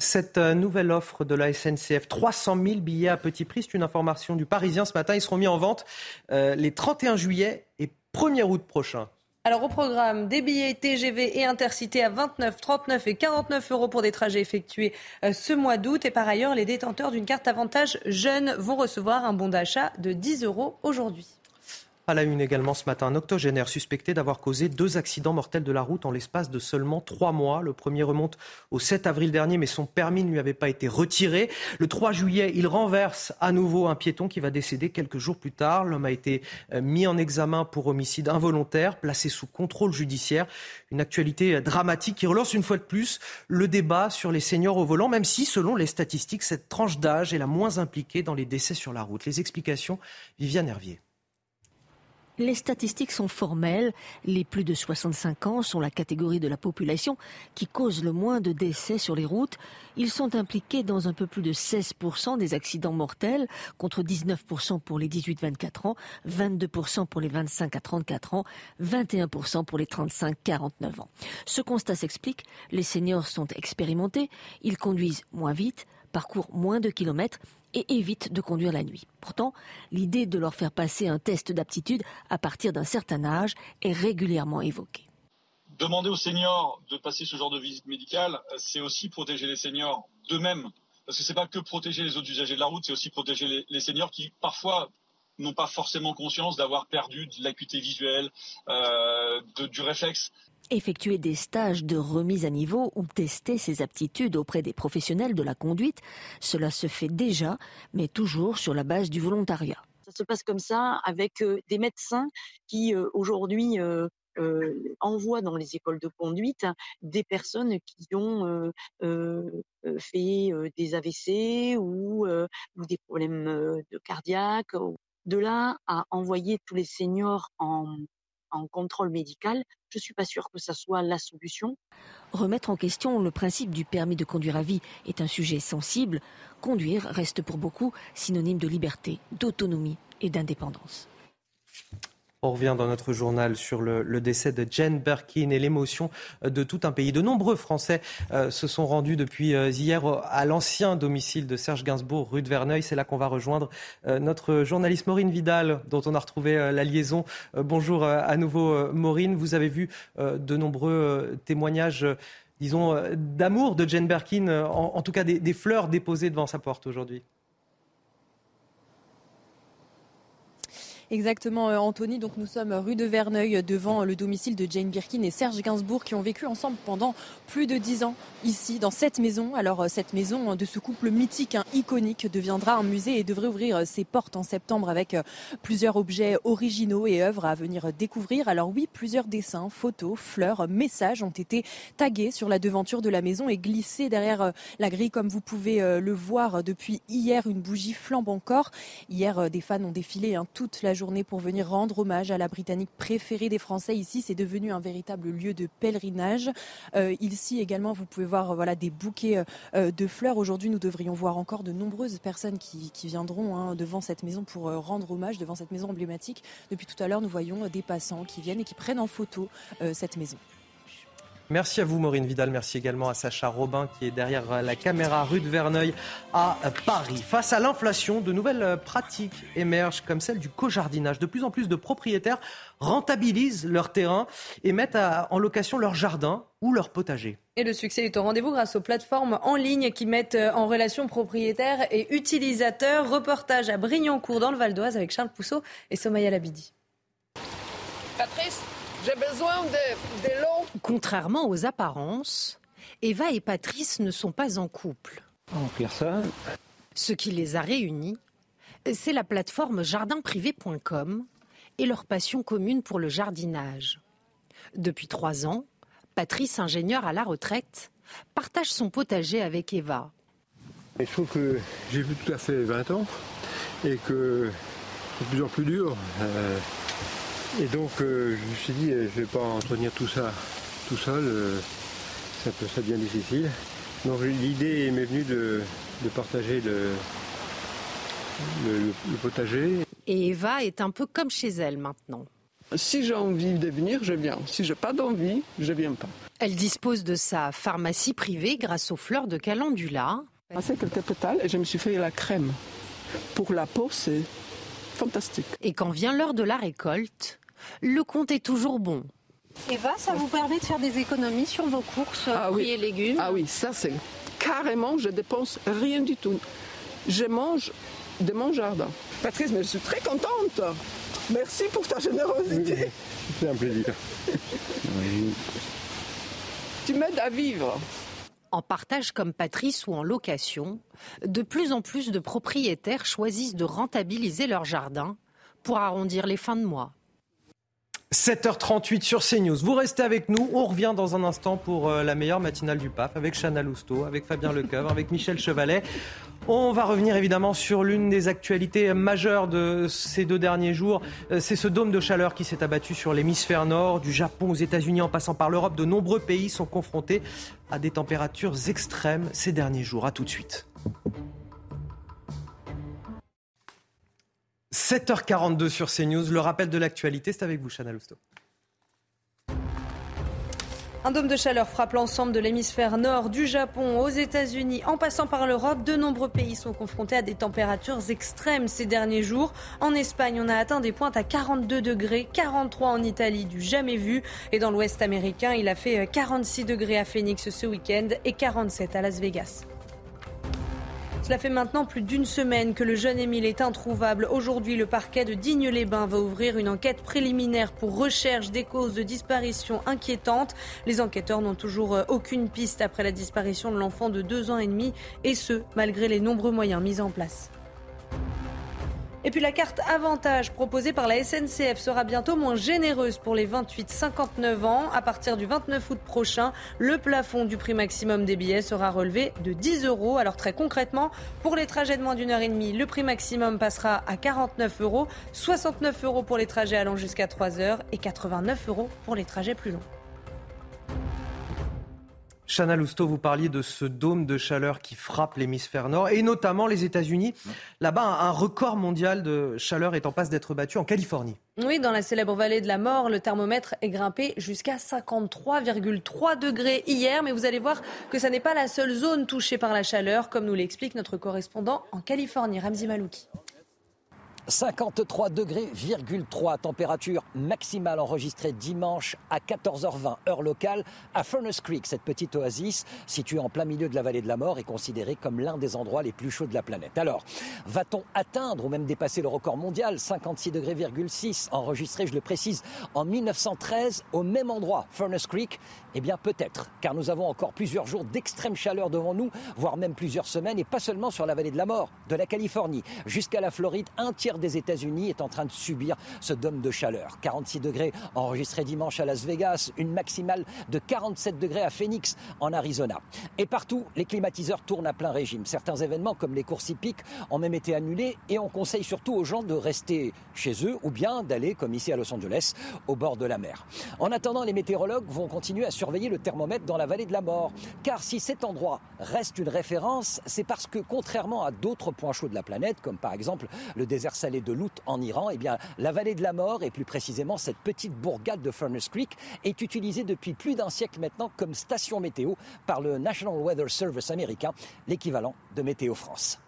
Cette euh, nouvelle offre de la SNCF, 300 000 billets à petit prix, c'est une information du Parisien ce matin. Ils seront mis en vente euh, les 31 juillet et 1er août prochains. Alors au programme, des billets TGV et Intercité à 29, 39 et 49 euros pour des trajets effectués euh, ce mois d'août. Et par ailleurs, les détenteurs d'une carte avantage jeune vont recevoir un bon d'achat de 10 euros aujourd'hui. À la une également ce matin, un octogénaire suspecté d'avoir causé deux accidents mortels de la route en l'espace de seulement trois mois. Le premier remonte au 7 avril dernier, mais son permis ne lui avait pas été retiré. Le 3 juillet, il renverse à nouveau un piéton qui va décéder quelques jours plus tard. L'homme a été euh, mis en examen pour homicide involontaire, placé sous contrôle judiciaire. Une actualité dramatique qui relance une fois de plus le débat sur les seniors au volant, même si, selon les statistiques, cette tranche d'âge est la moins impliquée dans les décès sur la route. Les explications, Viviane Hervier. Les statistiques sont formelles. Les plus de 65 ans sont la catégorie de la population qui cause le moins de décès sur les routes. Ils sont impliqués dans un peu plus de 16% des accidents mortels, contre 19% pour les 18-24 ans, 22% pour les 25 à 34 ans, 21% pour les 35-49 ans. Ce constat s'explique. Les seniors sont expérimentés. Ils conduisent moins vite, parcourent moins de kilomètres et évitent de conduire la nuit. Pourtant, l'idée de leur faire passer un test d'aptitude à partir d'un certain âge est régulièrement évoquée. Demander aux seniors de passer ce genre de visite médicale, c'est aussi protéger les seniors d'eux-mêmes. Parce que ce n'est pas que protéger les autres usagers de la route, c'est aussi protéger les, seniors qui parfois n'ont pas forcément conscience d'avoir perdu de l'acuité visuelle, euh, du réflexe effectuer des stages de remise à niveau ou tester ses aptitudes auprès des professionnels de la conduite. Cela se fait déjà, mais toujours sur la base du volontariat. Ça se passe comme ça avec euh, des médecins qui euh, aujourd'hui euh, envoient dans les écoles de conduite des personnes qui ont fait des AVC ou, ou des problèmes de cardiaque. De là à envoyer tous les seniors en, contrôle médical, je ne suis pas sûre que ça soit la solution. Remettre en question le principe du permis de conduire à vie est un sujet sensible. Conduire reste pour beaucoup synonyme de liberté, d'autonomie et d'indépendance. On revient dans notre journal sur le, décès de Jane Birkin et l'émotion de tout un pays. De nombreux Français euh, se sont rendus depuis euh, hier à l'ancien domicile de Serge Gainsbourg, rue de Verneuil. C'est là qu'on va rejoindre euh, notre journaliste Maureen Vidal, dont on a retrouvé la liaison. bonjour à nouveau, Maureen. Vous avez vu de nombreux témoignages disons, d'amour de Jane Birkin, en, tout cas des fleurs déposées devant sa porte aujourd'hui. Exactement, euh, Anthony. Donc nous sommes rue de Verneuil devant le domicile de Jane Birkin et Serge Gainsbourg qui ont vécu ensemble pendant plus de dix ans ici, dans cette maison. Alors euh, cette maison de ce couple mythique, hein, iconique, deviendra un musée et devrait ouvrir euh, ses portes en septembre avec plusieurs objets originaux et œuvres à venir découvrir. Alors oui, plusieurs dessins, photos, fleurs, messages ont été tagués sur la devanture de la maison et glissés derrière la grille comme vous pouvez le voir depuis hier. Une bougie flambe encore. Hier, des fans ont défilé hein, toute la pour venir rendre hommage à la Britannique préférée des Français. Ici, c'est devenu un véritable lieu de pèlerinage. Euh, ici également, vous pouvez voir voilà, des bouquets euh, de fleurs. Aujourd'hui, nous devrions voir encore de nombreuses personnes qui, viendront hein, devant cette maison pour euh, rendre hommage, devant cette maison emblématique. Depuis tout à l'heure, nous voyons des passants qui viennent et qui prennent en photo cette maison. Merci à vous, Maureen Vidal. Merci également à Sacha Robin qui est derrière la caméra rue de Verneuil à Paris. Face à l'inflation, de nouvelles pratiques émergent comme celle du co-jardinage. De plus en plus de propriétaires rentabilisent leur terrain et mettent en location leur jardin ou leur potager. Et le succès est au rendez-vous grâce aux plateformes en ligne qui mettent en relation propriétaires et utilisateurs. Reportage à Brignancourt dans le Val d'Oise avec Charles Pousseau et Somaya Labidi. Patrice j'ai besoin de, l'eau. Contrairement aux apparences, Eva et Patrice ne sont pas en couple. ça. Ce qui les a réunis, c'est la plateforme jardinprivé.com et leur passion commune pour le jardinage. Depuis trois ans, Patrice, ingénieur à la retraite, partage son potager avec Eva. je trouve que j'ai vu tout à fait 20 ans et que c'est de plus en plus dur. Euh, et donc euh, je me suis dit, euh, je ne vais pas entretenir tout ça tout seul, euh, ça, peut, ça devient difficile. Donc l'idée m'est venue de, partager le, le, potager. Et Eva est un peu comme chez elle maintenant. Si j'ai envie de venir, je viens. Si j'ai pas d'envie, je viens pas. Elle dispose de sa pharmacie privée grâce aux fleurs de calendula. J'ai passé quelques pétales et je me suis fait la crème. Pour la peau, c'est fantastique. Et quand vient l'heure de la récolte, le compte est toujours bon. Eva, ça vous permet de faire des économies sur vos courses ah, fruits oui. et légumes Ah oui, ça c'est carrément, je dépense rien du tout. Je mange de mon jardin. Patrice, mais je suis très contente. Merci pour ta générosité. C'est un plaisir. Tu m'aides à vivre. En partage comme Patrice ou en location, de plus en plus de propriétaires choisissent de rentabiliser leur jardin pour arrondir les fins de mois. 7h38 sur CNews. Vous restez avec nous. On revient dans un instant pour euh, la meilleure matinale du PAF avec Chana Lousteau, avec Fabien Lecoeuvre, avec Michel Chevalet. On va revenir évidemment sur l'une des actualités majeures de ces deux derniers jours. Euh, C'est ce dôme de chaleur qui s'est abattu sur l'hémisphère nord, du Japon aux États-Unis en passant par l'Europe. De nombreux pays sont confrontés à des températures extrêmes ces derniers jours. À tout de suite. 7h42 sur CNews. Le rappel de l'actualité, c'est avec vous, Chana Lousteau. Un dôme de chaleur frappe l'ensemble de l'hémisphère nord, du Japon aux États-Unis, en passant par l'Europe. De nombreux pays sont confrontés à des températures extrêmes ces derniers jours. En Espagne, on a atteint des pointes à 42 degrés, 43 en Italie, du jamais vu. Et dans l'Ouest américain, il a fait 46 degrés à Phoenix ce week-end et 47 à Las Vegas. Cela fait maintenant plus d'une semaine que le jeune Émile est introuvable. Aujourd'hui, le parquet de Digne-les-Bains va ouvrir une enquête préliminaire pour recherche des causes de disparition inquiétantes. Les enquêteurs n'ont toujours aucune piste après la disparition de l'enfant de deux ans et demi, et ce, malgré les nombreux moyens mis en place. Et puis la carte avantage proposée par la SNCF sera bientôt moins généreuse pour les 28-59 ans. À partir du 29 août prochain, le plafond du prix maximum des billets sera relevé de 10 euros. Alors très concrètement, pour les trajets de moins d'une heure et demie, le prix maximum passera à 49 euros, 69 euros pour les trajets allant jusqu'à 3 heures et 89 euros pour les trajets plus longs. Chana Lousteau, vous parliez de ce dôme de chaleur qui frappe l'hémisphère nord et notamment les États-Unis. Là-bas, un record mondial de chaleur est en passe d'être battu en Californie. Oui, dans la célèbre vallée de la mort, le thermomètre est grimpé jusqu'à 53,3 degrés hier. Mais vous allez voir que ça n'est pas la seule zone touchée par la chaleur, comme nous l'explique notre correspondant en Californie, Ramzi Malouki. 53 degrés, 3 température maximale enregistrée dimanche à 14h20 heure locale à Furnace Creek. Cette petite oasis située en plein milieu de la vallée de la mort est considérée comme l'un des endroits les plus chauds de la planète. Alors, va-t-on atteindre ou même dépasser le record mondial? 56 degrés, 6 enregistré, je le précise, en 1913 au même endroit, Furnace Creek Eh bien peut-être, car nous avons encore plusieurs jours d'extrême chaleur devant nous, voire même plusieurs semaines, et pas seulement sur la vallée de la mort, de la Californie jusqu'à la Floride, un tiers des États-Unis est en train de subir ce dôme de chaleur. 46 degrés enregistrés dimanche à Las Vegas, une maximale de 47 degrés à Phoenix en Arizona. Et partout, les climatiseurs tournent à plein régime. Certains événements comme les courses hippiques ont même été annulés et on conseille surtout aux gens de rester chez eux ou bien d'aller, comme ici à Los Angeles, au bord de la mer. En attendant, les météorologues vont continuer à surveiller le thermomètre dans la vallée de la mort. Car si cet endroit reste une référence, c'est parce que contrairement à d'autres points chauds de la planète, comme par exemple le désert salé de Lout en Iran, eh bien, la vallée de la mort, et plus précisément cette petite bourgade de Furnace Creek, est utilisée depuis plus d'un siècle maintenant comme station météo par le National Weather Service américain, l'équivalent de Météo France.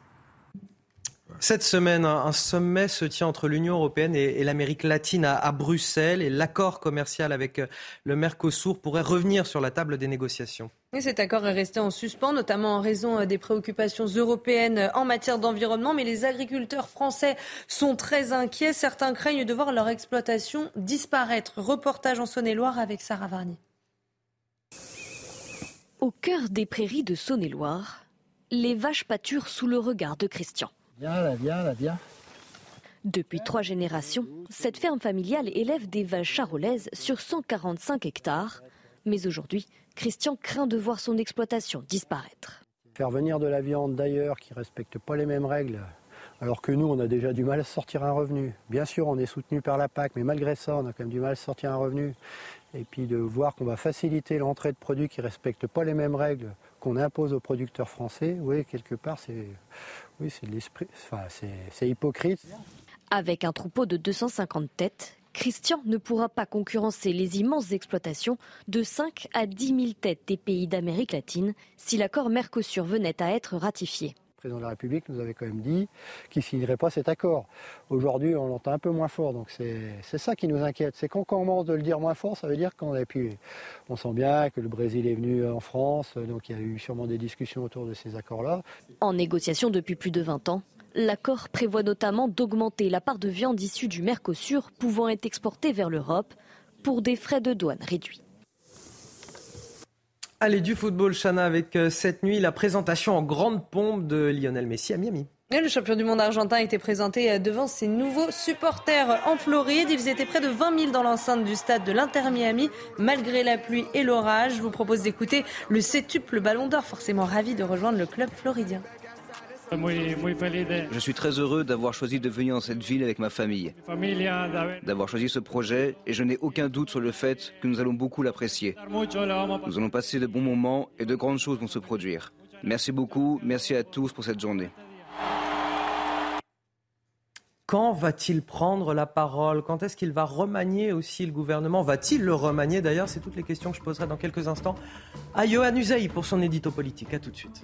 Cette semaine, un sommet se tient entre l'Union européenne et, l'Amérique latine à, Bruxelles et l'accord commercial avec le Mercosur pourrait revenir sur la table des négociations. Et cet accord est resté en suspens, notamment en raison des préoccupations européennes en matière d'environnement. Mais les agriculteurs français sont très inquiets. Certains craignent de voir leur exploitation disparaître. Reportage en Saône-et-Loire avec Sarah Varny. Au cœur des prairies de Saône-et-Loire, les vaches pâturent sous le regard de Christian. Viens là, viens là, viens. Depuis trois générations, cette ferme familiale élève des vaches charolaises sur 145 hectares. Mais aujourd'hui, Christian craint de voir son exploitation disparaître. Faire venir de la viande d'ailleurs qui ne respecte pas les mêmes règles, alors que nous, on a déjà du mal à sortir un revenu. Bien sûr, on est soutenu par la PAC, mais malgré ça, on a quand même du mal à sortir un revenu. Et puis de voir qu'on va faciliter l'entrée de produits qui ne respectent pas les mêmes règles qu'on impose aux producteurs français, oui, quelque part, c'est oui, c'est de l'esprit, enfin, c'est hypocrite. Avec un troupeau de 250 têtes, Christian ne pourra pas concurrencer les immenses exploitations de 5 à 10 000 têtes des pays d'Amérique latine si l'accord Mercosur venait à être ratifié. Président de la République nous avait quand même dit qu'il ne signerait pas cet accord. Aujourd'hui, on l'entend un peu moins fort, donc c'est ça qui nous inquiète. C'est qu'on commence de le dire moins fort, ça veut dire qu'on a pu. On sent bien que le Brésil est venu en France, donc il y a eu sûrement des discussions autour de ces accords-là. En négociation depuis plus de 20 ans, l'accord prévoit notamment d'augmenter la part de viande issue du Mercosur pouvant être exportée vers l'Europe pour des frais de douane réduits. Allez, du football, Chana, avec euh, cette nuit la présentation en grande pompe de Lionel Messi à Miami. le champion du monde argentin a été présenté euh, devant ses nouveaux supporters en Floride. Ils étaient près de 20 000 dans l'enceinte du stade de l'Inter Miami, malgré la pluie et l'orage. Je vous propose d'écouter le septuple ballon d'or, forcément ravi de rejoindre le club floridien. Je suis très heureux d'avoir choisi de venir dans cette ville avec ma famille, d'avoir choisi ce projet et je n'ai aucun doute sur le fait que nous allons beaucoup l'apprécier. Nous allons passer de bons moments et de grandes choses vont se produire. Merci beaucoup, merci à tous pour cette journée. Quand va-t-il prendre la parole? Quand est-ce qu'il va remanier aussi le gouvernement? Va-t-il le remanier? D'ailleurs, c'est toutes les questions que je poserai dans quelques instants à Johan Usaï pour son édito politique. A tout de suite.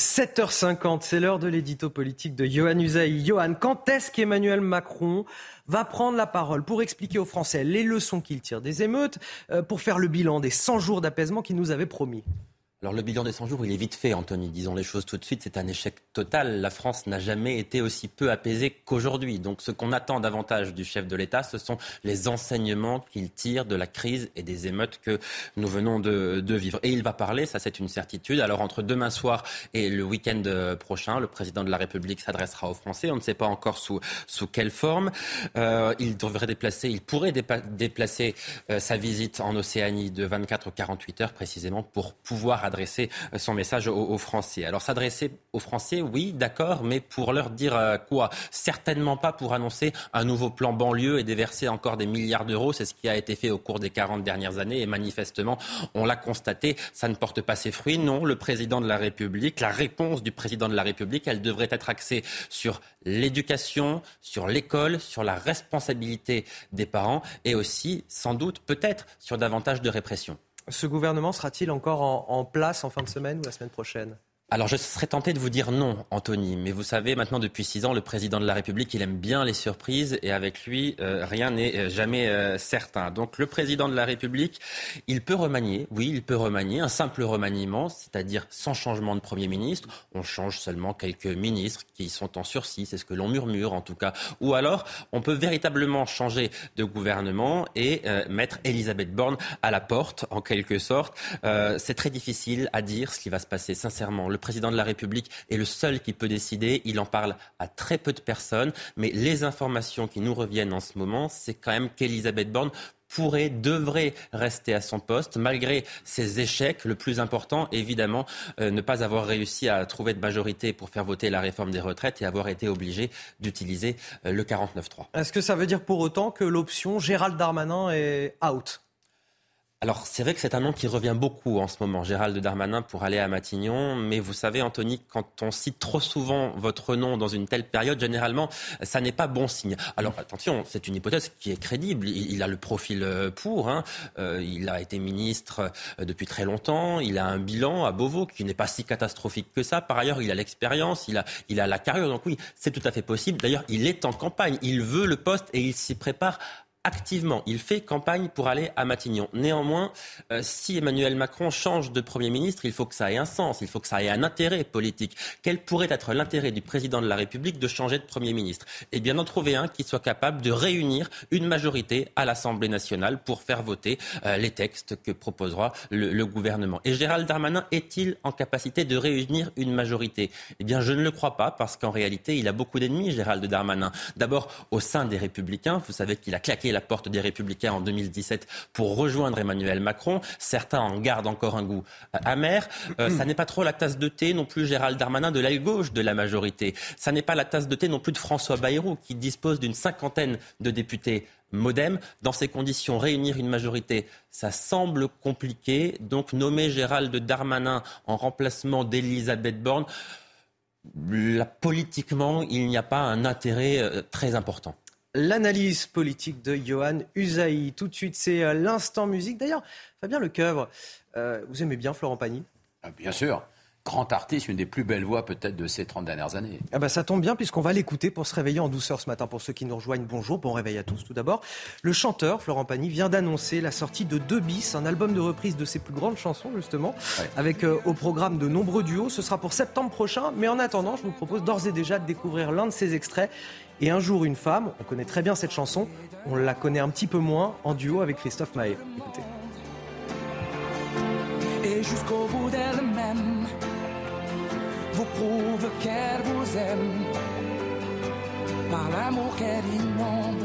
7h50, c'est l'heure de l'édito politique de Johan Usaï. Johan, quand est-ce qu'Emmanuel Macron va prendre la parole pour expliquer aux Français les leçons qu'il tire des émeutes, euh, pour faire le bilan des 100 jours d'apaisement qu'il nous avait promis? Alors le bilan des 100 jours, il est vite fait, Anthony. Disons les choses tout de suite, c'est un échec total. La France n'a jamais été aussi peu apaisée qu'aujourd'hui. Donc ce qu'on attend davantage du chef de l'État, ce sont les enseignements qu'il tire de la crise et des émeutes que nous venons de, vivre. Et il va parler, ça c'est une certitude. Alors entre demain soir et le week-end prochain, le président de la République s'adressera aux Français. On ne sait pas encore sous, sous quelle forme. Euh, il devrait déplacer, il pourrait déplacer euh, sa visite en Océanie de 24 ou 48 heures précisément pour pouvoir adresser euh, son message aux, Français. Alors s'adresser aux Français, oui, d'accord, mais pour leur dire euh, quoi? Certainement pas pour annoncer un nouveau plan banlieue et déverser encore des milliards d'euros. C'est ce qui a été fait au cours des 40 dernières années et manifestement, on l'a constaté, ça ne porte pas ses fruits. Non, le président de la République, la réponse du président de la République, elle devrait être axée sur l'éducation, sur l'école, sur la responsabilité des parents et aussi, sans doute, peut-être, sur davantage de répression. Ce gouvernement sera-t-il encore en, place en fin de semaine ou la semaine prochaine? Alors je serais tenté de vous dire non, Anthony, mais vous savez, maintenant depuis six ans, le président de la République, il aime bien les surprises et avec lui, euh, rien n'est euh, jamais euh, certain. Donc le président de la République, il peut remanier, oui, il peut remanier, un simple remaniement, c'est-à-dire sans changement de Premier ministre. On change seulement quelques ministres qui sont en sursis, c'est ce que l'on murmure en tout cas. Ou alors, on peut véritablement changer de gouvernement et mettre Elisabeth Borne à la porte, en quelque sorte. c'est très difficile à dire ce qui va se passer, sincèrement président de la République est le seul qui peut décider. Il en parle à très peu de personnes. Mais les informations qui nous reviennent en ce moment, c'est quand même qu'Elisabeth Borne pourrait, devrait rester à son poste, malgré ses échecs. Le plus important, évidemment, euh, ne pas avoir réussi à trouver de majorité pour faire voter la réforme des retraites et avoir été obligé d'utiliser euh, le 49-3. Est-ce que ça veut dire pour autant que l'option Gérald Darmanin est out? Alors c'est vrai que c'est un nom qui revient beaucoup en ce moment, Gérald Darmanin, pour aller à Matignon. Mais vous savez, Anthony, quand on cite trop souvent votre nom dans une telle période, généralement, ça n'est pas bon signe. Alors attention, c'est une hypothèse qui est crédible. Il, a le profil euh, pour. Hein. Euh, il a été ministre euh, depuis très longtemps. Il a un bilan à Beauvau qui n'est pas si catastrophique que ça. Par ailleurs, il a l'expérience, il a, il a la carrière. Donc oui, c'est tout à fait possible. D'ailleurs, il est en campagne. Il veut le poste et il s'y prépare activement. Il fait campagne pour aller à Matignon. Néanmoins, euh, si Emmanuel Macron change de Premier ministre, il faut que ça ait un sens, il faut que ça ait un intérêt politique. Quel pourrait être l'intérêt du président de la République de changer de Premier ministre? Eh bien, d'en trouver un qui soit capable de réunir une majorité à l'Assemblée nationale pour faire voter euh, les textes que proposera le, le gouvernement. Et Gérald Darmanin est-il en capacité de réunir une majorité? Eh bien, je ne le crois pas parce qu'en réalité, il a beaucoup d'ennemis, Gérald Darmanin. D'abord, au sein des Républicains, vous savez qu'il a claqué la porte des Républicains en 2017 pour rejoindre Emmanuel Macron. Certains en gardent encore un goût euh, amer. Euh, ça n'est pas trop la tasse de thé non plus Gérald Darmanin de l'aile gauche de la majorité. Ça n'est pas la tasse de thé non plus de François Bayrou qui dispose d'une cinquantaine de députés modem. Dans ces conditions, réunir une majorité, ça semble compliqué. Donc nommer Gérald Darmanin en remplacement d'Elisabeth Borne, politiquement, il n'y a pas un intérêt euh, très important. L'analyse politique de Johan Usaï. Tout de suite, c'est euh, l'instant musique. D'ailleurs, Fabien Lecoeuvre, euh, vous aimez bien Florent Pagny? Ah, Bien sûr grand artiste, une des plus belles voix peut-être de ces 30 dernières années. Ah bah ça tombe bien puisqu'on va l'écouter pour se réveiller en douceur ce matin. Pour ceux qui nous rejoignent, bonjour, bon réveil à tous tout d'abord. Le chanteur Florent Pagny vient d'annoncer la sortie de Deux bis, un album de reprise de ses plus grandes chansons justement, avec euh, au programme de nombreux duos. Ce sera pour septembre prochain, mais en attendant, je vous propose d'ores et déjà de découvrir l'un de ses extraits. Et un jour une femme, on connaît très bien cette chanson, on la connaît un petit peu moins en duo avec Christophe Maé. Écoutez. Et jusqu'au bout d'elle-même vous prouve qu'elle vous aime par l'amour qu'elle inonde,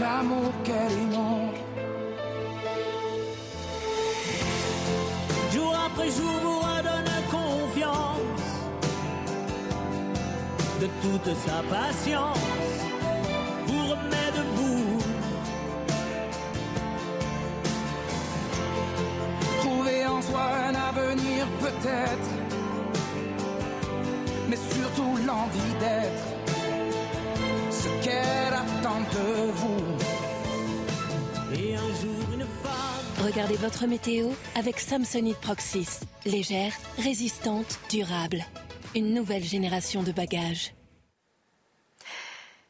l'amour qu'elle inonde. Jour après jour vous de toute sa patience, vous remet debout. Trouver en soi un avenir peut-être mais surtout l'envie d'être ce qu'elle attend de vous. Et un jour, une femme. Regardez votre météo avec Samsonite Proxys. Légère, résistante, durable. Une nouvelle génération de bagages.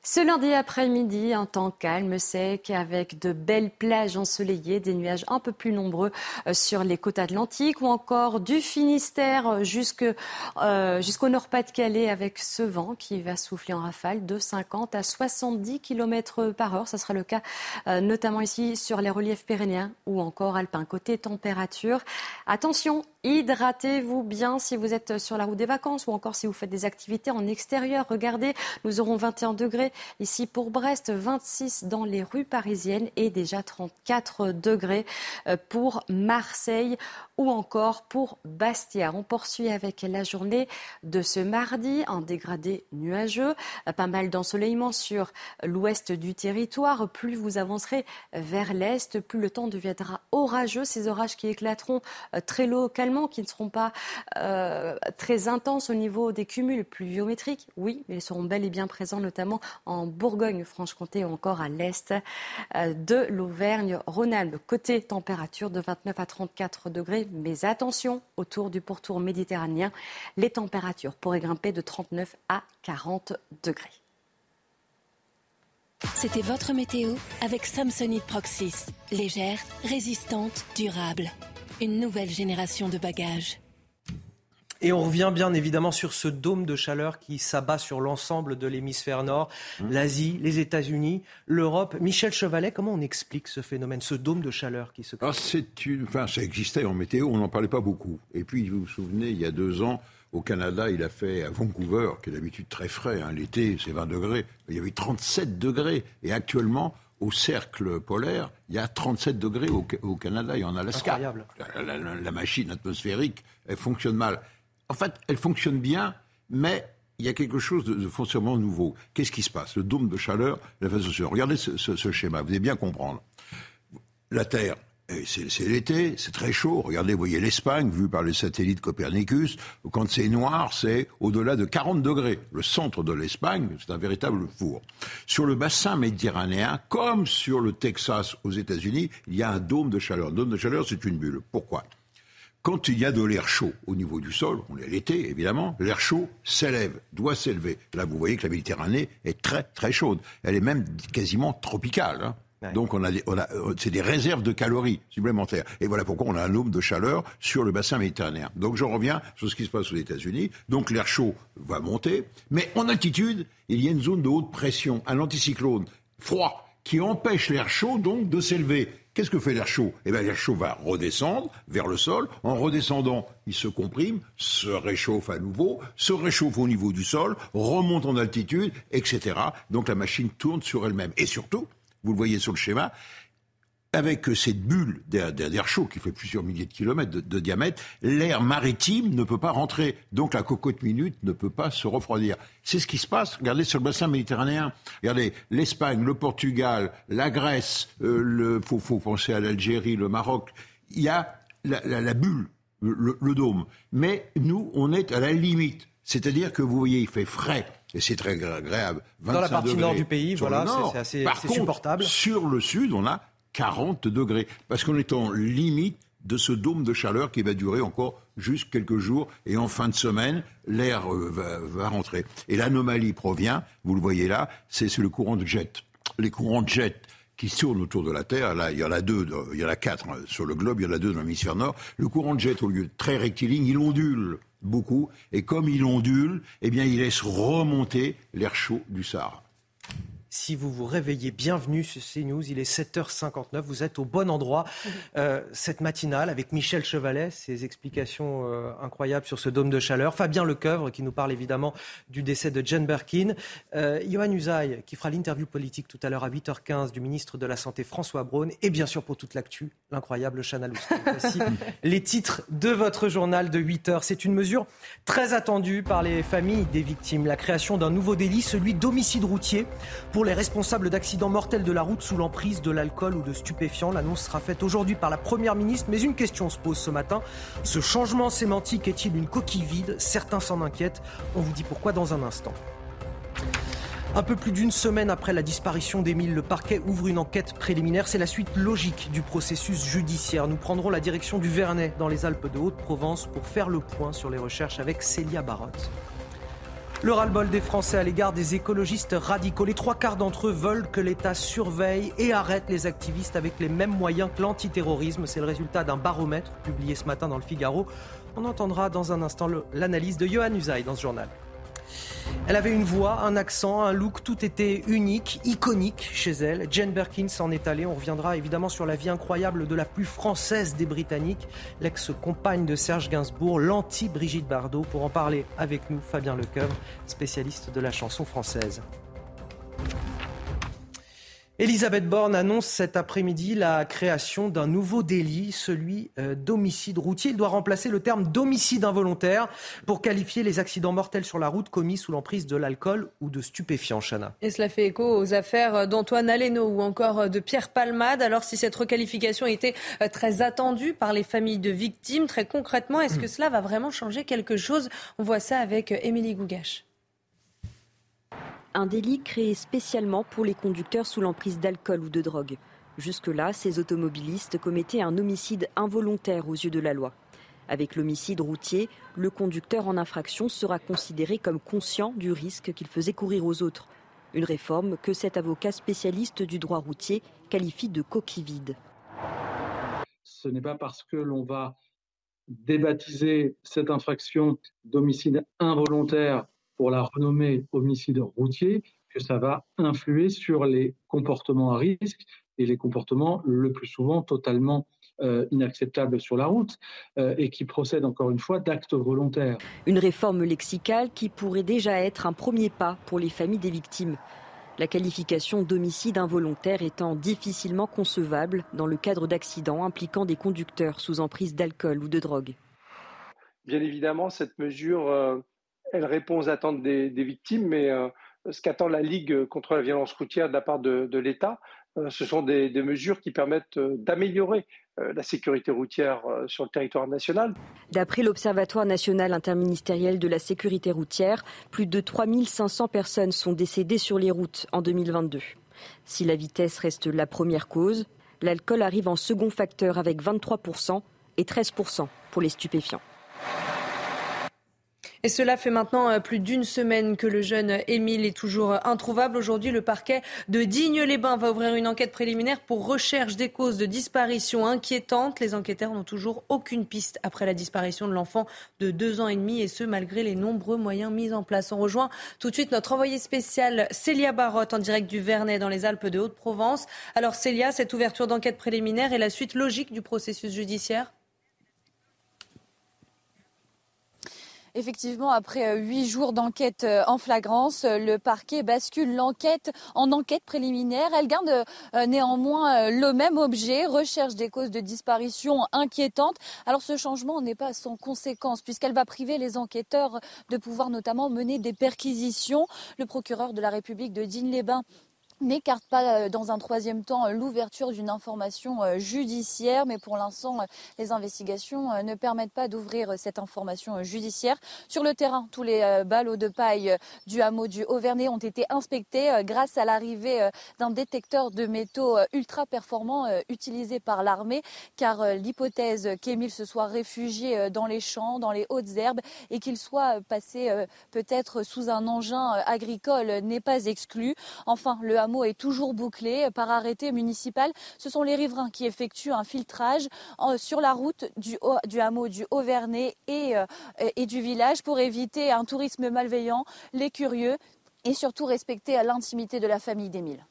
Ce lundi après-midi, un temps calme, sec, avec de belles plages ensoleillées, des nuages un peu plus nombreux euh, sur les côtes atlantiques ou encore du Finistère euh, jusqu'au Nord-Pas-de-Calais avec ce vent qui va souffler en rafale de 50 à 70 km par heure. Ce sera le cas euh, notamment ici sur les reliefs pyrénéens ou encore alpins. Côté température, attention, hydratez-vous bien si vous êtes sur la route des vacances ou encore si vous faites des activités en extérieur. Regardez, nous aurons 21 degrés Ici pour Brest, 26 dans les rues parisiennes et déjà 34 degrés euh, pour Marseille ou encore pour Bastia. On poursuit avec la journée de ce mardi, un dégradé nuageux, pas mal d'ensoleillement sur l'ouest du territoire. Plus vous avancerez vers l'est, plus le temps deviendra orageux. Ces orages qui éclateront euh, très localement, qui ne seront pas euh, très intenses au niveau des cumuls pluviométriques, oui, mais ils seront bel et bien présents notamment en Bourgogne-Franche-Comté ou encore à l'est euh, de l'Auvergne-Rhône-Alpes. Côté température de 29 à 34 degrés, mais attention, autour du pourtour méditerranéen, les températures pourraient grimper de 39 à 40 degrés. C'était votre météo avec Samsonite Proxys. Légère, résistante, durable. Une nouvelle génération de bagages. Et on revient bien évidemment sur ce dôme de chaleur qui s'abat sur l'ensemble de l'hémisphère nord, mmh. l'Asie, les États-Unis, l'Europe. Michel Chevalet, comment on explique ce phénomène, ce dôme de chaleur qui se crée? C'est une... enfin, Ça existait en météo, on n'en parlait pas beaucoup. Et puis, vous vous souvenez, il y a deux ans, au Canada, il a fait à Vancouver, qui est d'habitude très frais, hein, l'été c'est 20 degrés, il y avait 37 degrés. Et actuellement, au cercle polaire, il y a 37 degrés au, Canada et en Alaska. La, la, machine atmosphérique, elle fonctionne mal. En fait, elle fonctionne bien, mais il y a quelque chose de, foncièrement nouveau. Qu'est-ce qui se passe? Le dôme de chaleur, la phase de Regardez ce, schéma, vous allez bien comprendre. La Terre, c'est l'été, c'est très chaud. Regardez, vous voyez l'Espagne, vue par les satellites Copernicus. Quand c'est noir, c'est au-delà de 40 degrés. Le centre de l'Espagne, c'est un véritable four. Sur le bassin méditerranéen, comme sur le Texas aux États-Unis, il y a un dôme de chaleur. Un dôme de chaleur, c'est une bulle. Pourquoi? Quand il y a de l'air chaud au niveau du sol, on est l'été évidemment, l'air chaud s'élève, doit s'élever. Là, vous voyez que la Méditerranée est très très chaude. Elle est même quasiment tropicale. Hein. Donc on a, on a c'est des réserves de calories supplémentaires. Et voilà pourquoi on a un aube de chaleur sur le bassin méditerranéen. Donc je reviens sur ce qui se passe aux États-Unis. Donc l'air chaud va monter, mais en altitude, il y a une zone de haute pression, un anticyclone froid qui empêche l'air chaud donc de s'élever. Qu'est-ce que fait l'air chaud? Eh bien, l'air chaud va redescendre vers le sol. En redescendant, il se comprime, se réchauffe à nouveau, se réchauffe au niveau du sol, remonte en altitude, etc. Donc la machine tourne sur elle-même. Et surtout, vous le voyez sur le schéma, avec cette bulle d'air chaud qui fait plusieurs milliers de kilomètres de, diamètre, l'air maritime ne peut pas rentrer. Donc la cocotte minute ne peut pas se refroidir. C'est ce qui se passe. Regardez sur le bassin méditerranéen. Regardez l'Espagne, le Portugal, la Grèce, il euh, faut, penser à l'Algérie, le Maroc. Il y a la, bulle le, dôme. Mais nous, on est à la limite. C'est-à-dire que vous voyez, il fait frais et c'est très agréable. Dans la partie nord du pays, voilà, c'est assez, Par supportable. Sur le sud, on a 40 degrés parce qu'on est en limite de ce dôme de chaleur qui va durer encore juste quelques jours et en fin de semaine, l'air euh, va, rentrer. Et l'anomalie provient, vous le voyez là, c'est le courant de jet. Les courants de jet qui tournent autour de la Terre. Là, il y en a deux, il y en a quatre hein, sur le globe, il y en a deux dans l'hémisphère nord. Le courant de jet, au lieu de très rectiligne, il ondule beaucoup. Et comme il ondule, eh bien, il laisse remonter l'air chaud du Sahara. Si vous vous réveillez, bienvenue sur CNews. Il est 7h59. Vous êtes au bon endroit. Euh, cette matinale avec Michel Chevalet, ses explications euh, incroyables sur ce dôme de chaleur. Fabien Lecoeuvre qui nous parle évidemment du décès de Jane Birkin. Euh, Johan Usaï qui fera l'interview politique tout à l'heure à 8h15 du ministre de la Santé François Braun. Et bien sûr pour toute l'actu, l'incroyable Chana Voici les titres de votre journal de 8h. C'est une mesure très attendue par les familles des victimes. La création d'un nouveau délit, celui d'homicide routier pour les responsables d'accidents mortels de la route sous l'emprise de l'alcool ou de stupéfiants. L'annonce sera faite aujourd'hui par la Première ministre, mais une question se pose ce matin. Ce changement sémantique est-il une coquille vide? Certains s'en inquiètent. On vous dit pourquoi dans un instant. Un peu plus d'une semaine après la disparition d'Émile, le parquet ouvre une enquête préliminaire. C'est la suite logique du processus judiciaire. Nous prendrons la direction du Vernet dans les Alpes de Haute-Provence pour faire le point sur les recherches avec Célia Barotte. Le ras-le-bol des Français à l'égard des écologistes radicaux. Les trois quarts d'entre eux veulent que l'État surveille et arrête les activistes avec les mêmes moyens que l'antiterrorisme. C'est le résultat d'un baromètre publié ce matin dans le Figaro. On entendra dans un instant l'analyse de Johan Usaï dans ce journal. Elle avait une voix, un accent, un look, tout était unique, iconique chez elle. Jane Birkin s'en est allée. On reviendra évidemment sur la vie incroyable de la plus française des Britanniques, l'ex-compagne de Serge Gainsbourg, l'anti-Brigitte Bardot. Pour en parler avec nous, Fabien Lecoeuvre, spécialiste de la chanson française. Elisabeth Borne annonce cet après-midi la création d'un nouveau délit, celui euh, d'homicide routier. Il doit remplacer le terme d'homicide involontaire pour qualifier les accidents mortels sur la route commis sous l'emprise de l'alcool ou de stupéfiants, Chana. Et cela fait écho aux affaires d'Antoine Aleno ou encore de Pierre Palmade. Alors si cette requalification était euh, très attendue par les familles de victimes, très concrètement, est-ce que cela va vraiment changer quelque chose? On voit ça avec euh, Émilie Gougache un délit créé spécialement pour les conducteurs sous l'emprise d'alcool ou de drogue. Jusque-là, ces automobilistes commettaient un homicide involontaire aux yeux de la loi. Avec l'homicide routier, le conducteur en infraction sera considéré comme conscient du risque qu'il faisait courir aux autres. Une réforme que cet avocat spécialiste du droit routier qualifie de coquille vide. Ce n'est pas parce que l'on va débaptiser cette infraction d'homicide involontaire pour la renommer homicide routier que ça va influer sur les comportements à risque et les comportements le plus souvent totalement euh, inacceptables sur la route euh, et qui procèdent encore une fois d'actes volontaires. Une réforme lexicale qui pourrait déjà être un premier pas pour les familles des victimes. La qualification d'homicide involontaire étant difficilement concevable dans le cadre d'accidents impliquant des conducteurs sous emprise d'alcool ou de drogue. Bien évidemment, cette mesure euh, elle répond aux attentes des, victimes, mais euh, ce qu'attend la Ligue contre la violence routière de la part de, l'État, euh, ce sont des, mesures qui permettent euh, d'améliorer la sécurité routière sur le territoire national. D'après l'Observatoire national interministériel de la sécurité routière, plus de 3500 personnes sont décédées sur les routes en 2022. Si la vitesse reste la première cause, l'alcool arrive en second facteur avec 23% et 13% pour les stupéfiants. Et cela fait maintenant euh, plus d'une semaine que le jeune Émile est toujours introuvable. Aujourd'hui, le parquet de Digne-les-Bains va ouvrir une enquête préliminaire pour recherche des causes de disparition inquiétantes. Les enquêteurs n'ont toujours aucune piste après la disparition de l'enfant de deux ans et demi, et ce, malgré les nombreux moyens mis en place. On rejoint tout de suite notre envoyée spéciale Célia Barotte en direct du Vernet dans les Alpes de Haute-Provence. Alors Célia, cette ouverture d'enquête préliminaire est la suite logique du processus judiciaire? Effectivement, après euh, huit jours d'enquête euh, en flagrance, euh, le parquet bascule l'enquête en enquête préliminaire. Elle garde néanmoins le même objet, recherche des causes de disparition inquiétantes. Alors ce changement n'est pas sans conséquence puisqu'elle va priver les enquêteurs de pouvoir notamment mener des perquisitions. Le procureur de la République de Digne-les-Bains n'écarte pas euh, dans un troisième temps euh, l'ouverture d'une information euh, judiciaire, mais pour l'instant, les investigations ne permettent pas d'ouvrir cette information judiciaire. Sur le terrain, tous les ballots de paille du hameau du Auvernay ont été inspectés grâce à l'arrivée d'un détecteur de métaux ultra performant utilisé par l'armée, car l'hypothèse qu'Émile se soit réfugié dans les champs, dans les hautes herbes, et qu'il soit passé peut-être sous un engin agricole n'est pas exclue. Enfin, le est toujours bouclé par arrêté municipal. Ce sont les riverains qui effectuent un filtrage sur la route du, hameau du Haut-Vernay euh, et, du village pour éviter un tourisme malveillant, les curieux et surtout respecter l'intimité de la famille d'Émile.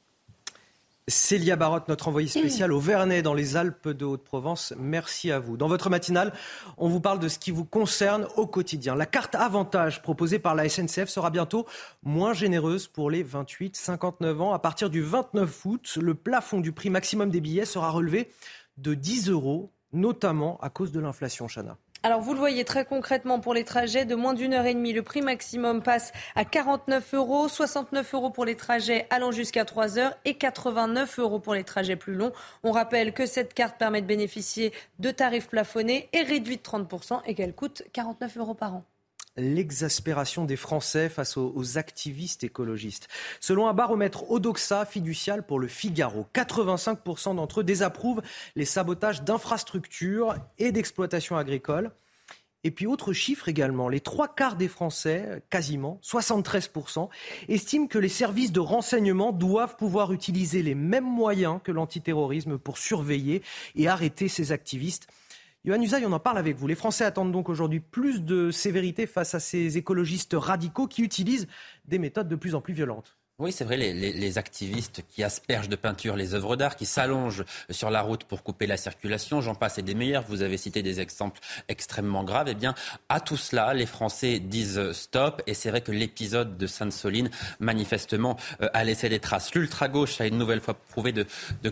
Célia Barotte, notre envoyée spéciale au Vernet dans les Alpes de Haute-Provence. Merci à vous. Dans votre matinale, on vous parle de ce qui vous concerne au quotidien. La carte avantage proposée par la SNCF sera bientôt moins généreuse pour les 28-59 ans. À partir du 29 août, le plafond du prix maximum des billets sera relevé de 10 euros, notamment à cause de l'inflation, Chana. Alors vous le voyez très concrètement pour les trajets de moins d'une heure et demie, le prix maximum passe à 49 euros, 69 euros pour les trajets allant jusqu'à 3 heures et 89 euros pour les trajets plus longs. On rappelle que cette carte permet de bénéficier de tarifs plafonnés et réduits de 30% et qu'elle coûte 49 euros par an l'exaspération des Français face aux, activistes écologistes. Selon un baromètre Odoxa fiducial pour le Figaro, 85% d'entre eux désapprouvent les sabotages d'infrastructures et d'exploitation agricole. Et puis autre chiffre également, les trois quarts des Français, quasiment 73%, estiment que les services de renseignement doivent pouvoir utiliser les mêmes moyens que l'antiterrorisme pour surveiller et arrêter ces activistes. Yohann Usaï, on en parle avec vous. Les Français attendent donc aujourd'hui plus de sévérité face à ces écologistes radicaux qui utilisent des méthodes de plus en plus violentes. Oui, c'est vrai, les, activistes qui aspergent de peinture les œuvres d'art, qui s'allongent sur la route pour couper la circulation, j'en passe et des meilleurs, vous avez cité des exemples extrêmement graves, eh bien, à tout cela, les Français disent stop, et c'est vrai que l'épisode de Sainte-Soline, manifestement, euh, a laissé des traces. L'ultra-gauche a une nouvelle fois prouvé de,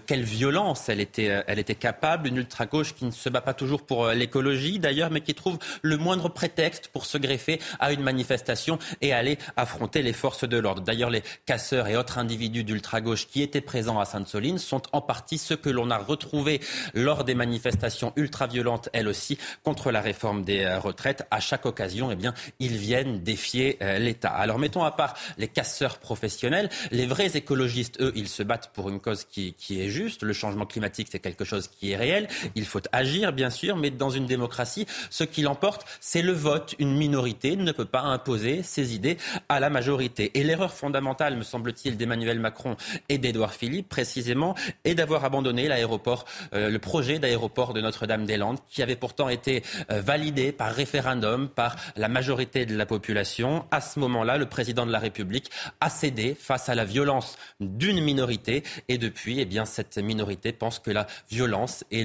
quelle violence elle était, euh, elle était capable, une ultra-gauche qui ne se bat pas toujours pour euh, l'écologie, d'ailleurs, mais qui trouve le moindre prétexte pour se greffer à une manifestation et aller affronter les forces de l'ordre. D'ailleurs, les casseurs et autres individus d'ultra-gauche qui étaient présents à Sainte-Soline sont en partie ceux que l'on a retrouvés lors des manifestations ultra-violentes, elles aussi, contre la réforme des euh, retraites. À chaque occasion, eh bien, ils viennent défier euh, l'État. Alors mettons à part les casseurs professionnels, les vrais écologistes, eux, ils se battent pour une cause qui, qui est juste. Le changement climatique, c'est quelque chose qui est réel. Il faut agir, bien sûr, mais dans une démocratie, ce qui l'emporte, c'est le vote. Une minorité ne peut pas imposer ses idées à la majorité. Et l'erreur fondamentale, semble-t-il, d'Emmanuel Macron et d'Edouard Philippe, précisément, et d'avoir abandonné l'aéroport, euh, le projet d'aéroport de Notre-Dame-des-Landes, qui avait pourtant été euh, validé par référendum par la majorité de la population. À ce moment-là, le président de la République a cédé face à la violence d'une minorité, et depuis, eh cette minorité pense que la violence est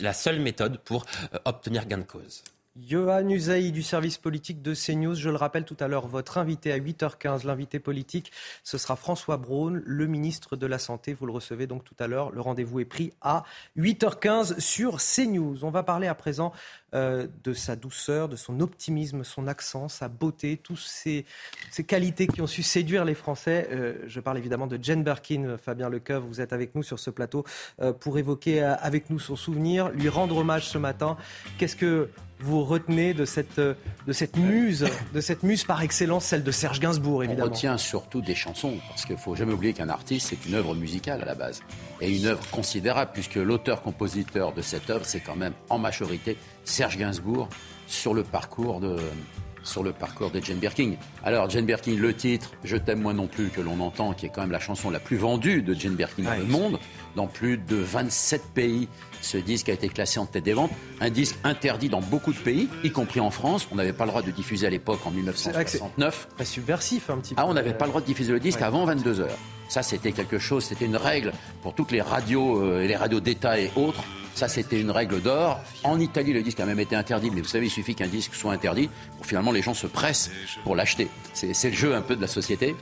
la seule méthode pour euh, obtenir gain de cause. Johan Usaï du service politique de CNews. Je le rappelle tout à l'heure, votre invité à 8h15, l'invité politique, ce sera François Braun, le ministre de la Santé. Vous le recevez donc tout à l'heure. Le rendez-vous est pris à 8h15 sur CNews. On va parler à présent euh, de sa douceur, de son optimisme, son accent, sa beauté, toutes ces, qualités qui ont su séduire les Français. Euh, je parle évidemment de Jane Birkin, Fabien Lecoeuf, vous êtes avec nous sur ce plateau euh, pour évoquer avec nous son souvenir, lui rendre hommage ce matin. Qu'est-ce que vous retenez de cette, de cette muse, de cette muse par excellence, celle de Serge Gainsbourg, évidemment On retient surtout des chansons, parce qu'il ne faut jamais oublier qu'un artiste, c'est une œuvre musicale à la base, et une œuvre considérable, puisque l'auteur-compositeur de cette œuvre, c'est quand même en majorité Serge Gainsbourg sur le parcours de sur le parcours de Jane Birkin. Alors Jane Birkin, le titre Je t'aime moi non plus que l'on entend, qui est quand même la chanson la plus vendue de Jane Birkin dans le monde, dans plus de 27 pays. Ce disque a été classé en tête des ventes, un disque interdit dans beaucoup de pays, y compris en France. On n'avait pas le droit de diffuser à l'époque en 1969. C'est subversif un petit peu. Ah, on n'avait pas le droit de diffuser le disque avant 22 heures. Ça, c'était quelque chose, c'était une règle pour toutes les radios, euh, les radios d'État et autres Ça, c'était une règle d'or. En Italie, le disque a même été interdit, mais vous savez, il suffit qu'un disque soit interdit pour finalement les gens se pressent pour l'acheter. C'est le jeu un peu de la société.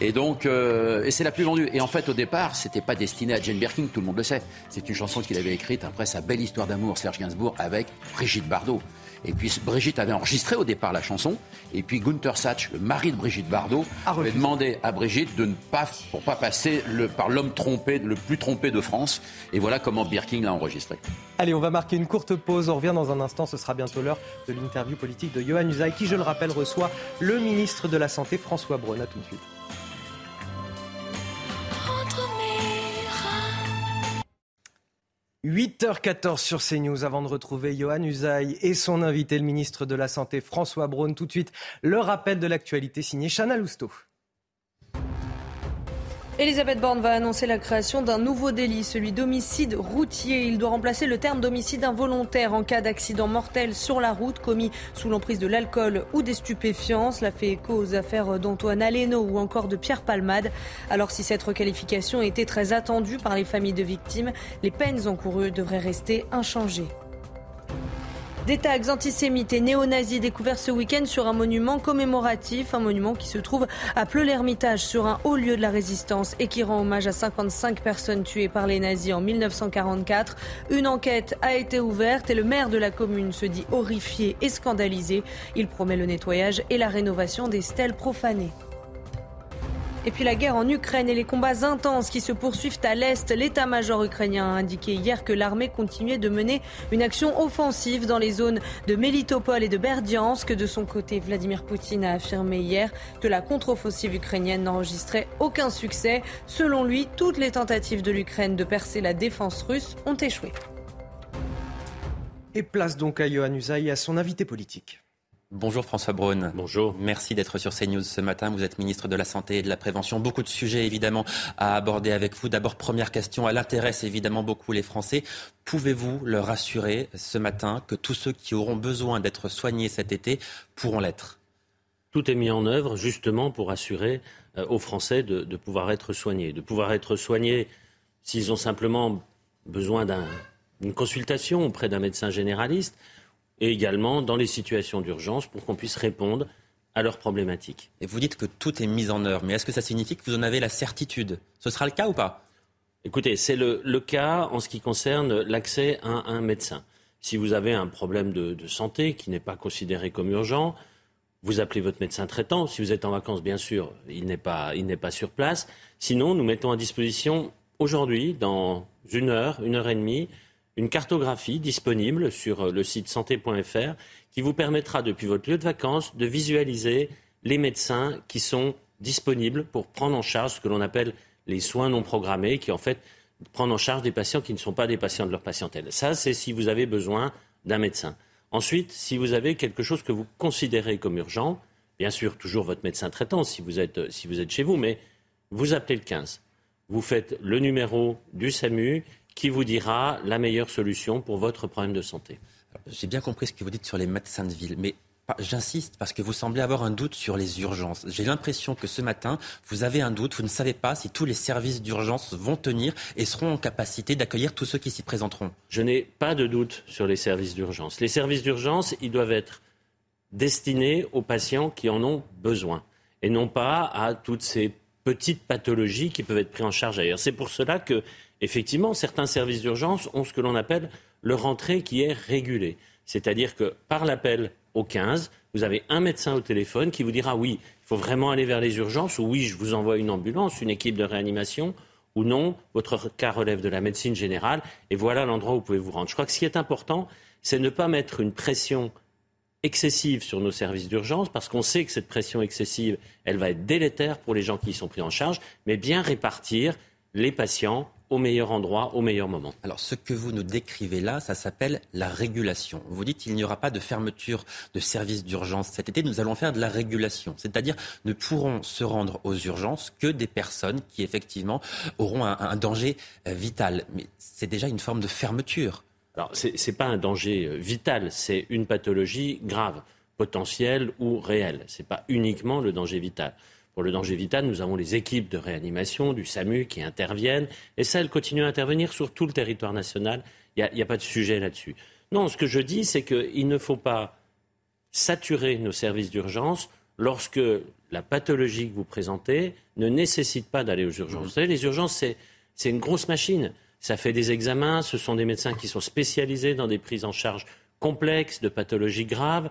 Et donc, euh, et c'est la plus vendue. Et en fait, au départ, c'était pas destiné à Jane Birkin, tout le monde le sait. C'est une chanson qu'il avait écrite après sa belle histoire d'amour, Serge Gainsbourg, avec Brigitte Bardot. Et puis Brigitte avait enregistré au départ la chanson. Et puis Gunther Satch, le mari de Brigitte Bardot, avait demandé à Brigitte de ne pas, pour pas passer le, par l'homme trompé, le plus trompé de France. Et voilà comment Birkin l'a enregistré. Allez, on va marquer une courte pause. On revient dans un instant. Ce sera bientôt l'heure de l'interview politique de Johan Usaï, qui, je le rappelle, reçoit le ministre de la Santé, François Braun. À tout de suite. 8h14 sur CNews avant de retrouver Johan Usaï et son invité, le ministre de la Santé François Braun. Tout de suite, le rappel de l'actualité signé Chana Lousteau. Elisabeth Borne va annoncer la création d'un nouveau délit, celui d'homicide routier. Il doit remplacer le terme d'homicide involontaire en cas d'accident mortel sur la route commis sous l'emprise de l'alcool ou des stupéfiants. Cela fait écho aux affaires d'Antoine Aleno ou encore de Pierre Palmade. Alors si cette requalification était très attendue par les familles de victimes, les peines encourues devraient rester inchangées. Des tags antisémites et néo-nazis découverts ce week-end sur un monument commémoratif, un monument qui se trouve à Pleu-l'Hermitage, sur un haut lieu de la résistance et qui rend hommage à 55 personnes tuées par les nazis en 1944. Une enquête a été ouverte et le maire de la commune se dit horrifié et scandalisé. Il promet le nettoyage et la rénovation des stèles profanées. Et puis la guerre en Ukraine et les combats intenses qui se poursuivent à l'Est. L'état-major ukrainien a indiqué hier que l'armée continuait de mener une action offensive dans les zones de Melitopol et de Berdiansk. De son côté, Vladimir Poutine a affirmé hier que la contre-offensive ukrainienne n'enregistrait aucun succès. Selon lui, toutes les tentatives de l'Ukraine de percer la défense russe ont échoué. Et place donc à Johan Usaï à son invité politique. Bonjour François Braun. Bonjour. Merci d'être sur CNews ce matin. Vous êtes ministre de la Santé et de la Prévention. Beaucoup de sujets évidemment à aborder avec vous. D'abord, première question, elle intéresse évidemment beaucoup les Français. Pouvez-vous leur assurer ce matin que tous ceux qui auront besoin d'être soignés cet été pourront l'être? Tout est mis en œuvre justement pour assurer euh, aux Français de, de, pouvoir être soignés. De pouvoir être soignés s'ils ont simplement besoin d'une consultation auprès d'un médecin généraliste et également dans les situations d'urgence pour qu'on puisse répondre à leurs problématiques. Et vous dites que tout est mis en œuvre, mais est-ce que ça signifie que vous en avez la certitude? Ce sera le cas ou pas? Écoutez, c'est le, cas en ce qui concerne l'accès à un médecin. Si vous avez un problème de, de santé qui n'est pas considéré comme urgent, vous appelez votre médecin traitant. Si vous êtes en vacances, bien sûr, il n'est pas, il n'est pas sur place. Sinon, nous mettons à disposition aujourd'hui, dans une heure, une heure et demie, une cartographie disponible sur euh, le site santé.fr qui vous permettra, depuis votre lieu de vacances, de visualiser les médecins qui sont disponibles pour prendre en charge ce que l'on appelle les soins non programmés, qui en fait prennent en charge des patients qui ne sont pas des patients de leur patientèle. Ça, c'est si vous avez besoin d'un médecin. Ensuite, si vous avez quelque chose que vous considérez comme urgent, bien sûr, toujours votre médecin traitant si vous êtes, si vous êtes chez vous, mais vous appelez le 15. Vous faites le numéro du SAMU qui vous dira la meilleure solution pour votre problème de santé. J'ai bien compris ce que vous dites sur les médecins de ville, mais J'insiste parce que vous semblez avoir un doute sur les urgences. J'ai l'impression que ce matin, vous avez un doute, vous ne savez pas si tous les services d'urgence vont tenir et seront en capacité d'accueillir tous ceux qui s'y présenteront. Je n'ai pas de doute sur les services d'urgence. Les services d'urgence, ils doivent être destinés aux patients qui en ont besoin et non pas à toutes ces petites pathologies qui peuvent être prises en charge ailleurs. C'est pour cela que effectivement, certains services d'urgence ont ce que l'on appelle leur entrée qui est régulée. C'est-à-dire que par l'appel au 15, vous avez un médecin au téléphone qui vous dira oui, il faut vraiment aller vers les urgences, ou oui, je vous envoie une ambulance, une équipe de réanimation, ou non, votre cas relève de la médecine générale, et voilà l'endroit où vous pouvez vous rendre. Je crois que ce qui est important, c'est ne pas mettre une pression excessive sur nos services d'urgence, parce qu'on sait que cette pression excessive, elle va être délétère pour les gens qui y sont pris en charge, mais bien répartir les patients au meilleur endroit, au meilleur moment. Alors, ce que vous nous décrivez là, ça s'appelle la régulation. Vous dites qu'il n'y aura pas de fermeture de services d'urgence cet été. Nous allons faire de la régulation. C'est-à-dire, ne pourront se rendre aux urgences que des personnes qui, effectivement, auront un, danger euh, vital. Mais c'est déjà une forme de fermeture. Alors, ce n'est pas un danger euh, vital, c'est une pathologie grave, potentielle ou réelle. Ce n'est pas uniquement le danger vital. Pour le danger vital, nous avons les équipes de réanimation du SAMU qui interviennent. Et ça, elles continuent à intervenir sur tout le territoire national. Il Il n'y a, pas de sujet là-dessus. Non, ce que je dis, c'est qu'il ne faut pas saturer nos services d'urgence lorsque la pathologie que vous présentez ne nécessite pas d'aller aux urgences. Vous savez, les urgences, c'est une grosse machine. Ça fait des examens, ce sont des médecins qui sont spécialisés dans des prises en charge complexes de pathologies graves.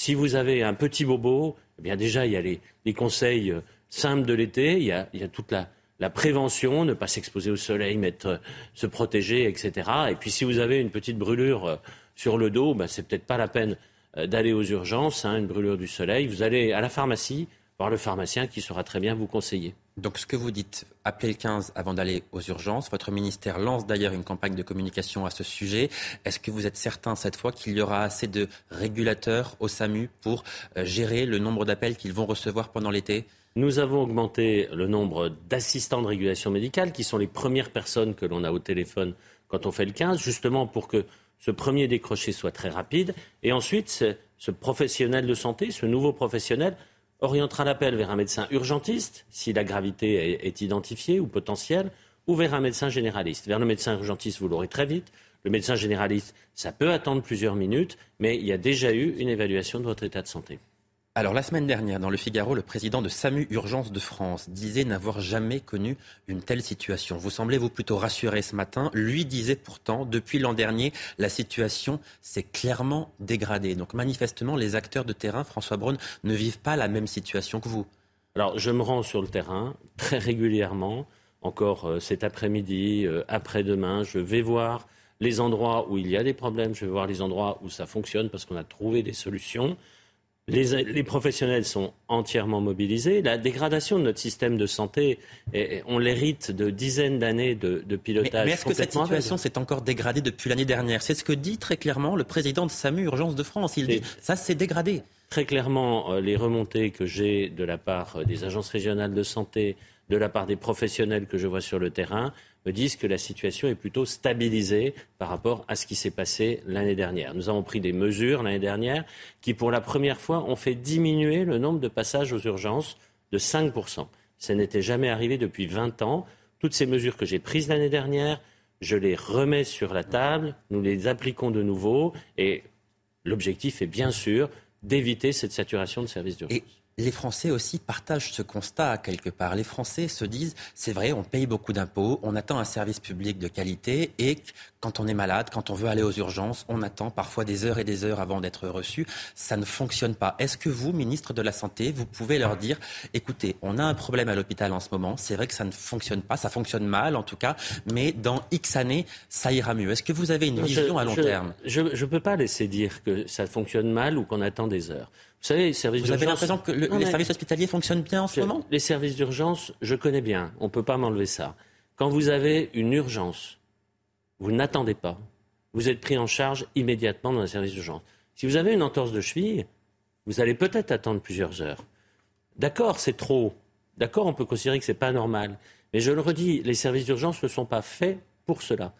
Si vous avez un petit bobo, eh bien déjà, il y a les, conseils euh, simples de l'été, il, y a, toute la, prévention, ne pas s'exposer au soleil, mettre, euh, se protéger, etc. Et puis si vous avez une petite brûlure euh, sur le dos, ben, c'est peut-être pas la peine d'aller aux urgences, hein, une brûlure du soleil. Vous allez à la pharmacie voir le pharmacien qui saura très bien vous conseiller. Donc ce que vous dites, appelez le 15 avant d'aller aux urgences. Votre ministère lance d'ailleurs une campagne de communication à ce sujet. Est-ce que vous êtes certain cette fois qu'il y aura assez de régulateurs au SAMU pour euh, gérer le nombre d'appels qu'ils vont recevoir pendant l'été? Nous avons augmenté le nombre d'assistants de régulation médicale, qui sont les premières personnes que l'on a au téléphone quand on fait le 15, justement pour que ce premier décroché soit très rapide. Et ensuite, ce professionnel de santé, ce nouveau professionnel, orientera l'appel vers un médecin urgentiste, si la gravité est, identifiée ou potentielle, ou vers un médecin généraliste. Vers le médecin urgentiste, vous l'aurez très vite. Le médecin généraliste, ça peut attendre plusieurs minutes, mais il y a déjà eu une évaluation de votre état de santé. Alors la semaine dernière, dans le Figaro, le président de SAMU Urgence de France disait n'avoir jamais connu une telle situation. Vous semblez vous plutôt rassuré ce matin? Lui disait pourtant, depuis l'an dernier, la situation s'est clairement dégradée. Donc manifestement, les acteurs de terrain, François Braun, ne vivent pas la même situation que vous. Alors je me rends sur le terrain très régulièrement, encore euh, cet après-midi, euh, après-demain. Je vais voir les endroits où il y a des problèmes, je vais voir les endroits où ça fonctionne parce qu'on a trouvé des solutions. Les, professionnels sont entièrement mobilisés. La dégradation de notre système de santé, on l'hérite de dizaines d'années de, pilotage. Mais, est-ce que cette situation s'est encore dégradée depuis l'année dernière? C'est ce que dit très clairement le président de SAMU Urgence de France. Il dit ça s'est dégradé. Très clairement, euh, les remontées que j'ai de la part euh, des agences régionales de santé, de la part des professionnels que je vois sur le terrain, me disent que la situation est plutôt stabilisée par rapport à ce qui s'est passé l'année dernière. Nous avons pris des mesures l'année dernière qui, pour la première fois, ont fait diminuer le nombre de passages aux urgences de 5%. Ça n'était jamais arrivé depuis 20 ans. Toutes ces mesures que j'ai prises l'année dernière, je les remets sur la table, nous les appliquons de nouveau et l'objectif est bien sûr d'éviter cette saturation de services d'urgence les Français aussi partagent ce constat quelque part. Les Français se disent, c'est vrai, on paye beaucoup d'impôts, on attend un service public de qualité et quand on est malade, quand on veut aller aux urgences, on attend parfois des heures et des heures avant d'être reçu. Ça ne fonctionne pas. Est-ce que vous, ministre de la Santé, vous pouvez leur dire, écoutez, on a un problème à l'hôpital en ce moment, c'est vrai que ça ne fonctionne pas, ça fonctionne mal en tout cas, mais dans X années, ça ira mieux. Est-ce que vous avez une vision à long terme? Je ne peux pas laisser dire que ça fonctionne mal ou qu'on attend des heures. Vous savez, les services Vous avez l'impression que les services hospitaliers fonctionnent bien en ce moment? Les services d'urgence, je connais bien. On ne peut pas m'enlever ça. Quand vous avez une urgence, vous n'attendez pas. Vous êtes pris en charge immédiatement dans un service d'urgence. Si vous avez une entorse de cheville, vous allez peut-être attendre plusieurs heures. D'accord, c'est trop. D'accord, on peut considérer que ce n'est pas normal. Mais je le redis, les services d'urgence ne sont pas faits pour cela.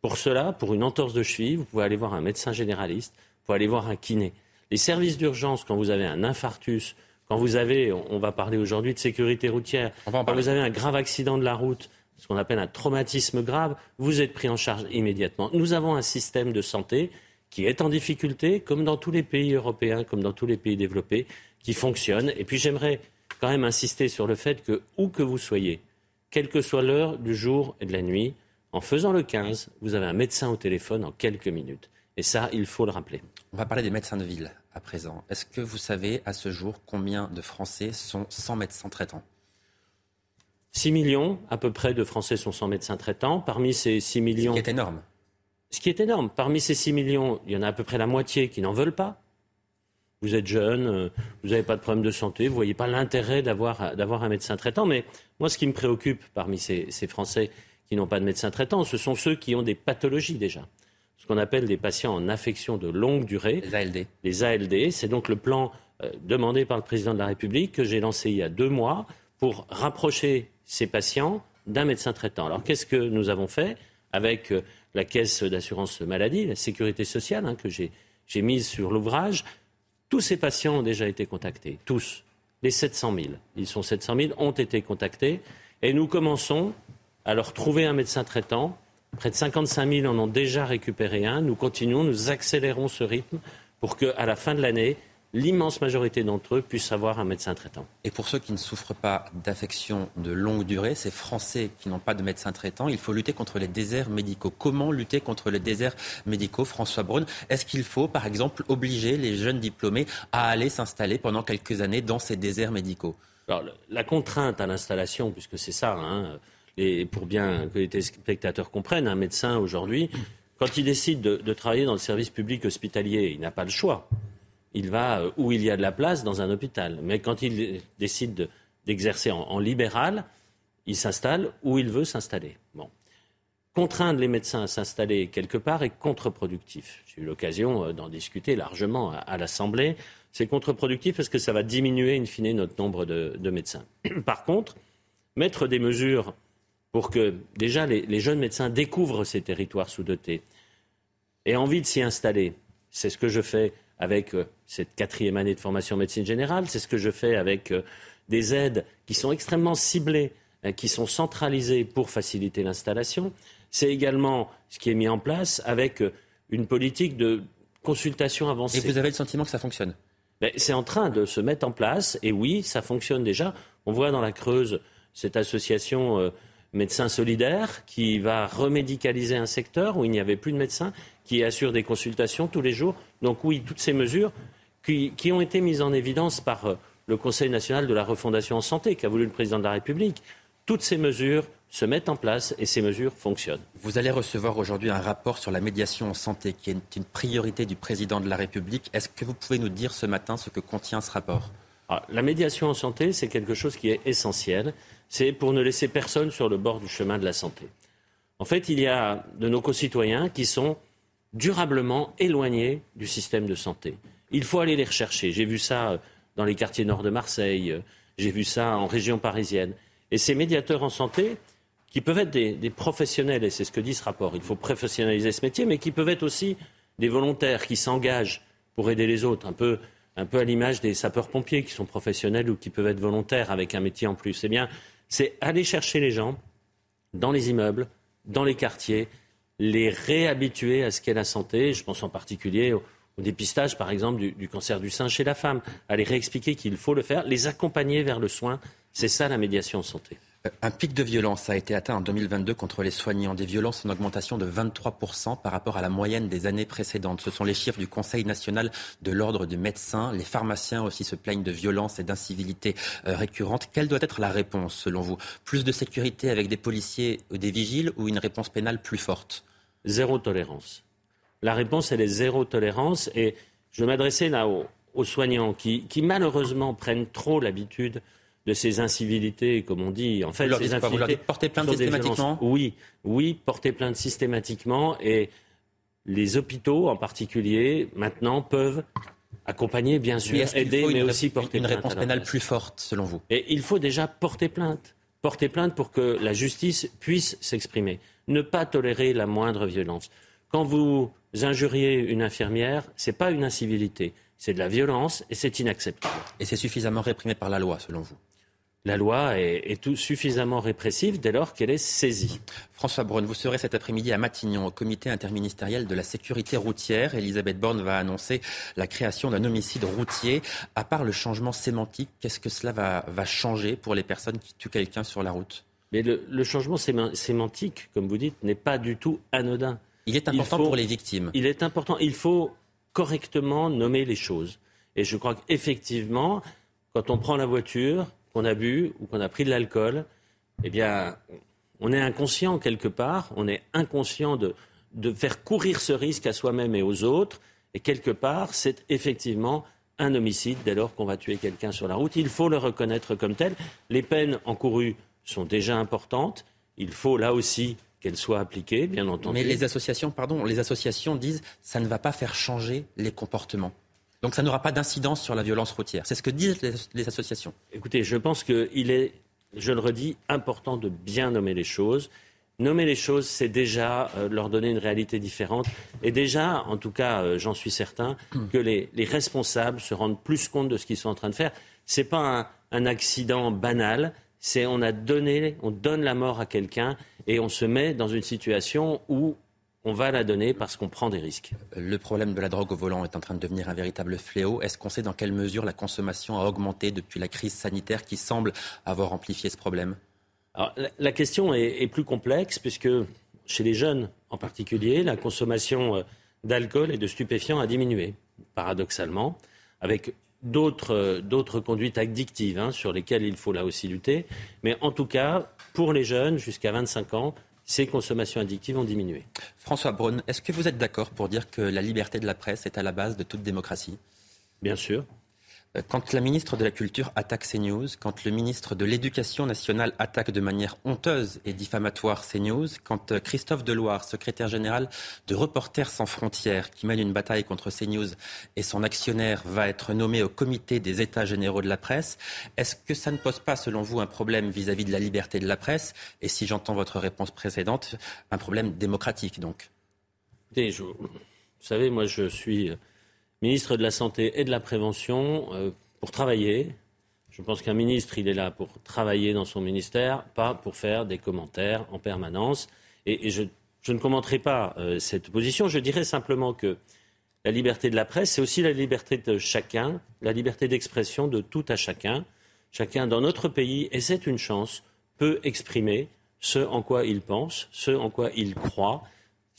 Pour cela, pour une entorse de cheville, vous pouvez aller voir un médecin généraliste, vous pouvez aller voir un kiné. Les services d'urgence, quand vous avez un infarctus, quand vous avez, on va parler aujourd'hui de sécurité routière, quand vous avez un grave accident de la route, ce qu'on appelle un traumatisme grave, vous êtes pris en charge immédiatement. Nous avons un système de santé qui est en difficulté, comme dans tous les pays européens, comme dans tous les pays développés, qui fonctionne. Et puis j'aimerais quand même insister sur le fait que, où que vous soyez, quelle que soit l'heure du jour et de la nuit, en faisant le 15, vous avez un médecin au téléphone en quelques minutes. Et ça, il faut le rappeler. On va parler des médecins de ville à présent. Est-ce que vous savez à ce jour combien de Français sont sans médecin traitant? 6 millions à peu près de Français sont sans médecin traitant. Parmi ces 6 millions... Ce qui est énorme. Ce qui est énorme. Parmi ces 6 millions, il y en a à peu près la moitié qui n'en veulent pas. Vous êtes jeune, euh, vous n'avez pas de problème de santé, vous ne voyez pas l'intérêt d'avoir un médecin traitant. Mais moi, ce qui me préoccupe parmi ces, ces Français qui n'ont pas de médecin traitant, ce sont ceux qui ont des pathologies déjà ce qu'on appelle des patients en affection de longue durée. Les ALD. Les ALD, c'est donc le plan euh, demandé par le président de la République que j'ai lancé il y a deux mois pour rapprocher ces patients d'un médecin traitant. Alors qu'est-ce que nous avons fait avec euh, la caisse d'assurance maladie, la sécurité sociale hein, que j'ai mise sur l'ouvrage? Tous ces patients ont déjà été contactés, tous. Les 700 000, ils sont 700 000, ont été contactés et nous commençons à leur trouver un médecin traitant Près de 55 000 en ont déjà récupéré un. Nous continuons, nous accélérons ce rythme pour qu'à la fin de l'année, l'immense majorité d'entre eux puissent avoir un médecin traitant. Et pour ceux qui ne souffrent pas d'affections de longue durée, ces Français qui n'ont pas de médecin traitant, il faut lutter contre les déserts médicaux. Comment lutter contre les déserts médicaux, François Braun? Est-ce qu'il faut, par exemple, obliger les jeunes diplômés à aller s'installer pendant quelques années dans ces déserts médicaux? Alors, la contrainte à l'installation, puisque c'est ça, hein, et pour bien que les spectateurs comprennent, un médecin aujourd'hui, quand il décide de, de travailler dans le service public hospitalier, il n'a pas le choix il va euh, où il y a de la place dans un hôpital. Mais quand il décide d'exercer en, libéral, il s'installe où il veut s'installer. Bon. Contraindre les médecins à s'installer quelque part est contre-productif. J'ai eu l'occasion euh, d'en discuter largement à, l'Assemblée. C'est contre-productif parce que ça va diminuer, in fine, notre nombre de, médecins. Par contre, mettre des mesures pour que déjà les, les jeunes médecins découvrent ces territoires sous-dotés et envie de s'y installer, c'est ce que je fais avec euh, cette quatrième année de formation en médecine générale. C'est ce que je fais avec euh, des aides qui sont extrêmement ciblées, hein, qui sont centralisées pour faciliter l'installation. C'est également ce qui est mis en place avec euh, une politique de consultation avancée. Et vous avez le sentiment que ça fonctionne? Ben, C'est en train de se mettre en place. Et oui, ça fonctionne déjà. On voit dans la Creuse cette association Médecins Solidaires qui va remédicaliser un secteur où il n'y avait plus de médecins, qui assure des consultations tous les jours. Donc oui, toutes ces mesures qui, ont été mises en évidence par euh, le Conseil national de la refondation en santé qu'a voulu le président de la République, toutes ces mesures se mettent en place et ces mesures fonctionnent. Vous allez recevoir aujourd'hui un rapport sur la médiation en santé qui est une priorité du président de la République. Est-ce que vous pouvez nous dire ce matin ce que contient ce rapport? Ah, La médiation en santé, c'est quelque chose qui est essentiel. C'est pour ne laisser personne sur le bord du chemin de la santé. En fait, il y a de nos concitoyens qui sont durablement éloignés du système de santé. Il faut aller les rechercher. J'ai vu ça euh, dans les quartiers nord de Marseille, euh, j'ai vu ça en région parisienne. Et ces médiateurs en santé, qui peuvent être des, professionnels, et c'est ce que dit ce rapport, il faut professionnaliser ce métier, mais qui peuvent être aussi des volontaires qui s'engagent pour aider les autres, un peu, un peu à l'image des sapeurs-pompiers qui sont professionnels ou qui peuvent être volontaires avec un métier en plus. Eh bien, c'est aller chercher les gens dans les immeubles, dans les quartiers, les réhabituer à ce qu'est la santé. Je pense en particulier au, dépistage, par exemple, du, cancer du sein chez la femme. Les réexpliquer qu'il faut le faire, les accompagner vers le soin. C'est ça la médiation en santé. Euh, un pic de violence a été atteint en 2022 contre les soignants. Des violences en augmentation de 23% par rapport à la moyenne des années précédentes. Ce sont les chiffres du Conseil national de l'ordre des médecins. Les pharmaciens aussi se plaignent de violences et d'incivilités euh, récurrentes. Quelle doit être la réponse selon vous? Plus de sécurité avec des policiers ou des vigiles ou une réponse pénale plus forte? Zéro tolérance. La réponse, elle est zéro tolérance. Et je m'adressais là aux, soignants qui malheureusement prennent trop l'habitude de ces incivilités, comme on dit. En fait, ces incivilités. porter plainte systématiquement Oui, oui, porter plainte systématiquement. Et les hôpitaux, en particulier, maintenant, peuvent accompagner, bien sûr, aider, mais aussi porter une plainte. Une réponse pénale plus forte, selon vous? Et il faut déjà porter plainte. Porter plainte pour que la justice puisse s'exprimer. Ne pas tolérer la moindre violence. Quand vous injuriez une infirmière, ce n'est pas une incivilité, c'est de la violence et c'est inacceptable. Et c'est suffisamment réprimé par la loi, selon vous? La loi est, tout suffisamment répressive dès lors qu'elle est saisie. François Braun, vous serez cet après-midi à Matignon au comité interministériel de la sécurité routière. Elisabeth Borne va annoncer la création d'un homicide routier. À part le changement sémantique, qu'est-ce que cela va, changer pour les personnes qui tuent quelqu'un sur la route? Mais le, changement sémantique, comme vous dites, n'est pas du tout anodin. Il est important pour les victimes. Il est important. Il faut correctement nommer les choses. Et je crois qu'effectivement, quand on prend la voiture, qu'on a bu ou qu'on a pris de l'alcool, eh bien, on est inconscient quelque part, on est inconscient de, de faire courir ce risque à soi-même et aux autres, et quelque part, c'est effectivement un homicide dès lors qu'on va tuer quelqu'un sur la route. Il faut le reconnaître comme tel. Les peines encourues sont déjà importantes. Il faut là aussi qu'elles soient appliquées, bien entendu. Mais les associations, pardon, les associations disent ça ne va pas faire changer les comportements. Donc ça n'aura pas d'incidence sur la violence routière. C'est ce que disent les, associations. Écoutez, je pense qu'il est, je le redis, important de bien nommer les choses. Nommer les choses, c'est déjà euh, leur donner une réalité différente. Et déjà, en tout cas, euh, j'en suis certain, que les, responsables se rendent plus compte de ce qu'ils sont en train de faire. Ce n'est pas un, accident banal, c'est on a donné, on donne la mort à quelqu'un et on se met dans une situation où on va la donner parce qu'on prend des risques. Le problème de la drogue au volant est en train de devenir un véritable fléau. Est-ce qu'on sait dans quelle mesure la consommation a augmenté depuis la crise sanitaire qui semble avoir amplifié ce problème? La, question est, plus complexe puisque chez les jeunes en particulier, la consommation euh, d'alcool et de stupéfiants a diminué, paradoxalement, avec d'autres euh, conduites addictives hein, sur lesquelles il faut là aussi lutter. Mais en tout cas, pour les jeunes jusqu'à 25 ans, ces consommations addictives ont diminué. François Braun, est-ce que vous êtes d'accord pour dire que la liberté de la presse est à la base de toute démocratie? Bien sûr. Quand la ministre de la Culture attaque CNews, quand le ministre de l'Éducation nationale attaque de manière honteuse et diffamatoire CNews, quand euh, Christophe Deloire, secrétaire général de Reporters sans frontières, qui mène une bataille contre CNews et son actionnaire va être nommé au comité des États généraux de la presse, est-ce que ça ne pose pas, selon vous, un problème vis-à-vis de la liberté de la presse? Et si j'entends votre réponse précédente, un problème démocratique donc. Vous savez, moi je suis ministre de la Santé et de la Prévention euh, pour travailler. Je pense qu'un ministre, il est là pour travailler dans son ministère, pas pour faire des commentaires en permanence. Et, je, ne commenterai pas euh, cette position. Je dirais simplement que la liberté de la presse, c'est aussi la liberté de chacun, la liberté d'expression de tout à chacun. Chacun dans notre pays, et c'est une chance, peut exprimer ce en quoi il pense, ce en quoi il croit.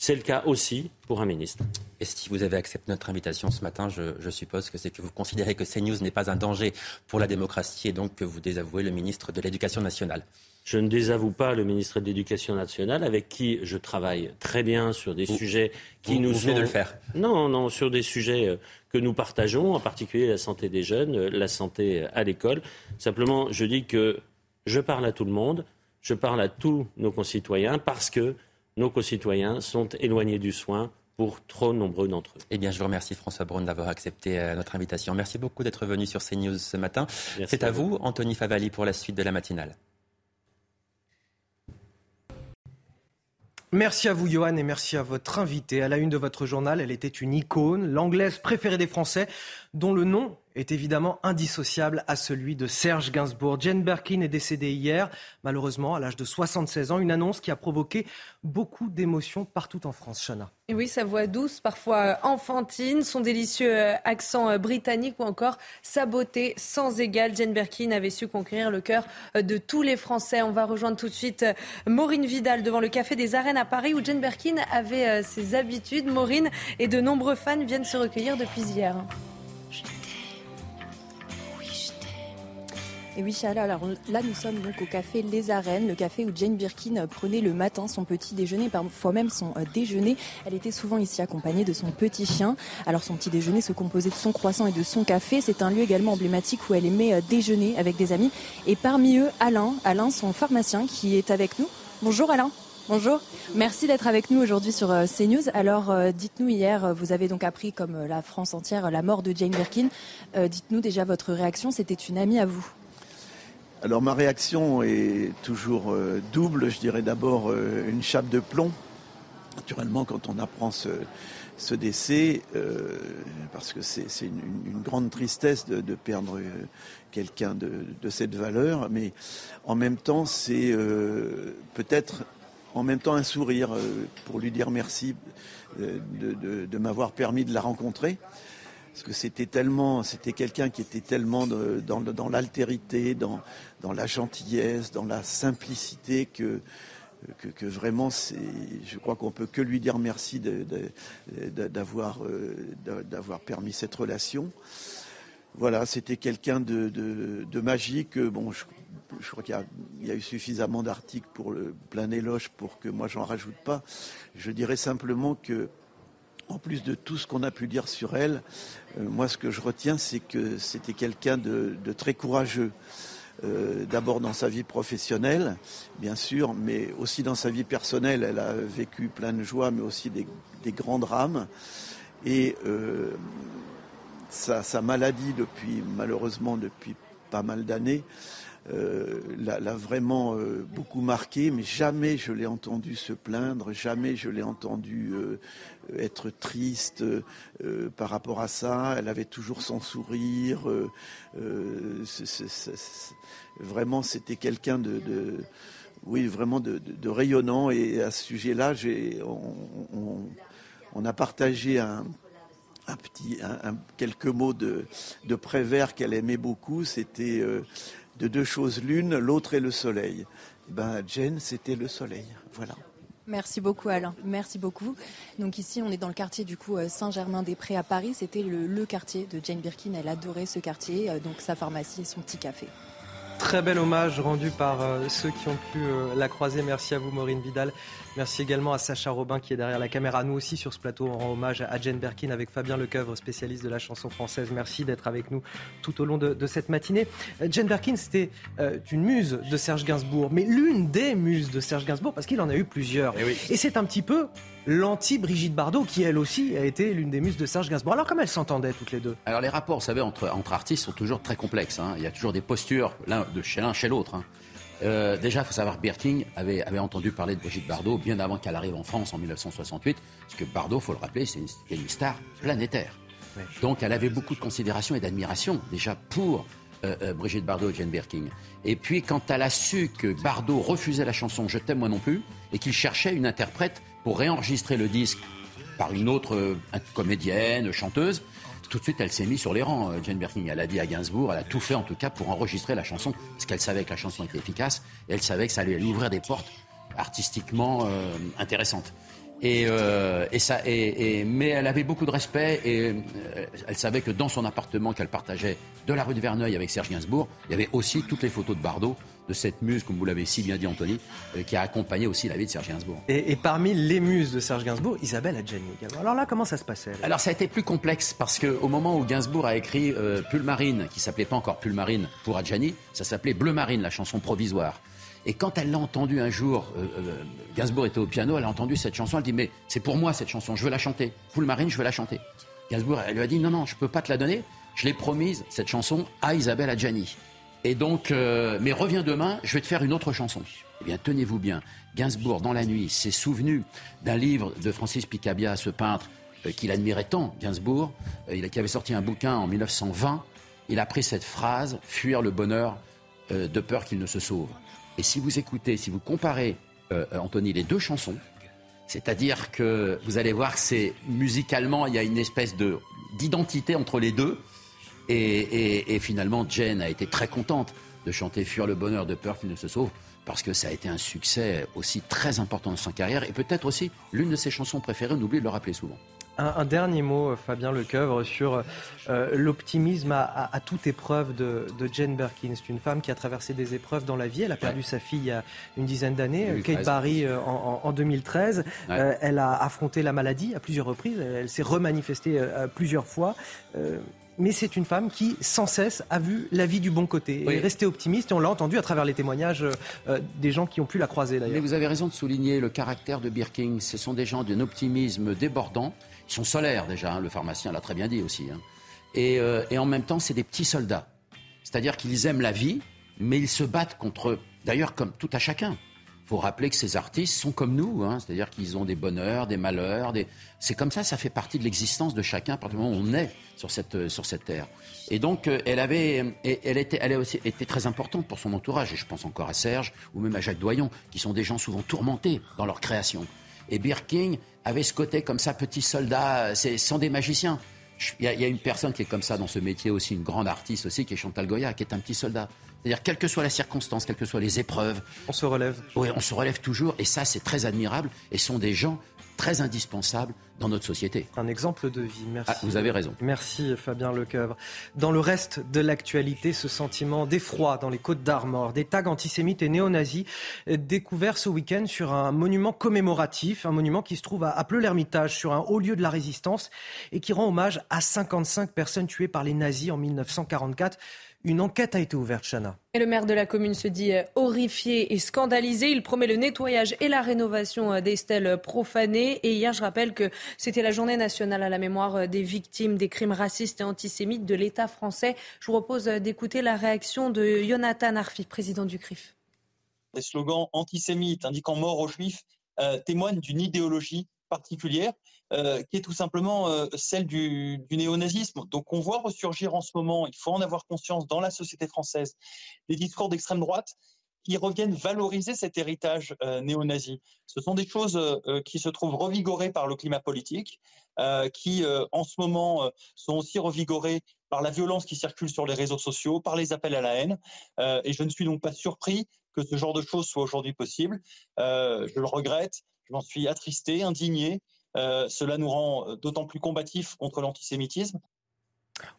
C'est le cas aussi pour un ministre. Et si vous avez accepté notre invitation ce matin, je, suppose que c'est que vous considérez que CNews n'est pas un danger pour la démocratie et donc que vous désavouez le ministre de l'Éducation nationale. Je ne désavoue pas le ministre de l'Éducation nationale avec qui je travaille très bien sur des sujets qui nous vous sont... de le faire. Non, non, sur des sujets euh, que nous partageons, en particulier la santé des jeunes, euh, la santé à l'école. Simplement, je dis que je parle à tout le monde, je parle à tous nos concitoyens parce que nos concitoyens sont éloignés du soin pour trop nombreux d'entre eux. Eh bien, je vous remercie François Braun d'avoir accepté euh, notre invitation. Merci beaucoup d'être venu sur CNews ce matin. C'est à vous, Anthony Favali, pour la suite de la matinale. Merci à vous, Johan, et merci à votre invité. À la une de votre journal, elle était une icône, l'anglaise préférée des Français, dont le nom est évidemment indissociable à celui de Serge Gainsbourg. Jane Birkin est décédée hier, malheureusement, à l'âge de 76 ans. Une annonce qui a provoqué beaucoup d'émotions partout en France, Chana. Et oui, sa voix douce, parfois enfantine, son délicieux euh, accent euh, britannique ou encore sa beauté sans égale. Jane Birkin avait su conquérir le cœur euh, de tous les Français. On va rejoindre tout de suite Maureen Vidal devant le Café des Arènes à Paris où Jane Birkin avait ses habitudes. Maureen et de nombreux fans viennent se recueillir depuis hier. Et oui, Chala, alors là, nous sommes donc au café Les Arènes, le café où Jane Birkin prenait le matin son petit déjeuner, parfois même son euh, déjeuner. Elle était souvent ici accompagnée de son petit chien. Alors son petit déjeuner se composait de son croissant et de son café. C'est un lieu également emblématique où elle aimait euh, déjeuner avec des amis. Et parmi eux, Alain, Alain, son pharmacien qui est avec nous. Bonjour Alain. Bonjour, merci d'être avec nous aujourd'hui sur euh, CNews. Alors, dites-nous hier, vous avez donc appris, comme la France entière, la mort de Jane Birkin. dites-nous déjà votre réaction. C'était une amie à vous. Alors ma réaction est toujours euh, double. Je dirais d'abord euh, une chape de plomb. Naturellement, quand on apprend ce, décès, euh, parce que c'est une, grande tristesse de, perdre quelqu'un de, cette valeur, mais en même temps, c'est peut-être en même temps un sourire pour lui dire merci de m'avoir permis de la rencontrer parce que c'était quelqu'un qui était tellement dans, l'altérité, dans, la gentillesse, dans la simplicité que, vraiment, je crois qu'on peut que lui dire merci d'avoir, euh, d'avoir permis cette relation. Voilà, c'était quelqu'un de, magique. Bon, je, crois qu'il y, a eu suffisamment d'articles pour le plein éloge pour que moi j'en rajoute pas. Je dirais simplement que en plus de tout ce qu'on a pu dire sur elle, euh, moi ce que je retiens, c'est que c'était quelqu'un de, très courageux. Euh, d'abord dans sa vie professionnelle, bien sûr, mais aussi dans sa vie personnelle. Elle a vécu plein de joies, mais aussi des, grands drames. Et euh, sa, maladie, depuis malheureusement depuis pas mal d'années, euh, l'a vraiment beaucoup marqué, mais jamais je l'ai entendu se plaindre, jamais je l'ai entendu être triste par rapport à ça. Elle avait toujours son sourire. vraiment, c'était quelqu'un de, oui, vraiment de, rayonnant. Et à ce sujet-là, on, on, a partagé un, petit, quelques mots de, de Prévert qu'elle aimait beaucoup. C'était de deux choses l'une, l'autre est le soleil. Eh ben, Jane, c'était le soleil. Voilà. Merci beaucoup Alain, merci beaucoup. Donc ici on est dans le quartier du coup euh, Saint-Germain-des-Prés à Paris. C'était le, quartier de Jane Birkin. Elle adorait ce quartier, euh, donc sa pharmacie et son petit café. Très bel hommage rendu par euh, ceux qui ont pu la croiser. Merci à vous Maureen Vidal. Merci également à Sacha Robin qui est derrière la caméra. Nous aussi sur ce plateau, on rend hommage à Jane Birkin avec Fabien Lecoeuvre, spécialiste de la chanson française. Merci d'être avec nous tout au long de, cette matinée. Jane Birkin, c'était euh, une muse de Serge Gainsbourg, mais l'une des muses de Serge Gainsbourg parce qu'il en a eu plusieurs. Eh Et, c'est un petit peu l'anti-Brigitte Bardot, qui elle aussi a été l'une des muses de Serge Gainsbourg. Alors comment elles s'entendaient toutes les deux? Alors les rapports, vous savez, entre, entre artistes sont toujours très complexes. Hein. Il y a toujours des postures l'un de chez l'un chez l'autre. Hein. Euh, déjà, il faut savoir que Birking avait, avait, entendu parler de Brigitte Bardot bien avant qu'elle arrive en France en 1968, parce que Bardot, faut le rappeler, c'est une, star planétaire. Donc, elle avait beaucoup de considération et d'admiration déjà pour euh, euh, Brigitte Bardot et Jane Birkin. Et puis, quand elle a su que Bardot refusait la chanson Je t'aime moi non plus, et qu'il cherchait une interprète pour réenregistrer le disque par une autre comédienne, chanteuse, tout de suite, elle s'est mise sur les rangs, euh, Jane Birkin. Elle a dit à Gainsbourg, elle a tout fait en tout cas pour enregistrer la chanson, parce qu'elle savait que la chanson était efficace, et elle savait que ça allait lui ouvrir des portes artistiquement euh, intéressantes. Et, euh, ça, mais elle avait beaucoup de respect et elle savait que dans son appartement qu'elle partageait de la rue de Verneuil avec Serge Gainsbourg, il y avait aussi toutes les photos de Bardot de cette muse, comme vous l'avez si bien dit Anthony, euh, qui a accompagné aussi la vie de Serge Gainsbourg. Et, parmi les muses de Serge Gainsbourg, Isabelle Adjani Alors là, comment ça se passait Alors ça a été plus complexe parce qu'au moment où Gainsbourg a écrit euh, Pulmarine, qui s'appelait pas encore Pulmarine pour Adjani, ça s'appelait Bleu Marine, la chanson provisoire. Et quand elle l'a entendu un jour, euh, Gainsbourg était au piano, elle a entendu cette chanson, elle dit mais c'est pour moi cette chanson, je veux la chanter. Pulmarine, je veux la chanter. Gainsbourg, elle lui a dit non non, je peux pas te la donner. Je l'ai promise cette chanson à Isabelle Adjani. Et donc, euh, mais reviens demain, je vais te faire une autre chanson. Eh bien, tenez-vous bien, Gainsbourg, dans la nuit, s'est souvenu d'un livre de Francis Picabia, ce peintre euh, qu'il admirait tant, Gainsbourg, euh, qui avait sorti un bouquin en 1920. Il a pris cette phrase, fuir le bonheur de peur qu'il ne se sauve. Et si vous écoutez, si vous comparez, Anthony, les deux chansons, c'est-à-dire que vous allez voir que c'est musicalement, il y a une espèce de d'identité entre les deux. Et, finalement, Jane a été très contente de chanter Fuir le bonheur de peur qu'il ne se sauve, parce que ça a été un succès aussi très important dans sa carrière, et peut-être aussi l'une de ses chansons préférées, on oublie de le rappeler souvent. Un, dernier mot, Fabien Lecoeuvre, sur euh, l'optimisme à, toute épreuve de, Jane Birkin. C'est une femme qui a traversé des épreuves dans la vie. Elle a perdu sa fille il y a une dizaine d'années, Kate Barry, euh, en, 2013. Euh, elle a affronté la maladie à plusieurs reprises. Elle s'est remanifestée plusieurs fois mais c'est une femme qui, sans cesse, a vu la vie du bon côté et est restée optimiste. Et on l'a entendu à travers les témoignages euh, des gens qui ont pu la croiser d'ailleurs. Mais vous avez raison de souligner le caractère de Birking. Ce sont des gens d'un optimisme débordant. Ils sont solaires déjà, hein. le pharmacien l'a très bien dit aussi. Hein. Et, euh, et en même temps, c'est des petits soldats. C'est-à-dire qu'ils aiment la vie, mais ils se battent contre, d'ailleurs, comme tout à chacun faut rappeler que ces artistes sont comme nous, hein, c'est-à-dire qu'ils ont des bonheurs, des malheurs, c'est comme ça, ça fait partie de l'existence de chacun à partir du moment où on est sur cette, euh, sur cette terre. Et donc, euh, elle avait, elle était, elle aussi été très importante pour son entourage, et je pense encore à Serge ou même à Jacques Doyon, qui sont des gens souvent tourmentés dans leur création. Et Birking avait ce côté comme ça, petit soldat, ce sont des magiciens. Il y, y, a une personne qui est comme ça dans ce métier aussi, une grande artiste aussi, qui est Chantal Goya, qui est un petit soldat. C'est-à-dire, quelle que soit la circonstance, quelles que soient les épreuves. On se relève. Oui, on se relève toujours. Et ça, c'est très admirable. Et sont des gens très indispensables dans notre société. Un exemple de vie, merci. Ah, vous avez raison. Merci Fabien Lecoeuvre. Dans le reste de l'actualité, ce sentiment d'effroi dans les Côtes d'Armor, des tags antisémites et néo-nazis découverts ce week-end sur un monument commémoratif, un monument qui se trouve à Pleu-l'Hermitage, sur un haut lieu de la résistance et qui rend hommage à 55 personnes tuées par les nazis en 1944 Une enquête a été ouverte, Chana. Et le maire de la commune se dit euh, horrifié et scandalisé. Il promet le nettoyage et la rénovation euh, des stèles profanées. Et hier, je rappelle que c'était la journée nationale à la mémoire euh, des victimes des crimes racistes et antisémites de l'État français. Je vous propose d'écouter la réaction de Jonathan Arfi, président du CRIF. Les slogans antisémites indiquant mort aux juifs témoignent d'une idéologie particulière euh, qui est tout simplement euh, celle du, du néonazisme. Donc on voit ressurgir en ce moment, il faut en avoir conscience dans la société française, des discours d'extrême droite qui reviennent valoriser cet héritage euh, néo-nazi. Ce sont des choses euh, qui se trouvent revigorées par le climat politique, qui en ce moment sont aussi revigorées par la violence qui circule sur les réseaux sociaux, par les appels à la haine. et je ne suis donc pas surpris que ce genre de choses soit aujourd'hui possible. je le regrette, je m'en suis attristé, indigné. Euh, cela nous rend euh, d'autant plus combatifs contre l'antisémitisme.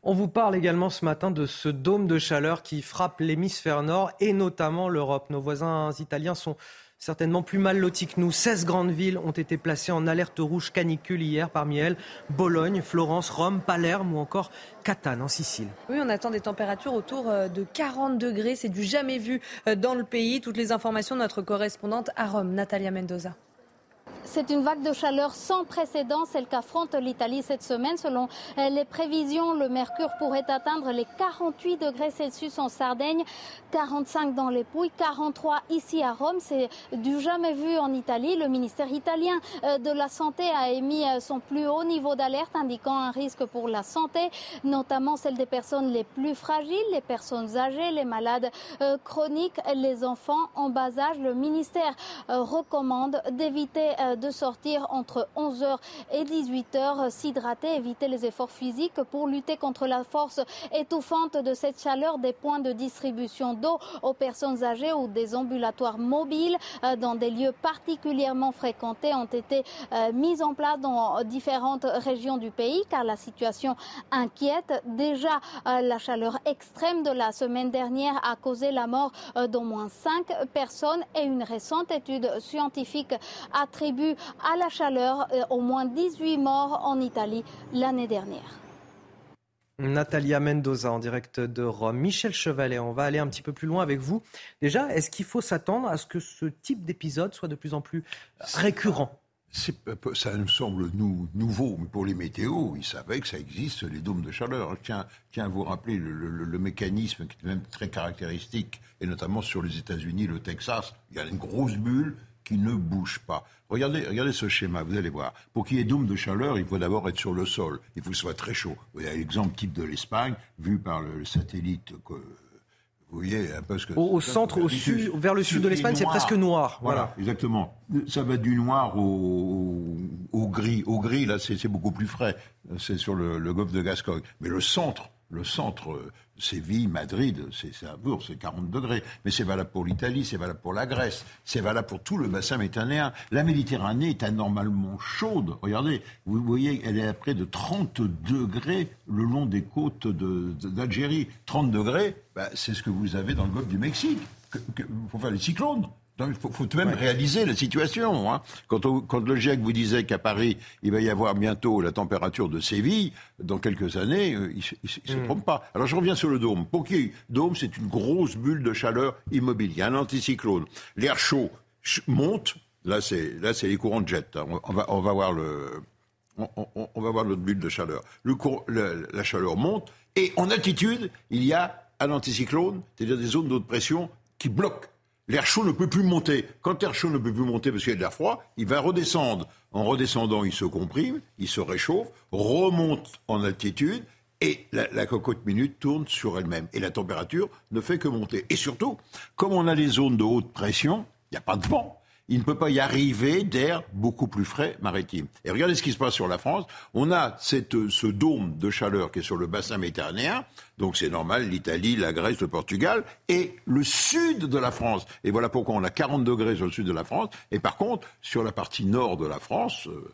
On vous parle également ce matin de ce dôme de chaleur qui frappe l'hémisphère nord et notamment l'Europe. Nos voisins italiens sont certainement plus mal lotis que nous. 16 grandes villes ont été placées en alerte rouge canicule hier, parmi elles Bologne, Florence, Rome, Palerme ou encore Catane en Sicile. Oui, on attend des températures autour euh, de 40 degrés. C'est du jamais vu dans le pays. Toutes les informations de notre correspondante à Rome, Natalia Mendoza. C'est une vague de chaleur sans précédent, celle qu'affronte l'Italie cette semaine. Selon euh, les prévisions, le mercure pourrait atteindre les 48 degrés Celsius en Sardaigne, 45 dans les Pouilles, 43 ici à Rome. C'est du jamais vu en Italie. Le ministère italien euh, de la Santé a émis euh, son plus haut niveau d'alerte, indiquant un risque pour la santé, notamment celle des personnes les plus fragiles, les personnes âgées, les malades chroniques, les enfants en bas âge. Le ministère recommande d'éviter de sortir entre 11h et 18h, s'hydrater, éviter les efforts physiques pour lutter contre la force étouffante de cette chaleur des points de distribution d'eau aux personnes âgées ou des ambulatoires mobiles euh, dans des lieux particulièrement fréquentés ont été euh, mis en place dans différentes régions du pays car la situation inquiète. Déjà, euh, la chaleur extrême de la semaine dernière a causé la mort d'au moins cinq personnes et une récente étude scientifique attribue à la chaleur, euh, au moins 18 morts en Italie l'année dernière. Natalia Mendoza en direct de Rome. Michel Chevalet, on va aller un petit peu plus loin avec vous. Déjà, est-ce qu'il faut s'attendre à ce que ce type d'épisode soit de plus en plus récurrent? Ça nous semble nouveau, mais pour les météos, ils savaient que ça existe, les dômes de chaleur. Tiens, tiens à vous rappeler le, mécanisme qui est même très caractéristique, et notamment sur les États-Unis, le Texas. Il y a une grosse bulle, qui ne bouge pas. Regardez, regardez ce schéma, vous allez voir. Pour qu'il y ait dôme de chaleur, il faut d'abord être sur le sol. Il faut que ce soit très chaud. Vous voyez l'exemple type de l'Espagne, vu par le satellite. Que, vous voyez un peu ce que. Au, centre, au sud, vers le sud de l'Espagne, c'est presque noir. Voilà. exactement. Ça va du noir au, au gris. Au gris, là, c'est beaucoup plus frais. C'est sur le, le golfe de Gascogne. Mais le centre, le centre, Séville, Madrid, c'est à bourg, c'est 40 degrés. Mais c'est valable pour l'Italie, c'est valable pour la Grèce, c'est valable pour tout le bassin méditerranéen. La Méditerranée est anormalement chaude. Regardez, vous voyez, elle est à près de 30 degrés le long des côtes d'Algérie. 30 degrés, bah, c'est ce que vous avez dans le golfe du Mexique. Pour faire les cyclones. Il faut, tout de même réaliser la situation. Hein. Quand, le GIEC vous disait qu'à Paris, il va y avoir bientôt la température de Séville, dans quelques années, euh, il ne se hmm. trompe pas. Alors je reviens sur le dôme. Pour qui? Dôme, c'est une grosse bulle de chaleur immobilière, Il y a un anticyclone. L'air chaud monte. Là, c'est les courants de jet. Hein. On, va, on va voir le, on, va voir notre bulle de chaleur. Le, la chaleur monte et en altitude, il y a un anticyclone, c'est-à-dire des zones de pression qui bloquent l'air chaud ne peut plus monter. Quand l'air chaud ne peut plus monter parce qu'il y a de l'air froid, il va redescendre. En redescendant, il se comprime, il se réchauffe, remonte en altitude et la, cocotte minute tourne sur elle-même. Et la température ne fait que monter. Et surtout, comme on a les zones de haute pression, il n'y a pas de vent il ne peut pas y arriver d'air beaucoup plus frais maritime. Et regardez ce qui se passe sur la France. On a cette, ce dôme de chaleur qui est sur le bassin méditerranéen, donc c'est normal, l'Italie, la Grèce, le Portugal, et le sud de la France. Et voilà pourquoi on a 40 degrés sur le sud de la France. Et par contre, sur la partie nord de la France, euh,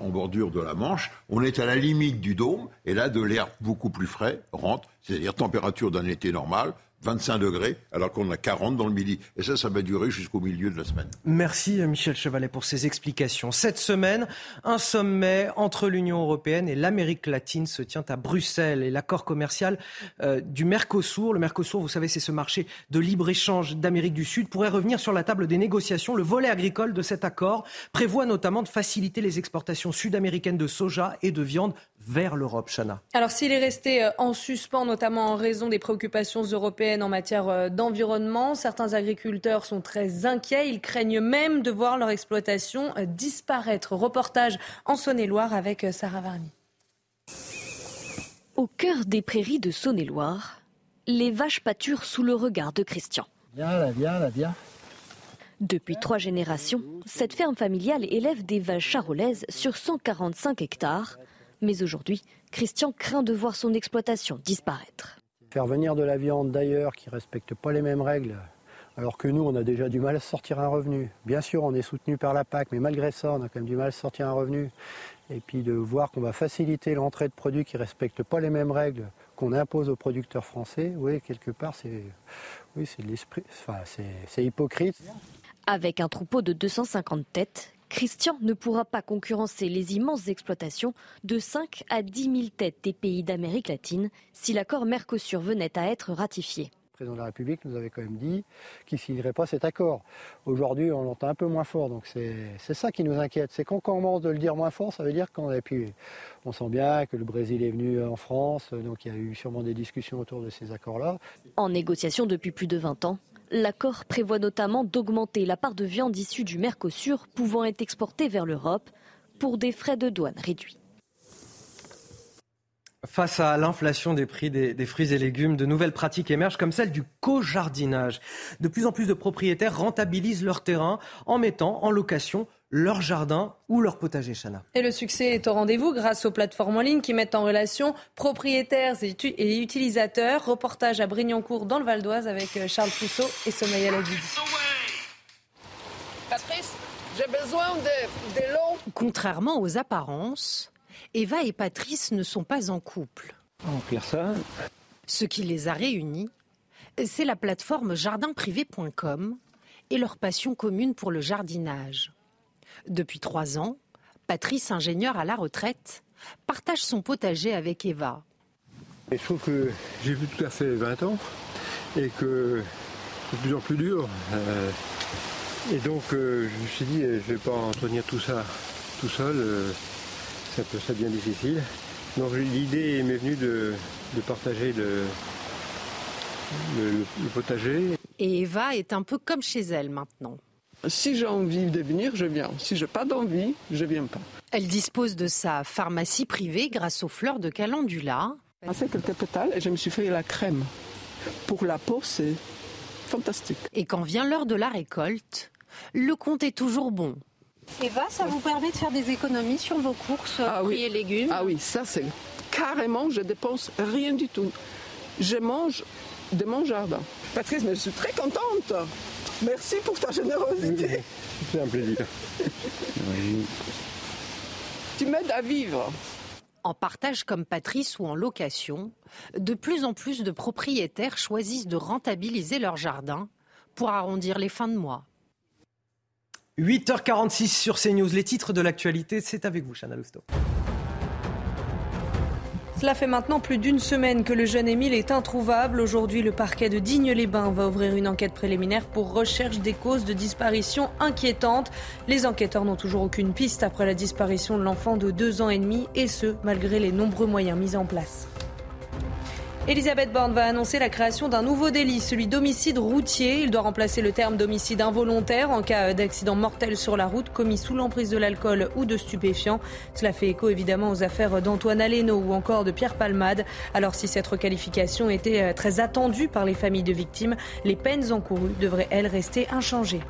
en bordure de la Manche, on est à la limite du dôme, et là, de l'air beaucoup plus frais rentre, c'est-à-dire température d'un été normal, 25 degrés, alors qu'on a 40 dans le midi. Et ça, ça va durer jusqu'au milieu de la semaine. Merci Michel Chevalet pour ces explications. Cette semaine, un sommet entre l'Union européenne et l'Amérique latine se tient à Bruxelles. Et l'accord commercial euh, du Mercosur, le Mercosur, vous savez, c'est ce marché de libre-échange d'Amérique du Sud, pourrait revenir sur la table des négociations. Le volet agricole de cet accord prévoit notamment de faciliter les exportations sud-américaines de soja et de viande vers l'Europe, Chana. Alors s'il est resté euh, en suspens, notamment en raison des préoccupations européennes en matière euh, d'environnement, certains agriculteurs sont très inquiets. Ils craignent même de voir leur exploitation euh, disparaître. Reportage en Saône-et-Loire avec Sarah Varny. Au cœur des prairies de Saône-et-Loire, les vaches pâturent sous le regard de Christian. Viens là, viens là, viens. Depuis trois générations, cette ferme familiale élève des vaches charolaises sur 145 hectares. Mais aujourd'hui, Christian craint de voir son exploitation disparaître. Faire venir de la viande d'ailleurs qui ne respecte pas les mêmes règles, alors que nous, on a déjà du mal à sortir un revenu. Bien sûr, on est soutenu par la PAC, mais malgré ça, on a quand même du mal à sortir un revenu. Et puis de voir qu'on va faciliter l'entrée de produits qui ne respectent pas les mêmes règles qu'on impose aux producteurs français, oui, quelque part, c'est oui, l'esprit, enfin, c'est hypocrite. Avec un troupeau de 250 têtes, Christian ne pourra pas concurrencer les immenses exploitations de 5 à 10 000 têtes des pays d'Amérique latine si l'accord Mercosur venait à être ratifié. Le président de la République nous avait quand même dit qu'il ne signerait pas cet accord. Aujourd'hui, on l'entend un peu moins fort, donc c'est ça qui nous inquiète. C'est qu'on commence de le dire moins fort, ça veut dire qu'on a pu. On sent bien que le Brésil est venu en France, donc il y a eu sûrement des discussions autour de ces accords-là. En négociation depuis plus de 20 ans, L'accord prévoit notamment d'augmenter la part de viande issue du Mercosur pouvant être exportée vers l'Europe pour des frais de douane réduits. Face à l'inflation des prix des, fruits et légumes, de nouvelles pratiques émergent comme celle du co-jardinage. De plus en plus de propriétaires rentabilisent leur terrain en mettant en location leur jardin ou leur potager, Chana. Et le succès est au rendez-vous grâce aux plateformes en ligne qui mettent en relation propriétaires et utilisateurs. Reportage à Brignancourt dans le Val d'Oise avec euh, Charles Pousseau et Sommeil Ladidi. Patrice, j'ai besoin de, de l'eau. Contrairement aux apparences, Eva et Patrice ne sont pas en couple. ça. Ce qui les a réunis, c'est la plateforme jardinprivé.com et leur passion commune pour le jardinage. Depuis trois ans, Patrice, ingénieur à la retraite, partage son potager avec Eva. je trouve que j'ai vu tout à fait 20 ans et que c'est de plus en plus dur. Euh, et donc euh, je me suis dit, je ne vais pas entretenir tout ça tout seul. Euh, ça peut être bien difficile. Donc l'idée m'est venue de, partager le, le potager. Et Eva est un peu comme chez elle maintenant. Si j'ai envie de venir, je viens. Si j'ai pas d'envie, je viens pas. Elle dispose de sa pharmacie privée grâce aux fleurs de calendula. J'ai fait quelques pétales et je me suis fait la crème. Pour la peau, c'est fantastique. Et quand vient l'heure de la récolte, le compte est toujours bon. Eva, ça vous permet de faire des économies sur vos courses ah, fruits et légumes Ah oui, ça c'est carrément, je dépense rien du tout. Je mange de mon jardin. Patrice, mais je suis très contente. Merci pour ta générosité. C'est un plaisir. Tu m'aides à vivre. En partage comme Patrice ou en location, de plus en plus de propriétaires choisissent de rentabiliser leur jardin pour arrondir les fins de mois. 8h46 sur CNews. Les titres de l'actualité, c'est avec vous, Chana Lousteau. Cela fait maintenant plus d'une semaine que le jeune Émile est introuvable. Aujourd'hui, le parquet de Digne-les-Bains va ouvrir une enquête préliminaire pour recherche des causes de disparition inquiétantes. Les enquêteurs n'ont toujours aucune piste après la disparition de l'enfant de deux ans et demi, et ce, malgré les nombreux moyens mis en place. Elisabeth Borne va annoncer la création d'un nouveau délit, celui d'homicide routier. Il doit remplacer le terme d'homicide involontaire en cas d'accident mortel sur la route commis sous l'emprise de l'alcool ou de stupéfiants. Cela fait écho évidemment aux affaires d'Antoine Aleno ou encore de Pierre Palmade. Alors si cette requalification était euh, très attendue par les familles de victimes, les peines encourues devraient elles rester inchangées.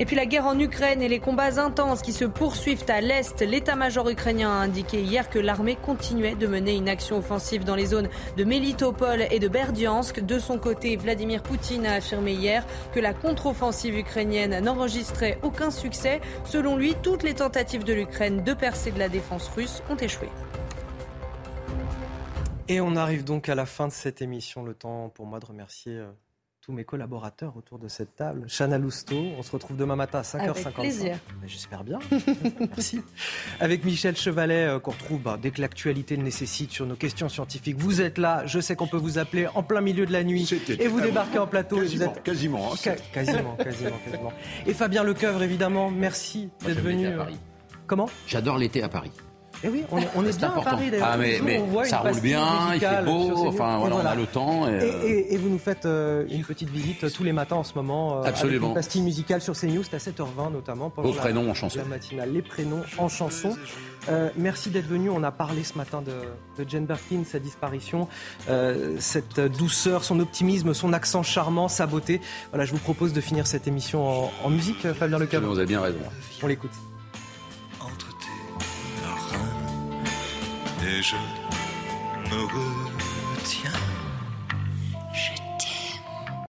Et puis la guerre en Ukraine et les combats intenses qui se poursuivent à l'Est. L'état-major ukrainien a indiqué hier que l'armée continuait de mener une action offensive dans les zones de Melitopol et de Berdiansk. De son côté, Vladimir Poutine a affirmé hier que la contre-offensive ukrainienne n'enregistrait aucun succès. Selon lui, toutes les tentatives de l'Ukraine de percer de la défense russe ont échoué. Et on arrive donc à la fin de cette émission. Le temps pour moi de remercier euh, tous mes collaborateurs autour de cette table. Chana Lousteau, on se retrouve demain matin à 5h55. Avec plaisir. J'espère bien. Merci. Avec Michel Chevalet, euh, qu'on retrouve bah, dès que l'actualité le nécessite sur nos questions scientifiques. Vous êtes là, je sais qu'on peut vous appeler en plein milieu de la nuit et vous débarquez en plateau. Quasiment, vous êtes... quasiment, hein. quasiment, quasiment, quasiment. Et Fabien Lecoeuvre, évidemment, merci d'être venu. À Paris. Comment? J'adore l'été à Paris. Eh oui, on est, on est, bien important. à Paris d'ailleurs. Ah, mais, mais ça roule bien, il fait beau, enfin voilà, voilà, on a le temps. Et, et, et vous nous faites euh, une petite visite tous les matins en ce moment. Euh, Absolument. Avec une pastille musicale sur CNews, c'est à 7h20 notamment. Vos prénoms en chanson. La matinale, les prénoms en chanson. Euh, merci d'être venu. On a parlé ce matin de, de Jane Birkin, sa disparition, euh, cette douceur, son optimisme, son accent charmant, sa beauté. Voilà, je vous propose de finir cette émission en, en musique, Fabien Lecab. Vous avez bien raison. On l'écoute. Et je me retiens.